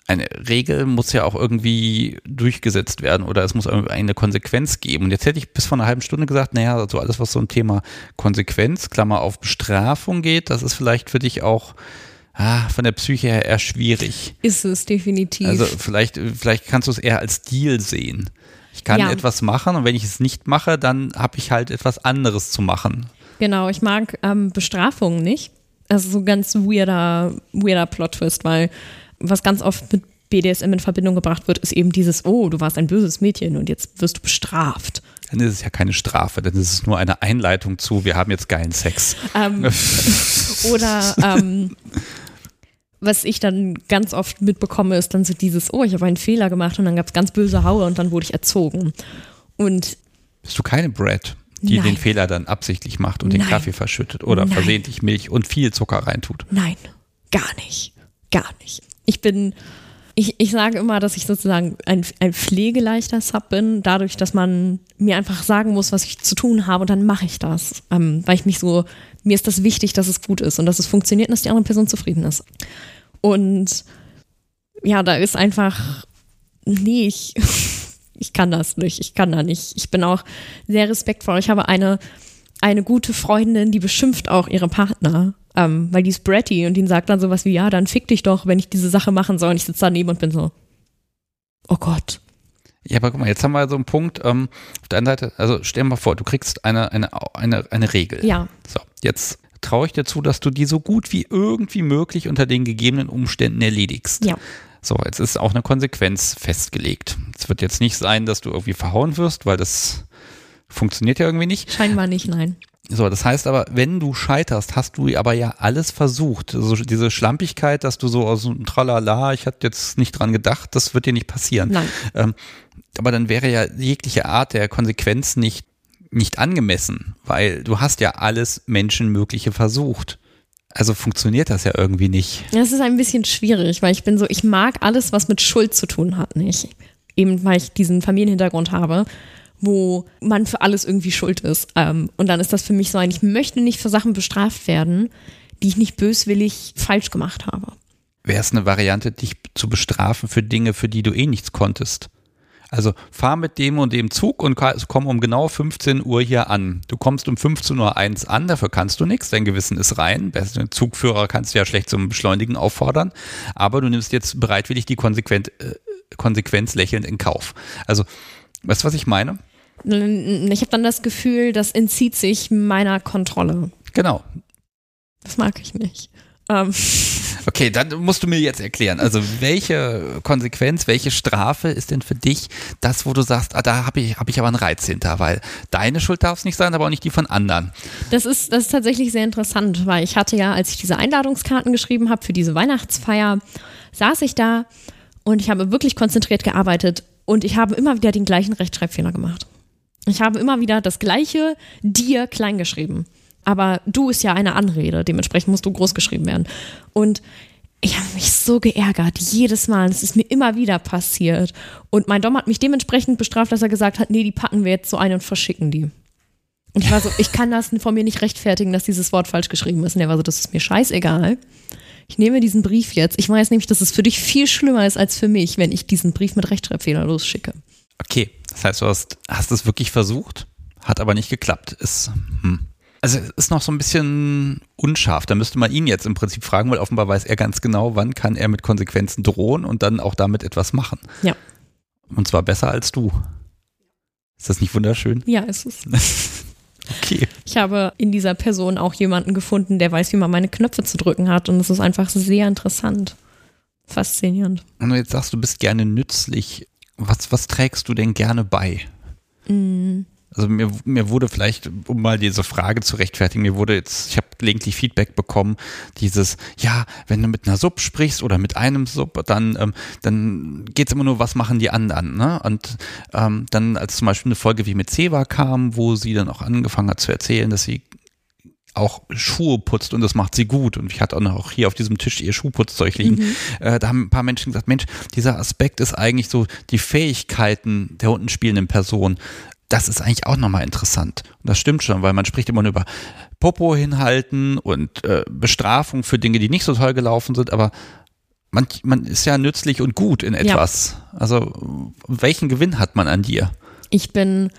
eine Regel muss ja auch irgendwie durchgesetzt werden oder es muss eine Konsequenz geben. Und jetzt hätte ich bis vor einer halben Stunde gesagt, naja, also alles, was so ein Thema Konsequenz, Klammer auf Bestrafung geht, das ist vielleicht für dich auch ah, von der Psyche her eher schwierig. Ist es definitiv. Also vielleicht, vielleicht kannst du es eher als Deal sehen. Ich kann Ja. etwas machen und wenn ich es nicht mache, dann habe ich halt etwas anderes zu machen. Genau, ich mag ähm, Bestrafungen nicht. Also so ganz weirder, weirder Plot-Twist, weil was ganz oft mit BDSM in Verbindung gebracht wird, ist eben dieses, oh, du warst ein böses Mädchen und jetzt wirst du bestraft. Dann ist es ja keine Strafe, dann ist es nur eine Einleitung zu, wir haben jetzt geilen Sex. Ähm, *laughs* oder ähm, was ich dann ganz oft mitbekomme, ist dann so dieses, oh, ich habe einen Fehler gemacht und dann gab es ganz böse Haue und dann wurde ich erzogen. Und Bist du keine Brad, die Nein. den Fehler dann absichtlich macht und den Nein. Kaffee verschüttet oder Nein. versehentlich Milch und viel Zucker reintut? Nein, gar nicht. Gar nicht. Ich bin, ich, ich sage immer, dass ich sozusagen ein, ein pflegeleichter Sub bin, dadurch, dass man mir einfach sagen muss, was ich zu tun habe und dann mache ich das. Ähm, weil ich mich so, mir ist das wichtig, dass es gut ist und dass es funktioniert und dass die andere Person zufrieden ist. Und ja, da ist einfach, nee, ich, *laughs* ich kann das nicht, ich kann da nicht. Ich bin auch sehr respektvoll. Ich habe eine, eine gute Freundin, die beschimpft auch ihre Partner, ähm, weil die ist bratty und die sagt dann sowas wie, ja, dann fick dich doch, wenn ich diese Sache machen soll. Und ich sitze daneben und bin so, oh Gott. Ja, aber guck mal, jetzt haben wir so einen Punkt, ähm, auf der einen Seite, also stell dir mal vor, du kriegst eine, eine, eine, eine Regel. Ja. So, jetzt traue ich dir zu, dass du die so gut wie irgendwie möglich unter den gegebenen Umständen erledigst. Ja. So, jetzt ist auch eine Konsequenz festgelegt. Es wird jetzt nicht sein, dass du irgendwie verhauen wirst, weil das funktioniert ja irgendwie nicht. Scheinbar nicht, nein. So, das heißt aber, wenn du scheiterst, hast du aber ja alles versucht. Also diese Schlampigkeit, dass du so aus dem Tralala, ich hatte jetzt nicht dran gedacht, das wird dir nicht passieren. Nein. Ähm, aber dann wäre ja jegliche Art der Konsequenz nicht, nicht angemessen, weil du hast ja alles Menschenmögliche versucht. Also funktioniert das ja irgendwie nicht. Das ist ein bisschen schwierig, weil ich bin so, ich mag alles, was mit Schuld zu tun hat, nicht. Eben weil ich diesen Familienhintergrund habe, wo man für alles irgendwie schuld ist. Ähm, und dann ist das für mich so ein, ich möchte nicht für Sachen bestraft werden, die ich nicht böswillig falsch gemacht habe. Wäre es eine Variante, dich zu bestrafen für Dinge, für die du eh nichts konntest? Also fahr mit dem und dem Zug und komm um genau 15 Uhr hier an. Du kommst um 15.01 Uhr an, dafür kannst du nichts, dein Gewissen ist rein. Den Zugführer kannst du ja schlecht zum Beschleunigen auffordern, aber du nimmst jetzt bereitwillig die Konsequenz, äh, Konsequenz lächelnd in Kauf. Also, weißt du, was ich meine? Ich habe dann das Gefühl, das entzieht sich meiner Kontrolle. Genau. Das mag ich nicht. Ähm. Okay, dann musst du mir jetzt erklären. Also welche Konsequenz, welche Strafe ist denn für dich das, wo du sagst, ah, da habe ich, hab ich aber einen Reiz hinter, weil deine Schuld darf es nicht sein, aber auch nicht die von anderen. Das ist, das ist tatsächlich sehr interessant, weil ich hatte ja, als ich diese Einladungskarten geschrieben habe für diese Weihnachtsfeier, saß ich da und ich habe wirklich konzentriert gearbeitet und ich habe immer wieder den gleichen Rechtschreibfehler gemacht. Ich habe immer wieder das gleiche dir klein geschrieben. Aber du ist ja eine Anrede, dementsprechend musst du groß geschrieben werden. Und ich habe mich so geärgert, jedes Mal. Es ist mir immer wieder passiert. Und mein Dom hat mich dementsprechend bestraft, dass er gesagt hat, nee, die packen wir jetzt so ein und verschicken die. Und ich war so, ich kann das von mir nicht rechtfertigen, dass dieses Wort falsch geschrieben ist. Und er war so, das ist mir scheißegal. Ich nehme diesen Brief jetzt. Ich weiß nämlich, dass es für dich viel schlimmer ist als für mich, wenn ich diesen Brief mit Rechtschreibfehler losschicke. Okay, das heißt, du hast, hast es wirklich versucht, hat aber nicht geklappt. Ist, hm. Also es ist noch so ein bisschen unscharf. Da müsste man ihn jetzt im Prinzip fragen, weil offenbar weiß er ganz genau, wann kann er mit Konsequenzen drohen und dann auch damit etwas machen. Ja. Und zwar besser als du. Ist das nicht wunderschön? Ja, ist es. *laughs* okay. Ich habe in dieser Person auch jemanden gefunden, der weiß, wie man meine Knöpfe zu drücken hat. Und es ist einfach sehr interessant. Faszinierend. Und jetzt sagst du, bist gerne nützlich. Was, was trägst du denn gerne bei? Mm. Also mir, mir wurde vielleicht, um mal diese Frage zu rechtfertigen, mir wurde jetzt, ich habe gelegentlich Feedback bekommen, dieses, ja, wenn du mit einer Sub sprichst oder mit einem Sub, dann, ähm, dann geht's immer nur, was machen die anderen, ne? Und ähm, dann, als zum Beispiel eine Folge wie mit Seva kam, wo sie dann auch angefangen hat zu erzählen, dass sie auch Schuhe putzt und das macht sie gut. Und ich hatte auch noch hier auf diesem Tisch ihr Schuhputzzeug liegen. Mhm. Äh, da haben ein paar Menschen gesagt, Mensch, dieser Aspekt ist eigentlich so die Fähigkeiten der unten spielenden Person das ist eigentlich auch nochmal interessant. Und das stimmt schon, weil man spricht immer nur über Popo hinhalten und äh, Bestrafung für Dinge, die nicht so toll gelaufen sind, aber man, man ist ja nützlich und gut in etwas. Ja. Also welchen Gewinn hat man an dir? Ich bin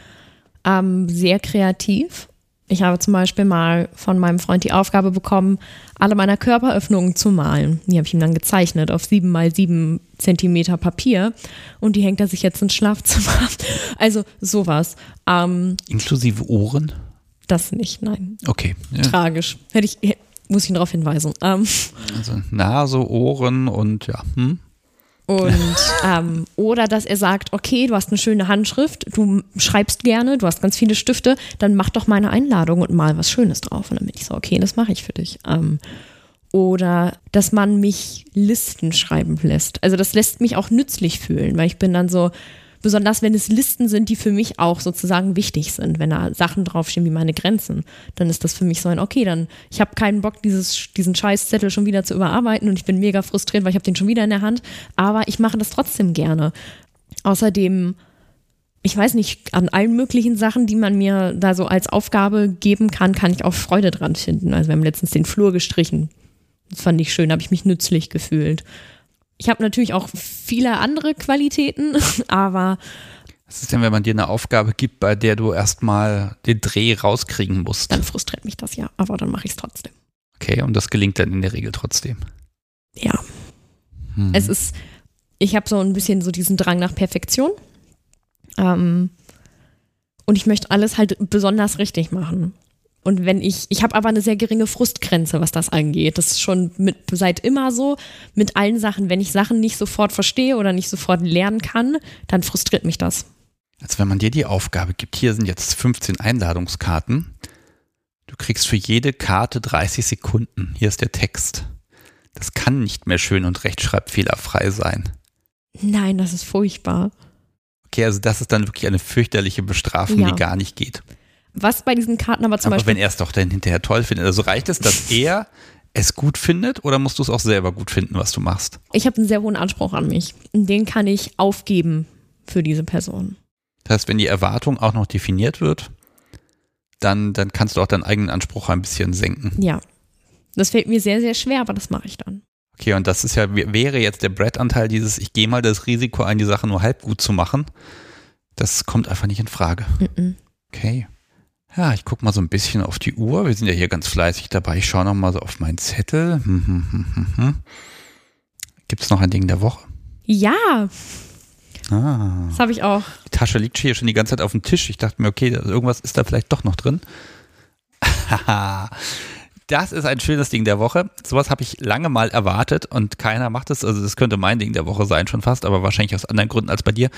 ähm, sehr kreativ ich habe zum Beispiel mal von meinem Freund die Aufgabe bekommen, alle meiner Körperöffnungen zu malen. Die habe ich ihm dann gezeichnet auf sieben mal sieben Zentimeter Papier und die hängt er sich jetzt ins Schlafzimmer. *laughs* Also sowas. Ähm, Inklusive Ohren? Das nicht, nein. Okay. Ja. Tragisch. Hätte ich, muss ich ihn darauf hinweisen. Ähm, also Nase, Ohren und ja. Hm? Und *laughs* ähm, oder dass er sagt, okay, du hast eine schöne Handschrift, du schreibst gerne, du hast ganz viele Stifte, dann mach doch meine Einladung und mal was Schönes drauf. Und dann bin ich so, okay, das mache ich für dich. Ähm, oder dass man mich Listen schreiben lässt. Also das lässt mich auch nützlich fühlen, weil ich bin dann so, besonders wenn es Listen sind, die für mich auch sozusagen wichtig sind, wenn da Sachen draufstehen wie meine Grenzen, dann ist das für mich so ein, okay, dann ich habe keinen Bock, dieses, diesen Scheißzettel schon wieder zu überarbeiten und ich bin mega frustriert, weil ich habe den schon wieder in der Hand, aber ich mache das trotzdem gerne. Außerdem ich weiß nicht, an allen möglichen Sachen, die man mir da so als Aufgabe geben kann, kann ich auch Freude dran finden. Also wir haben letztens den Flur gestrichen. Das fand ich schön, habe ich mich nützlich gefühlt. Ich habe natürlich auch viele andere Qualitäten, *laughs* aber. Was ist denn, wenn man dir eine Aufgabe gibt, bei der du erstmal den Dreh rauskriegen musst? Dann frustriert mich das ja, aber dann mache ich es trotzdem. Okay, und das gelingt dann in der Regel trotzdem. Ja. Hm. Es ist, ich habe so ein bisschen so diesen Drang nach Perfektion. Ähm, und ich möchte alles halt besonders richtig machen. Und wenn ich, ich habe aber eine sehr geringe Frustgrenze, was das angeht. Das ist schon mit, seit immer so mit allen Sachen. Wenn ich Sachen nicht sofort verstehe oder nicht sofort lernen kann, dann frustriert mich das. Also wenn man dir die Aufgabe gibt, hier sind jetzt 15 Einladungskarten, du kriegst für jede Karte 30 Sekunden, hier ist der Text. Das kann nicht mehr schön und rechtschreibfehlerfrei sein. Nein, das ist furchtbar. Okay, also das ist dann wirklich eine fürchterliche Bestrafung, ja. die gar nicht geht. Was bei diesen Karten aber zum aber Beispiel. wenn er es doch dann hinterher toll findet. Also reicht es, dass er es gut findet oder musst du es auch selber gut finden, was du machst? Ich habe einen sehr hohen Anspruch an mich. Den kann ich aufgeben für diese Person. Das heißt, wenn die Erwartung auch noch definiert wird, dann, dann kannst du auch deinen eigenen Anspruch ein bisschen senken. Ja. Das fällt mir sehr, sehr schwer, aber das mache ich dann. Okay, und das ist ja, wäre jetzt der Brett-Anteil dieses, ich gehe mal das Risiko ein, die Sache nur halb gut zu machen. Das kommt einfach nicht in Frage. Mm -mm. Okay. Ja, ich gucke mal so ein bisschen auf die Uhr. Wir sind ja hier ganz fleißig dabei. Ich schaue noch mal so auf meinen Zettel. Hm, hm, hm, Gibt es noch ein Ding der Woche? Ja. Ah. Das habe ich auch. Die Tasche liegt hier schon die ganze Zeit auf dem Tisch. Ich dachte mir, okay, irgendwas ist da vielleicht doch noch drin. *laughs* Das ist ein schönes Ding der Woche. Sowas habe ich lange mal erwartet und keiner macht es. Also das könnte mein Ding der Woche sein schon fast, aber wahrscheinlich aus anderen Gründen als bei dir.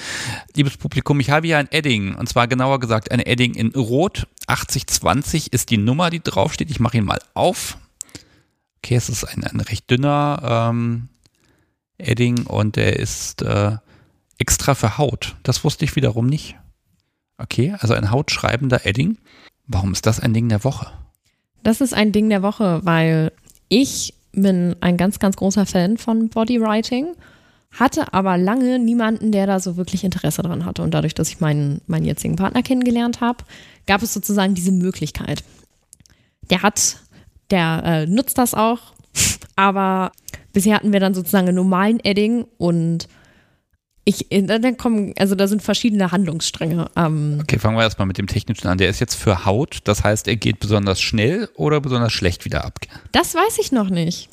Liebes Publikum, ich habe hier ein Edding und zwar genauer gesagt ein Edding in Rot. 8020 ist die Nummer, die draufsteht. Ich mache ihn mal auf. Okay, es ist ein, ein recht dünner ähm, Edding und der ist äh, extra für Haut. Das wusste ich wiederum nicht. Okay, also ein hautschreibender Edding. Warum ist das ein Ding der Woche? Das ist ein Ding der Woche, weil ich bin ein ganz, ganz großer Fan von Bodywriting, hatte aber lange niemanden, der da so wirklich Interesse dran hatte. Und dadurch, dass ich meinen, meinen jetzigen Partner kennengelernt habe, gab es sozusagen diese Möglichkeit. Der hat, der äh, nutzt das auch, *laughs* aber bisher hatten wir dann sozusagen einen normalen Edding und ich, äh, dann kommen, also da sind verschiedene Handlungsstränge. Ähm. Okay, fangen wir erstmal mit dem Technischen an. Der ist jetzt für Haut, das heißt, er geht besonders schnell oder besonders schlecht wieder ab? Das weiß ich noch nicht.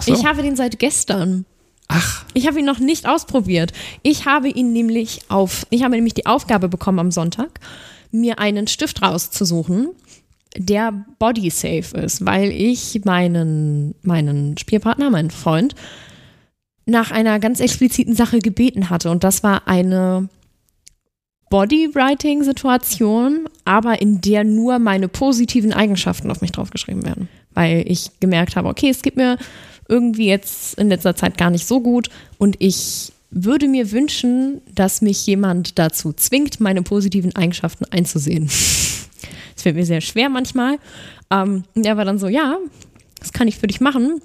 So. Ich habe den seit gestern. Ach. Ich habe ihn noch nicht ausprobiert. Ich habe ihn nämlich auf, ich habe nämlich die Aufgabe bekommen am Sonntag, mir einen Stift rauszusuchen, der body safe ist, weil ich meinen, meinen Spielpartner, meinen Freund, nach einer ganz expliziten Sache gebeten hatte. Und das war eine Bodywriting-Situation, aber in der nur meine positiven Eigenschaften auf mich draufgeschrieben werden. Weil ich gemerkt habe, okay, es geht mir irgendwie jetzt in letzter Zeit gar nicht so gut und ich würde mir wünschen, dass mich jemand dazu zwingt, meine positiven Eigenschaften einzusehen. *laughs* Das fällt mir sehr schwer manchmal. Ähm, er war dann so, ja, das kann ich für dich machen,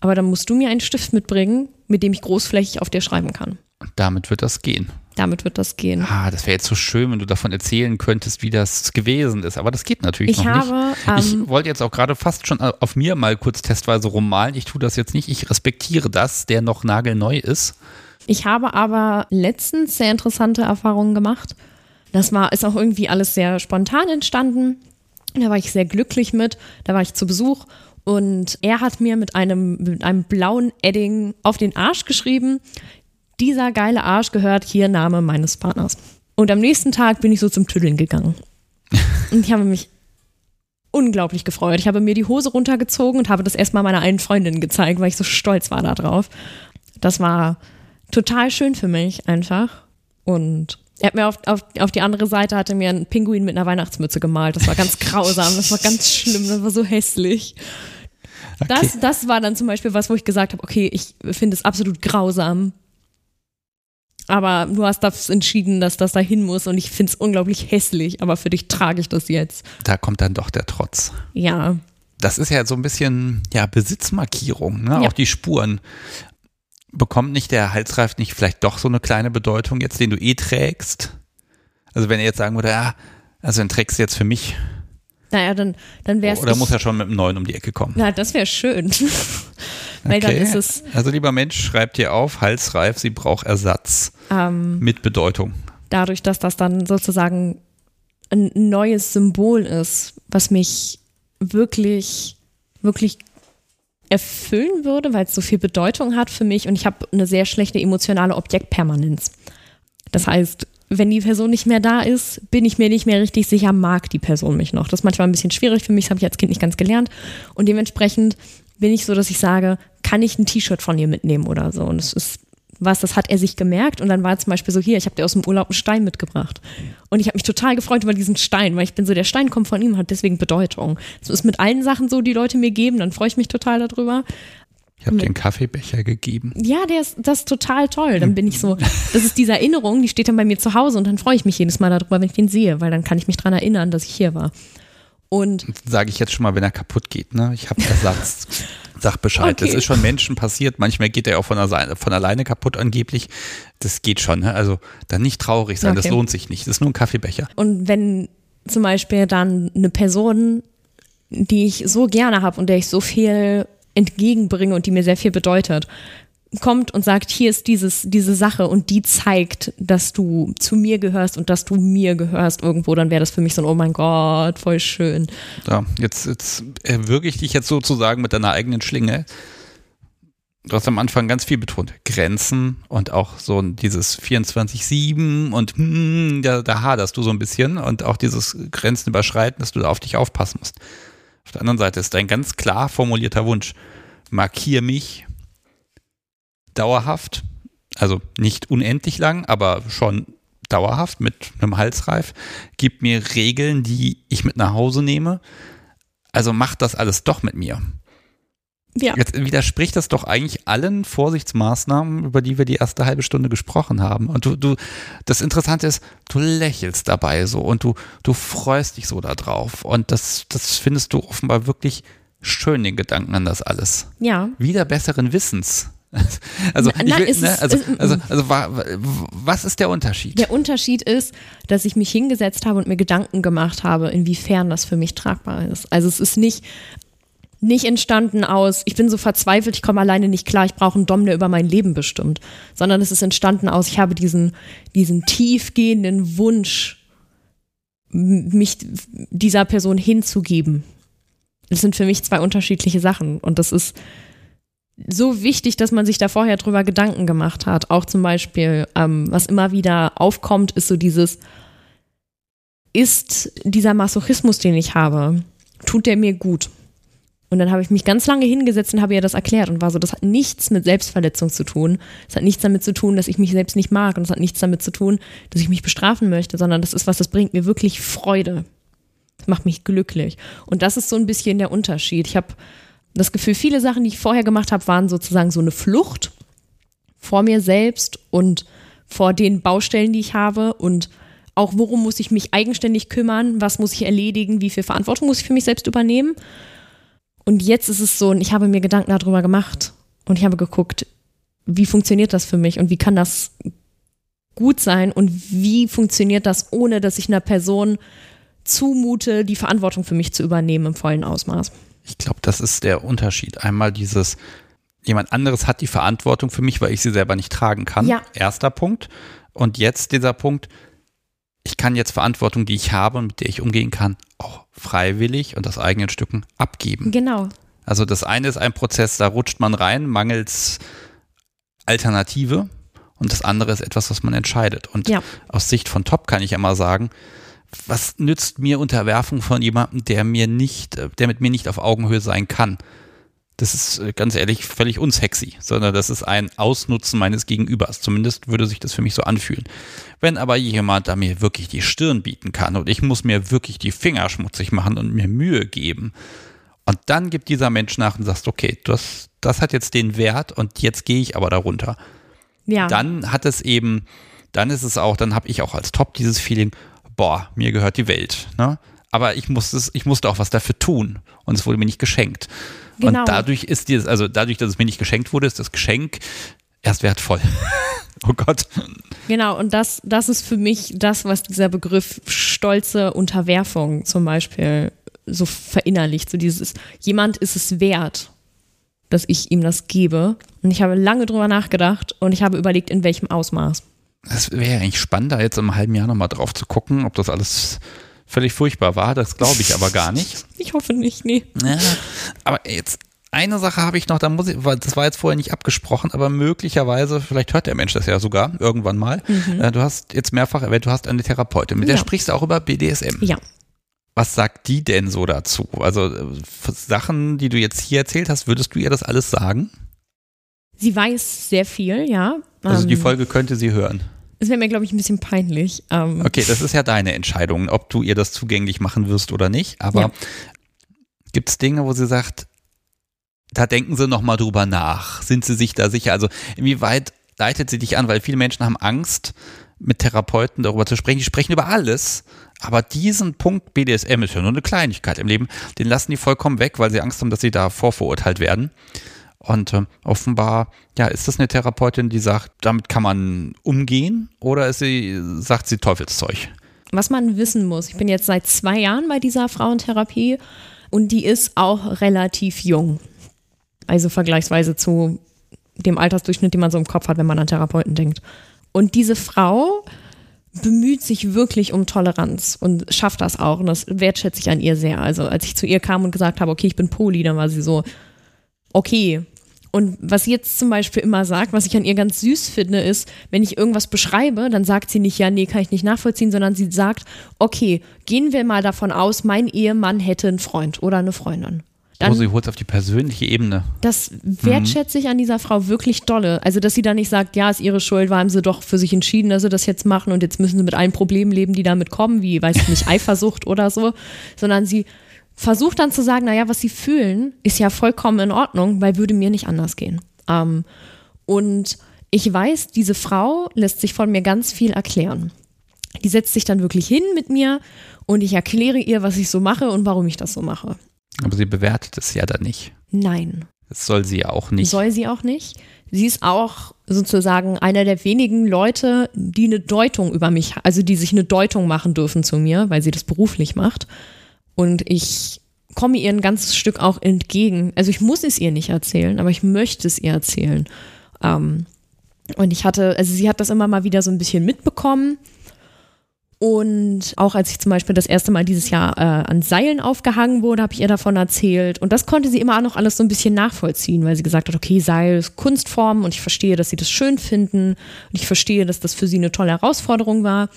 aber dann musst du mir einen Stift mitbringen, mit dem ich großflächig auf dir schreiben kann. Und damit wird das gehen. Damit wird das gehen. Ah, das wäre jetzt so schön, wenn du davon erzählen könntest, wie das gewesen ist. Aber das geht natürlich ich noch habe, nicht. Ähm, ich wollte jetzt auch gerade fast schon auf mir mal kurz testweise rummalen. Ich tue das jetzt nicht. Ich respektiere das, der noch nagelneu ist. Ich habe aber letztens sehr interessante Erfahrungen gemacht. Das war, ist auch irgendwie alles sehr spontan entstanden. Da war ich sehr glücklich mit. Da war ich zu Besuch und er hat mir mit einem, mit einem blauen Edding auf den Arsch geschrieben, dieser geile Arsch gehört hier Name meines Partners. Und am nächsten Tag bin ich so zum Tüddeln gegangen. *laughs* Und ich habe mich unglaublich gefreut. Ich habe mir die Hose runtergezogen und habe das erstmal meiner einen Freundin gezeigt, weil ich so stolz war darauf. Das war total schön für mich einfach. Und er hat mir auf, auf, auf die andere Seite hatte mir einen Pinguin mit einer Weihnachtsmütze gemalt. Das war ganz *laughs* grausam, das war ganz schlimm, das war so hässlich. Okay. Das, das war dann zum Beispiel was, wo ich gesagt habe, okay, ich finde es absolut grausam. Aber du hast das entschieden, dass das dahin muss und ich finde es unglaublich hässlich, aber für dich trage ich das jetzt. Da kommt dann doch der Trotz. Ja. Das ist ja so ein bisschen ja, Besitzmarkierung, ne? Ja. auch die Spuren. Bekommt nicht der Halsreif nicht vielleicht doch so eine kleine Bedeutung jetzt, den du eh trägst? Also wenn er jetzt sagen würde, ja, also den trägst du jetzt für mich, naja, dann, dann wäre es. Oder muss er schon mit einem neuen um die Ecke kommen? Na, das wäre schön. *laughs* Weil dann Okay. ist es, Also lieber Mensch, schreibt dir auf, halsreif, sie braucht Ersatz ähm, mit Bedeutung. dadurch, dass das dann sozusagen ein neues Symbol ist, was mich wirklich, wirklich erfüllen würde, weil es so viel Bedeutung hat für mich und ich habe eine sehr schlechte emotionale Objektpermanenz. Das heißt, wenn die Person nicht mehr da ist, bin ich mir nicht mehr richtig sicher, mag die Person mich noch. Das ist manchmal ein bisschen schwierig für mich, das habe ich als Kind nicht ganz gelernt. Und dementsprechend bin ich so, dass ich sage, kann ich ein T-Shirt von ihr mitnehmen oder so. Und es ist was, das hat er sich gemerkt und dann war zum Beispiel so, hier, ich habe dir aus dem Urlaub einen Stein mitgebracht. Und ich habe mich total gefreut über diesen Stein, weil ich bin so, der Stein kommt von ihm, hat deswegen Bedeutung. Das ist mit allen Sachen so, die Leute mir geben, dann freue ich mich total darüber. Ich habe dir einen Kaffeebecher gegeben. Ja, der ist, das ist total toll. Dann bin ich so, *laughs* das ist diese Erinnerung, die steht dann bei mir zu Hause und dann freue ich mich jedes Mal darüber, wenn ich den sehe, weil dann kann ich mich dran erinnern, dass ich hier war. Und Sage ich jetzt schon mal, wenn er kaputt geht. Ne? Ich habe Ersatz. *laughs* Sag Bescheid. Das Okay. ist schon Menschen passiert. Manchmal geht er auch von, der, von alleine kaputt angeblich. Das geht schon. Ne? Also dann nicht traurig sein. Das Okay. lohnt sich nicht. Das ist nur ein Kaffeebecher. Und wenn zum Beispiel dann eine Person, die ich so gerne habe und der ich so viel entgegenbringe und die mir sehr viel bedeutet, kommt und sagt, hier ist dieses, diese Sache und die zeigt, dass du zu mir gehörst und dass du mir gehörst irgendwo, dann wäre das für mich so ein, oh mein Gott, voll schön. Ja, jetzt, jetzt erwürge ich dich jetzt sozusagen mit deiner eigenen Schlinge. Du hast am Anfang ganz viel betont. Grenzen und auch so dieses 24-7 und hm, da, da haderst du so ein bisschen und auch dieses Grenzen überschreiten, dass du da auf dich aufpassen musst. Auf der anderen Seite ist dein ganz klar formulierter Wunsch. Markier mich dauerhaft, also nicht unendlich lang, aber schon dauerhaft mit einem Halsreif. Gib mir Regeln, die ich mit nach Hause nehme. Also mach das alles doch mit mir. Ja. Jetzt widerspricht das doch eigentlich allen Vorsichtsmaßnahmen, über die wir die erste halbe Stunde gesprochen haben. Und du, du, das Interessante ist, du lächelst dabei so und du, du freust dich so da drauf. Und das, das findest du offenbar wirklich schön, den Gedanken an das alles. Ja. Wieder besseren Wissens. *laughs* Also, nein, will, ne, ist- also, es- also, also, wa- was ist der Unterschied? Der Unterschied ist, dass ich mich hingesetzt habe und mir Gedanken gemacht habe, inwiefern das für mich tragbar ist. Also es ist nicht, nicht entstanden aus, ich bin so verzweifelt, ich komme alleine nicht klar, ich brauche einen Dom, der über mein Leben bestimmt, sondern es ist entstanden aus, ich habe diesen, diesen tiefgehenden Wunsch, mich dieser Person hinzugeben. Das sind für mich zwei unterschiedliche Sachen und das ist so wichtig, dass man sich da vorher drüber Gedanken gemacht hat. Auch zum Beispiel, ähm, was immer wieder aufkommt, ist so dieses, ist dieser Masochismus, den ich habe, tut der mir gut? Und dann habe ich mich ganz lange hingesetzt und habe ihr das erklärt und war so, das hat nichts mit Selbstverletzung zu tun. Es hat nichts damit zu tun, dass ich mich selbst nicht mag und es hat nichts damit zu tun, dass ich mich bestrafen möchte, sondern das ist was, das bringt mir wirklich Freude. Das macht mich glücklich. Und das ist so ein bisschen der Unterschied. Ich habe das Gefühl, viele Sachen, die ich vorher gemacht habe, waren sozusagen so eine Flucht vor mir selbst und vor den Baustellen, die ich habe und auch worum muss ich mich eigenständig kümmern, was muss ich erledigen, wie viel Verantwortung muss ich für mich selbst übernehmen. Und jetzt ist es so, und ich habe mir Gedanken darüber gemacht und ich habe geguckt, wie funktioniert das für mich und wie kann das gut sein und wie funktioniert das, ohne dass ich einer Person zumute, die Verantwortung für mich zu übernehmen im vollen Ausmaß. Ich glaube, das ist der Unterschied. Einmal dieses, jemand anderes hat die Verantwortung für mich, weil ich sie selber nicht tragen kann. Ja. Erster Punkt. Und jetzt dieser Punkt, ich kann jetzt Verantwortung, die ich habe und mit der ich umgehen kann, auch freiwillig und aus eigenen Stücken abgeben. Genau. Also das eine ist ein Prozess, da rutscht man rein, mangels Alternative. Und das andere ist etwas, was man entscheidet. Und Ja. aus Sicht von Top kann ich immer sagen, was nützt mir Unterwerfung von jemandem, der mir nicht, der mit mir nicht auf Augenhöhe sein kann? Das ist äh, ganz ehrlich völlig unsexy, sondern das ist ein Ausnutzen meines Gegenübers. Zumindest würde sich das für mich so anfühlen. Wenn aber jemand da mir wirklich die Stirn bieten kann und ich muss mir wirklich die Finger schmutzig machen und mir Mühe geben, und dann gibt dieser Mensch nach und sagt, okay, das, das hat jetzt den Wert und jetzt gehe ich aber darunter Ja. dann hat es eben, dann ist es auch, dann habe ich auch als Top dieses Feeling, boah, mir gehört die Welt. Ne? Aber ich musste, es, ich musste auch was dafür tun und es wurde mir nicht geschenkt. Genau. Und dadurch ist dieses, also dadurch, dass es mir nicht geschenkt wurde, ist das Geschenk erst wertvoll. *laughs* oh Gott. Genau, und das, das ist für mich das, was dieser Begriff stolze Unterwerfung zum Beispiel so verinnerlicht. So dieses, jemand ist es wert, dass ich ihm das gebe. Und ich habe lange drüber nachgedacht und ich habe überlegt, in welchem Ausmaß. Es wäre eigentlich spannender, jetzt im halben Jahr nochmal drauf zu gucken, ob das alles völlig furchtbar war. Das glaube ich aber gar nicht. *laughs* Ich hoffe nicht, nee. Ja, aber jetzt eine Sache habe ich noch, da muss ich, weil das war jetzt vorher nicht abgesprochen, aber möglicherweise, vielleicht hört der Mensch das ja sogar irgendwann mal. Mhm. Äh, du hast jetzt mehrfach erwähnt, du hast eine Therapeutin, mit ja. der sprichst du auch über BDSM. Ja. Was sagt die denn so dazu? Also äh, Sachen, die du jetzt hier erzählt hast, würdest du ihr das alles sagen? Sie weiß sehr viel, ja. Also die ähm, Folge könnte sie hören. Das wäre mir, glaube ich, ein bisschen peinlich. Ähm okay, das ist ja deine Entscheidung, ob du ihr das zugänglich machen wirst oder nicht. Aber ja. gibt es Dinge, wo sie sagt, da denken sie nochmal drüber nach. Sind sie sich da sicher? Also inwieweit leitet sie dich an? Weil viele Menschen haben Angst, mit Therapeuten darüber zu sprechen. Die sprechen über alles. Aber diesen Punkt BDSM ist ja nur eine Kleinigkeit im Leben. Den lassen die vollkommen weg, weil sie Angst haben, dass sie da vorverurteilt werden. Und äh, offenbar, ja, ist das eine Therapeutin, die sagt, damit kann man umgehen? Oder ist sie, sagt sie Teufelszeug? Was man wissen muss, ich bin jetzt seit zwei Jahren bei dieser Frauentherapie und die ist auch relativ jung. Also vergleichsweise zu dem Altersdurchschnitt, den man so im Kopf hat, wenn man an Therapeuten denkt. Und diese Frau bemüht sich wirklich um Toleranz und schafft das auch. Und das wertschätze ich an ihr sehr. Also als ich zu ihr kam und gesagt habe, okay, ich bin Poli, dann war sie so, okay. Und was sie jetzt zum Beispiel immer sagt, was ich an ihr ganz süß finde, ist, wenn ich irgendwas beschreibe, dann sagt sie nicht, ja, nee, kann ich nicht nachvollziehen, sondern sie sagt, okay, gehen wir mal davon aus, mein Ehemann hätte einen Freund oder eine Freundin. Dann, oh, sie holt es auf die persönliche Ebene. Das wertschätze ich an dieser Frau wirklich dolle. Also, dass sie da nicht sagt, ja, ist ihre Schuld, weil haben sie doch für sich entschieden, dass sie das jetzt machen und jetzt müssen sie mit allen Problemen leben, die damit kommen, wie, weiß ich nicht, *laughs* Eifersucht oder so, sondern sie versucht dann zu sagen, naja, was sie fühlen, ist ja vollkommen in Ordnung, weil würde mir nicht anders gehen. Ähm, und ich weiß, diese Frau lässt sich von mir ganz viel erklären. Die setzt sich dann wirklich hin mit mir und ich erkläre ihr, was ich so mache und warum ich das so mache. Aber sie bewertet es ja dann nicht. Nein. Das soll sie ja auch nicht. Soll sie auch nicht. Sie ist auch sozusagen einer der wenigen Leute, die eine Deutung über mich, also die sich eine Deutung machen dürfen zu mir, weil sie das beruflich macht. Und ich komme ihr ein ganzes Stück auch entgegen. Also ich muss es ihr nicht erzählen, aber ich möchte es ihr erzählen. Ähm, und ich hatte, also sie hat das immer mal wieder so ein bisschen mitbekommen und auch als ich zum Beispiel das erste Mal dieses Jahr äh, an Seilen aufgehangen wurde, habe ich ihr davon erzählt. Und das konnte sie immer auch noch alles so ein bisschen nachvollziehen, weil sie gesagt hat, okay, Seil ist Kunstform und ich verstehe, dass sie das schön finden und ich verstehe, dass das für sie eine tolle Herausforderung war.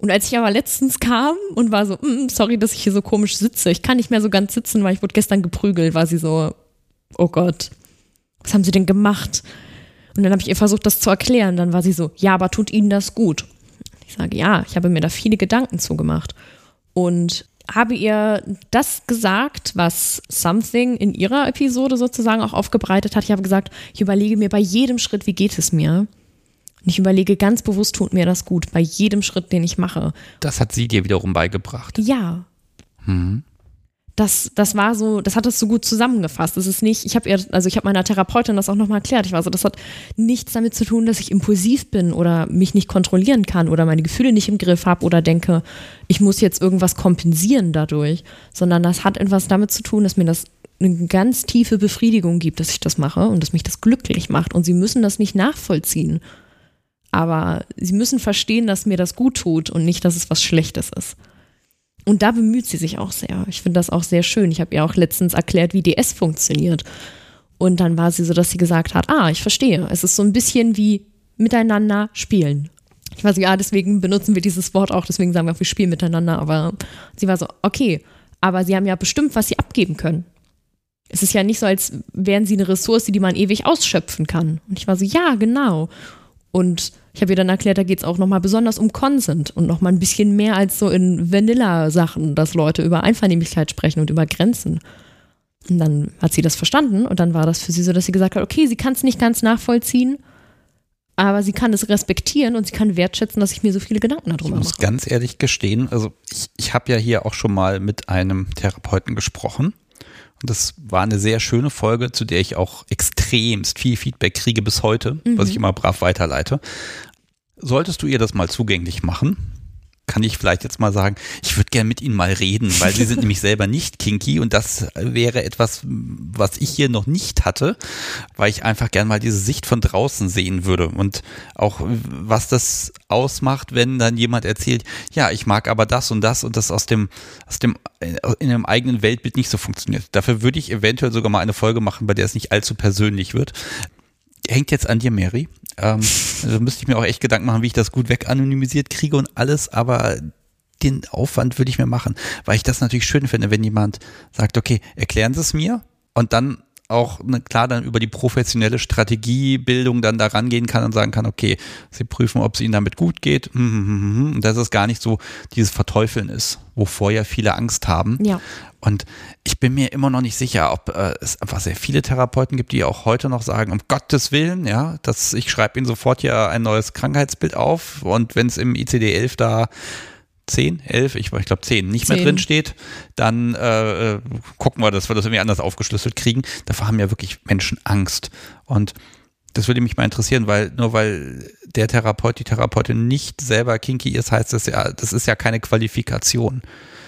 Und als ich aber letztens kam und war so, mm, sorry, dass ich hier so komisch sitze, ich kann nicht mehr so ganz sitzen, weil ich wurde gestern geprügelt, war sie so, oh Gott, was haben sie denn gemacht? Und dann habe ich ihr versucht, das zu erklären. Dann war sie so, ja, aber tut ihnen das gut? Ich sage, ja, ich habe mir da viele Gedanken zugemacht und habe ihr das gesagt, was Something in ihrer Episode sozusagen auch aufgebreitet hat. Ich habe gesagt, ich überlege mir bei jedem Schritt, wie geht es mir? Und ich überlege ganz bewusst, tut mir das gut, bei jedem Schritt, den ich mache. Das hat sie dir wiederum beigebracht. Ja. Hm das, das war so, das hat es so gut zusammengefasst. Das ist nicht, ich habe ihr, also ich habe meiner Therapeutin das auch nochmal erklärt. Ich war so, das hat nichts damit zu tun, dass ich impulsiv bin oder mich nicht kontrollieren kann oder meine Gefühle nicht im Griff habe oder denke, ich muss jetzt irgendwas kompensieren dadurch, sondern das hat etwas damit zu tun, dass mir das eine ganz tiefe Befriedigung gibt, dass ich das mache und dass mich das glücklich macht. Und sie müssen das nicht nachvollziehen. Aber sie müssen verstehen, dass mir das gut tut und nicht, dass es was Schlechtes ist. Und da bemüht sie sich auch sehr. Ich finde das auch sehr schön. Ich habe ihr auch letztens erklärt, wie DS funktioniert. Und dann war sie so, dass sie gesagt hat, ah, ich verstehe. Es ist so ein bisschen wie miteinander spielen. Ich war so, ja, deswegen benutzen wir dieses Wort auch, deswegen sagen wir, wir spielen miteinander. Aber sie war so, okay, aber sie haben ja bestimmt, was sie abgeben können. Es ist ja nicht so, als wären sie eine Ressource, die man ewig ausschöpfen kann. Und ich war so, ja, genau. Und ich habe ihr dann erklärt, da geht es auch nochmal besonders um Consent und nochmal ein bisschen mehr als so in Vanilla-Sachen, dass Leute über Einvernehmlichkeit sprechen und über Grenzen. Und dann hat sie das verstanden und dann war das für sie so, dass sie gesagt hat, okay, sie kann es nicht ganz nachvollziehen, aber sie kann es respektieren und sie kann wertschätzen, dass ich mir so viele Gedanken darüber mache. Ich muss mache. ganz ehrlich gestehen, also ich, ich habe ja hier auch schon mal mit einem Therapeuten gesprochen das war eine sehr schöne Folge, zu der ich auch extremst viel Feedback kriege bis heute, mhm. was ich immer brav weiterleite. Solltest du ihr das mal zugänglich machen, kann ich vielleicht jetzt mal sagen, ich würde gerne mit Ihnen mal reden, weil Sie sind *laughs* nämlich selber nicht kinky und das wäre etwas, was ich hier noch nicht hatte, weil ich einfach gerne mal diese Sicht von draußen sehen würde und auch was das ausmacht, wenn dann jemand erzählt, ja, ich mag aber das und das und das aus dem, aus dem, in einem eigenen Weltbild nicht so funktioniert. Dafür würde ich eventuell sogar mal eine Folge machen, bei der es nicht allzu persönlich wird. Hängt jetzt an dir, Mary. Ähm, *laughs* also müsste ich mir auch echt Gedanken machen, wie ich das gut weganonymisiert kriege und alles, aber den Aufwand würde ich mir machen, weil ich das natürlich schön finde, wenn jemand sagt, okay, erklären Sie es mir und dann auch ne, klar dann über die professionelle Strategiebildung dann da rangehen kann und sagen kann, okay, sie prüfen, ob es ihnen damit gut geht hm, hm, hm, und dass es gar nicht so dieses Verteufeln ist, wovor ja viele Angst haben. Ja. Und ich bin mir immer noch nicht sicher, ob äh, es einfach sehr viele Therapeuten gibt, die auch heute noch sagen, um Gottes Willen, ja, dass ich schreibe ihnen sofort ja ein neues Krankheitsbild auf und wenn es im ICD-11 da 10, 11, ich, ich glaube 10 nicht 10. mehr drin steht, dann äh, äh, gucken wir, dass wir das irgendwie anders aufgeschlüsselt kriegen. Davor haben ja wirklich Menschen Angst. Und das würde mich mal interessieren, weil nur weil der Therapeut, die Therapeutin nicht selber kinky ist, heißt das ja, das ist ja keine Qualifikation.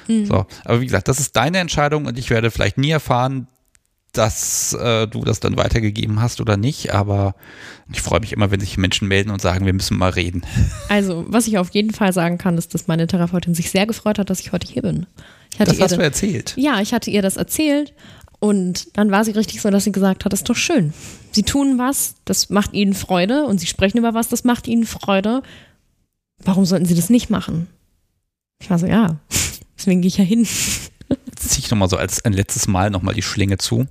Mhm. So, aber wie gesagt, das ist deine Entscheidung und ich werde vielleicht nie erfahren, dass äh, du das dann weitergegeben hast oder nicht, aber ich freue mich immer, wenn sich Menschen melden und sagen, wir müssen mal reden. *laughs* Also, was ich auf jeden Fall sagen kann, ist, dass meine Therapeutin sich sehr gefreut hat, dass ich heute hier bin. das hast du erzählt. Ja, ich hatte ihr das erzählt und dann war sie richtig so, dass sie gesagt hat, das ist doch schön. Sie tun was, das macht ihnen Freude und sie sprechen über was, das macht ihnen Freude. Warum sollten sie das nicht machen? Ich war so, ja, *laughs* deswegen gehe ich ja hin ziehe ich nochmal so als ein letztes Mal nochmal die Schlinge zu.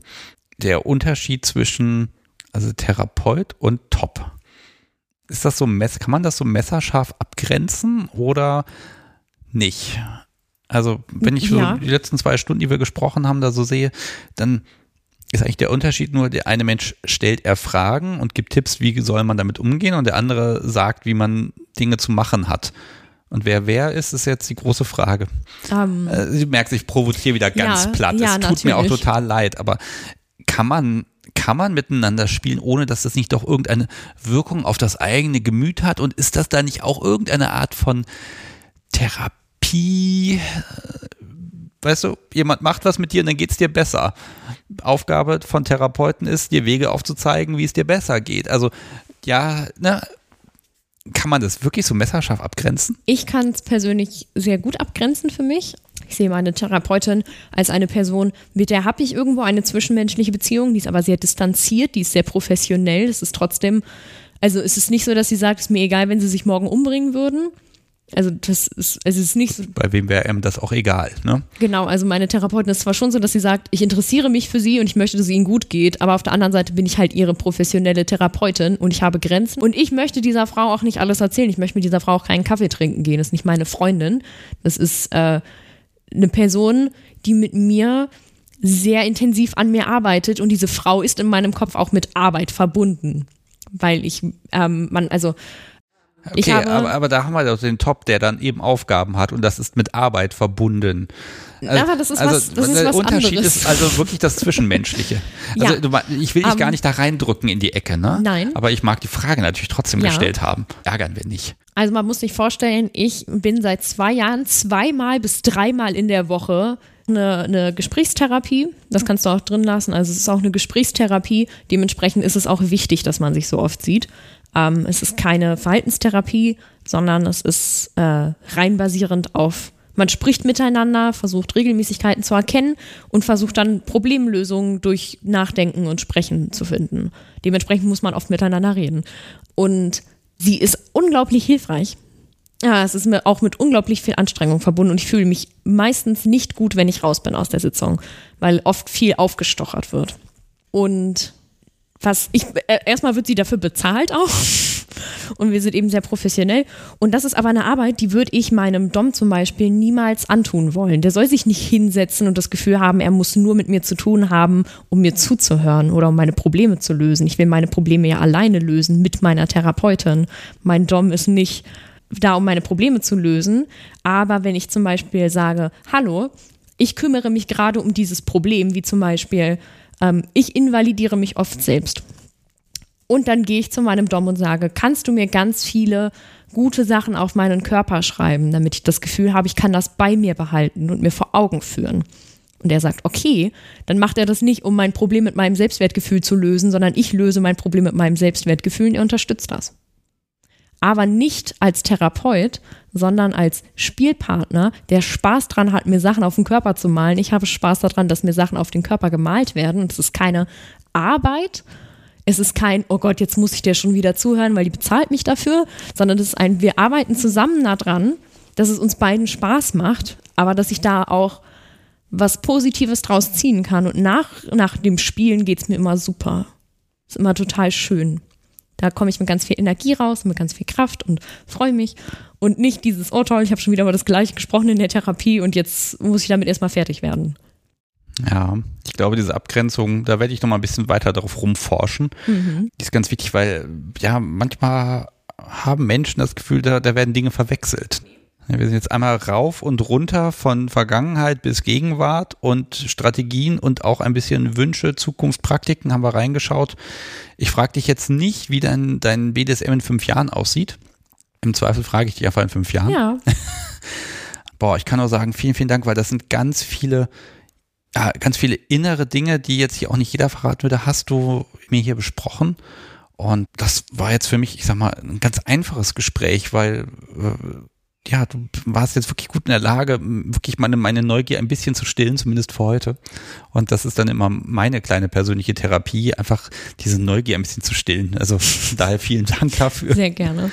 Der Unterschied zwischen also Therapeut und Top. Ist das so kann man das so messerscharf abgrenzen oder nicht? Also, wenn ich so ja. die letzten zwei Stunden, die wir gesprochen haben, da so sehe, dann ist eigentlich der Unterschied nur, der eine Mensch stellt er Fragen und gibt Tipps, wie soll man damit umgehen und der andere sagt, wie man Dinge zu machen hat. Und wer wer ist, ist jetzt die große Frage. Um, ähm. Sie merkt, ich provoziere wieder ganz ja, platt. Es ja, tut natürlich. mir auch total leid, aber kann man kann man miteinander spielen, ohne dass das nicht doch irgendeine Wirkung auf das eigene Gemüt hat? Und ist das da nicht auch irgendeine Art von Therapie? Weißt du, jemand macht was mit dir und dann geht es dir besser. Aufgabe von Therapeuten ist, dir Wege aufzuzeigen, wie es dir besser geht. Also ja, ne, kann man das wirklich so messerscharf abgrenzen? Ich kann es persönlich sehr gut abgrenzen für mich. Ich sehe meine Therapeutin als eine Person, mit der habe ich irgendwo eine zwischenmenschliche Beziehung, die ist aber sehr distanziert, die ist sehr professionell. Es ist trotzdem, also es ist nicht so, dass sie sagt, es ist mir egal, wenn sie sich morgen umbringen würden. Also das ist, es ist nicht so. Bei wem wäre einem das auch egal, ne? Genau, also meine Therapeutin ist zwar schon so, dass sie sagt, ich interessiere mich für sie und ich möchte, dass es ihnen gut geht, aber auf der anderen Seite bin ich halt ihre professionelle Therapeutin und ich habe Grenzen und ich möchte dieser Frau auch nicht alles erzählen. Ich möchte mit dieser Frau auch keinen Kaffee trinken gehen. Das ist nicht meine Freundin. Das ist äh, eine Person, die mit mir sehr intensiv an mir arbeitet und diese Frau ist in meinem Kopf auch mit Arbeit verbunden, weil ich ähm, man also Okay, aber, aber da haben wir doch den Top, der dann eben Aufgaben hat und das ist mit Arbeit verbunden. Also, aber das ist also was, das ist der was Unterschied anderes. ist also wirklich das Zwischenmenschliche. *laughs* Also ja. du, ich will dich um, gar ähm, nicht da reindrücken in die Ecke, ne? Nein. Aber ich mag die Frage natürlich trotzdem ja. gestellt haben. Ärgern wir nicht. Also man muss sich vorstellen, ich bin seit zwei Jahren zweimal bis dreimal in der Woche eine, eine, Gesprächstherapie. Das kannst du auch drin lassen. Also es ist auch eine Gesprächstherapie. Dementsprechend ist es auch wichtig, dass man sich so oft sieht. Ähm, es ist keine Verhaltenstherapie, sondern es ist äh, rein basierend auf, man spricht miteinander, versucht Regelmäßigkeiten zu erkennen und versucht dann Problemlösungen durch Nachdenken und Sprechen zu finden. Dementsprechend muss man oft miteinander reden. Und sie ist unglaublich hilfreich. Ja, es ist mir auch mit unglaublich viel Anstrengung verbunden und ich fühle mich meistens nicht gut, wenn ich raus bin aus der Sitzung, weil oft viel aufgestochert wird. Und was ich äh, erstmal wird sie dafür bezahlt auch und wir sind eben sehr professionell und das ist aber eine Arbeit, die würde ich meinem Dom zum Beispiel niemals antun wollen. Der soll sich nicht hinsetzen und das Gefühl haben, er muss nur mit mir zu tun haben, um mir zuzuhören oder um meine Probleme zu lösen. Ich will meine Probleme ja alleine lösen mit meiner Therapeutin. Mein Dom ist nicht da, um meine Probleme zu lösen, aber wenn ich zum Beispiel sage, hallo, ich kümmere mich gerade um dieses Problem, wie zum Beispiel ähm, ich invalidiere mich oft selbst. Und dann gehe ich zu meinem Dom und sage, kannst du mir ganz viele gute Sachen auf meinen Körper schreiben, damit ich das Gefühl habe, ich kann das bei mir behalten und mir vor Augen führen. Und er sagt, okay, dann macht er das nicht, um mein Problem mit meinem Selbstwertgefühl zu lösen, sondern ich löse mein Problem mit meinem Selbstwertgefühl und er unterstützt das. Aber nicht als Therapeut, sondern als Spielpartner, der Spaß dran hat, mir Sachen auf den Körper zu malen. Ich habe Spaß daran, dass mir Sachen auf den Körper gemalt werden. Und es ist keine Arbeit, es ist kein, oh Gott, jetzt muss ich dir schon wieder zuhören, weil die bezahlt mich dafür, sondern es ist ein, wir arbeiten zusammen daran, dass es uns beiden Spaß macht, aber dass ich da auch was Positives draus ziehen kann. Und nach, nach dem Spielen geht es mir immer super. Ist immer total schön. Da komme ich mit ganz viel Energie raus, mit ganz viel Kraft und freue mich. Und nicht dieses, oh toll, ich habe schon wieder mal das Gleiche gesprochen in der Therapie und jetzt muss ich damit erstmal fertig werden. Ja, ich glaube, diese Abgrenzung, da werde ich noch mal ein bisschen weiter darauf rumforschen. Mhm. Die ist ganz wichtig, weil ja, manchmal haben Menschen das Gefühl, da, da werden Dinge verwechselt. Wir sind jetzt einmal rauf und runter von Vergangenheit bis Gegenwart und Strategien und auch ein bisschen Wünsche, Zukunft, Praktiken haben wir reingeschaut. Ich frage dich jetzt nicht, wie dein, dein BDSM in fünf Jahren aussieht. Im Zweifel frage ich dich einfach in fünf Jahren. Ja. *laughs* Boah, ich kann nur sagen, vielen, vielen Dank, weil das sind ganz viele ja, ganz viele innere Dinge, die jetzt hier auch nicht jeder verraten würde, hast du mir hier besprochen. Und das war jetzt für mich, ich sag mal, ein ganz einfaches Gespräch, weil äh, ja, du warst jetzt wirklich gut in der Lage, wirklich meine, meine Neugier ein bisschen zu stillen, zumindest für heute. Und das ist dann immer meine kleine persönliche Therapie, einfach diese Neugier ein bisschen zu stillen. Also *laughs* daher vielen Dank dafür. Sehr gerne.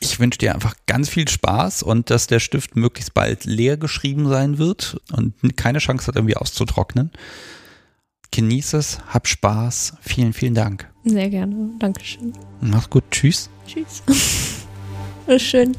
Ich wünsche dir einfach ganz viel Spaß und dass der Stift möglichst bald leer geschrieben sein wird und keine Chance hat, irgendwie auszutrocknen. Genieße es, hab Spaß. Vielen, vielen Dank. Sehr gerne. Dankeschön. Mach's gut. Tschüss. Tschüss. *laughs* Schön.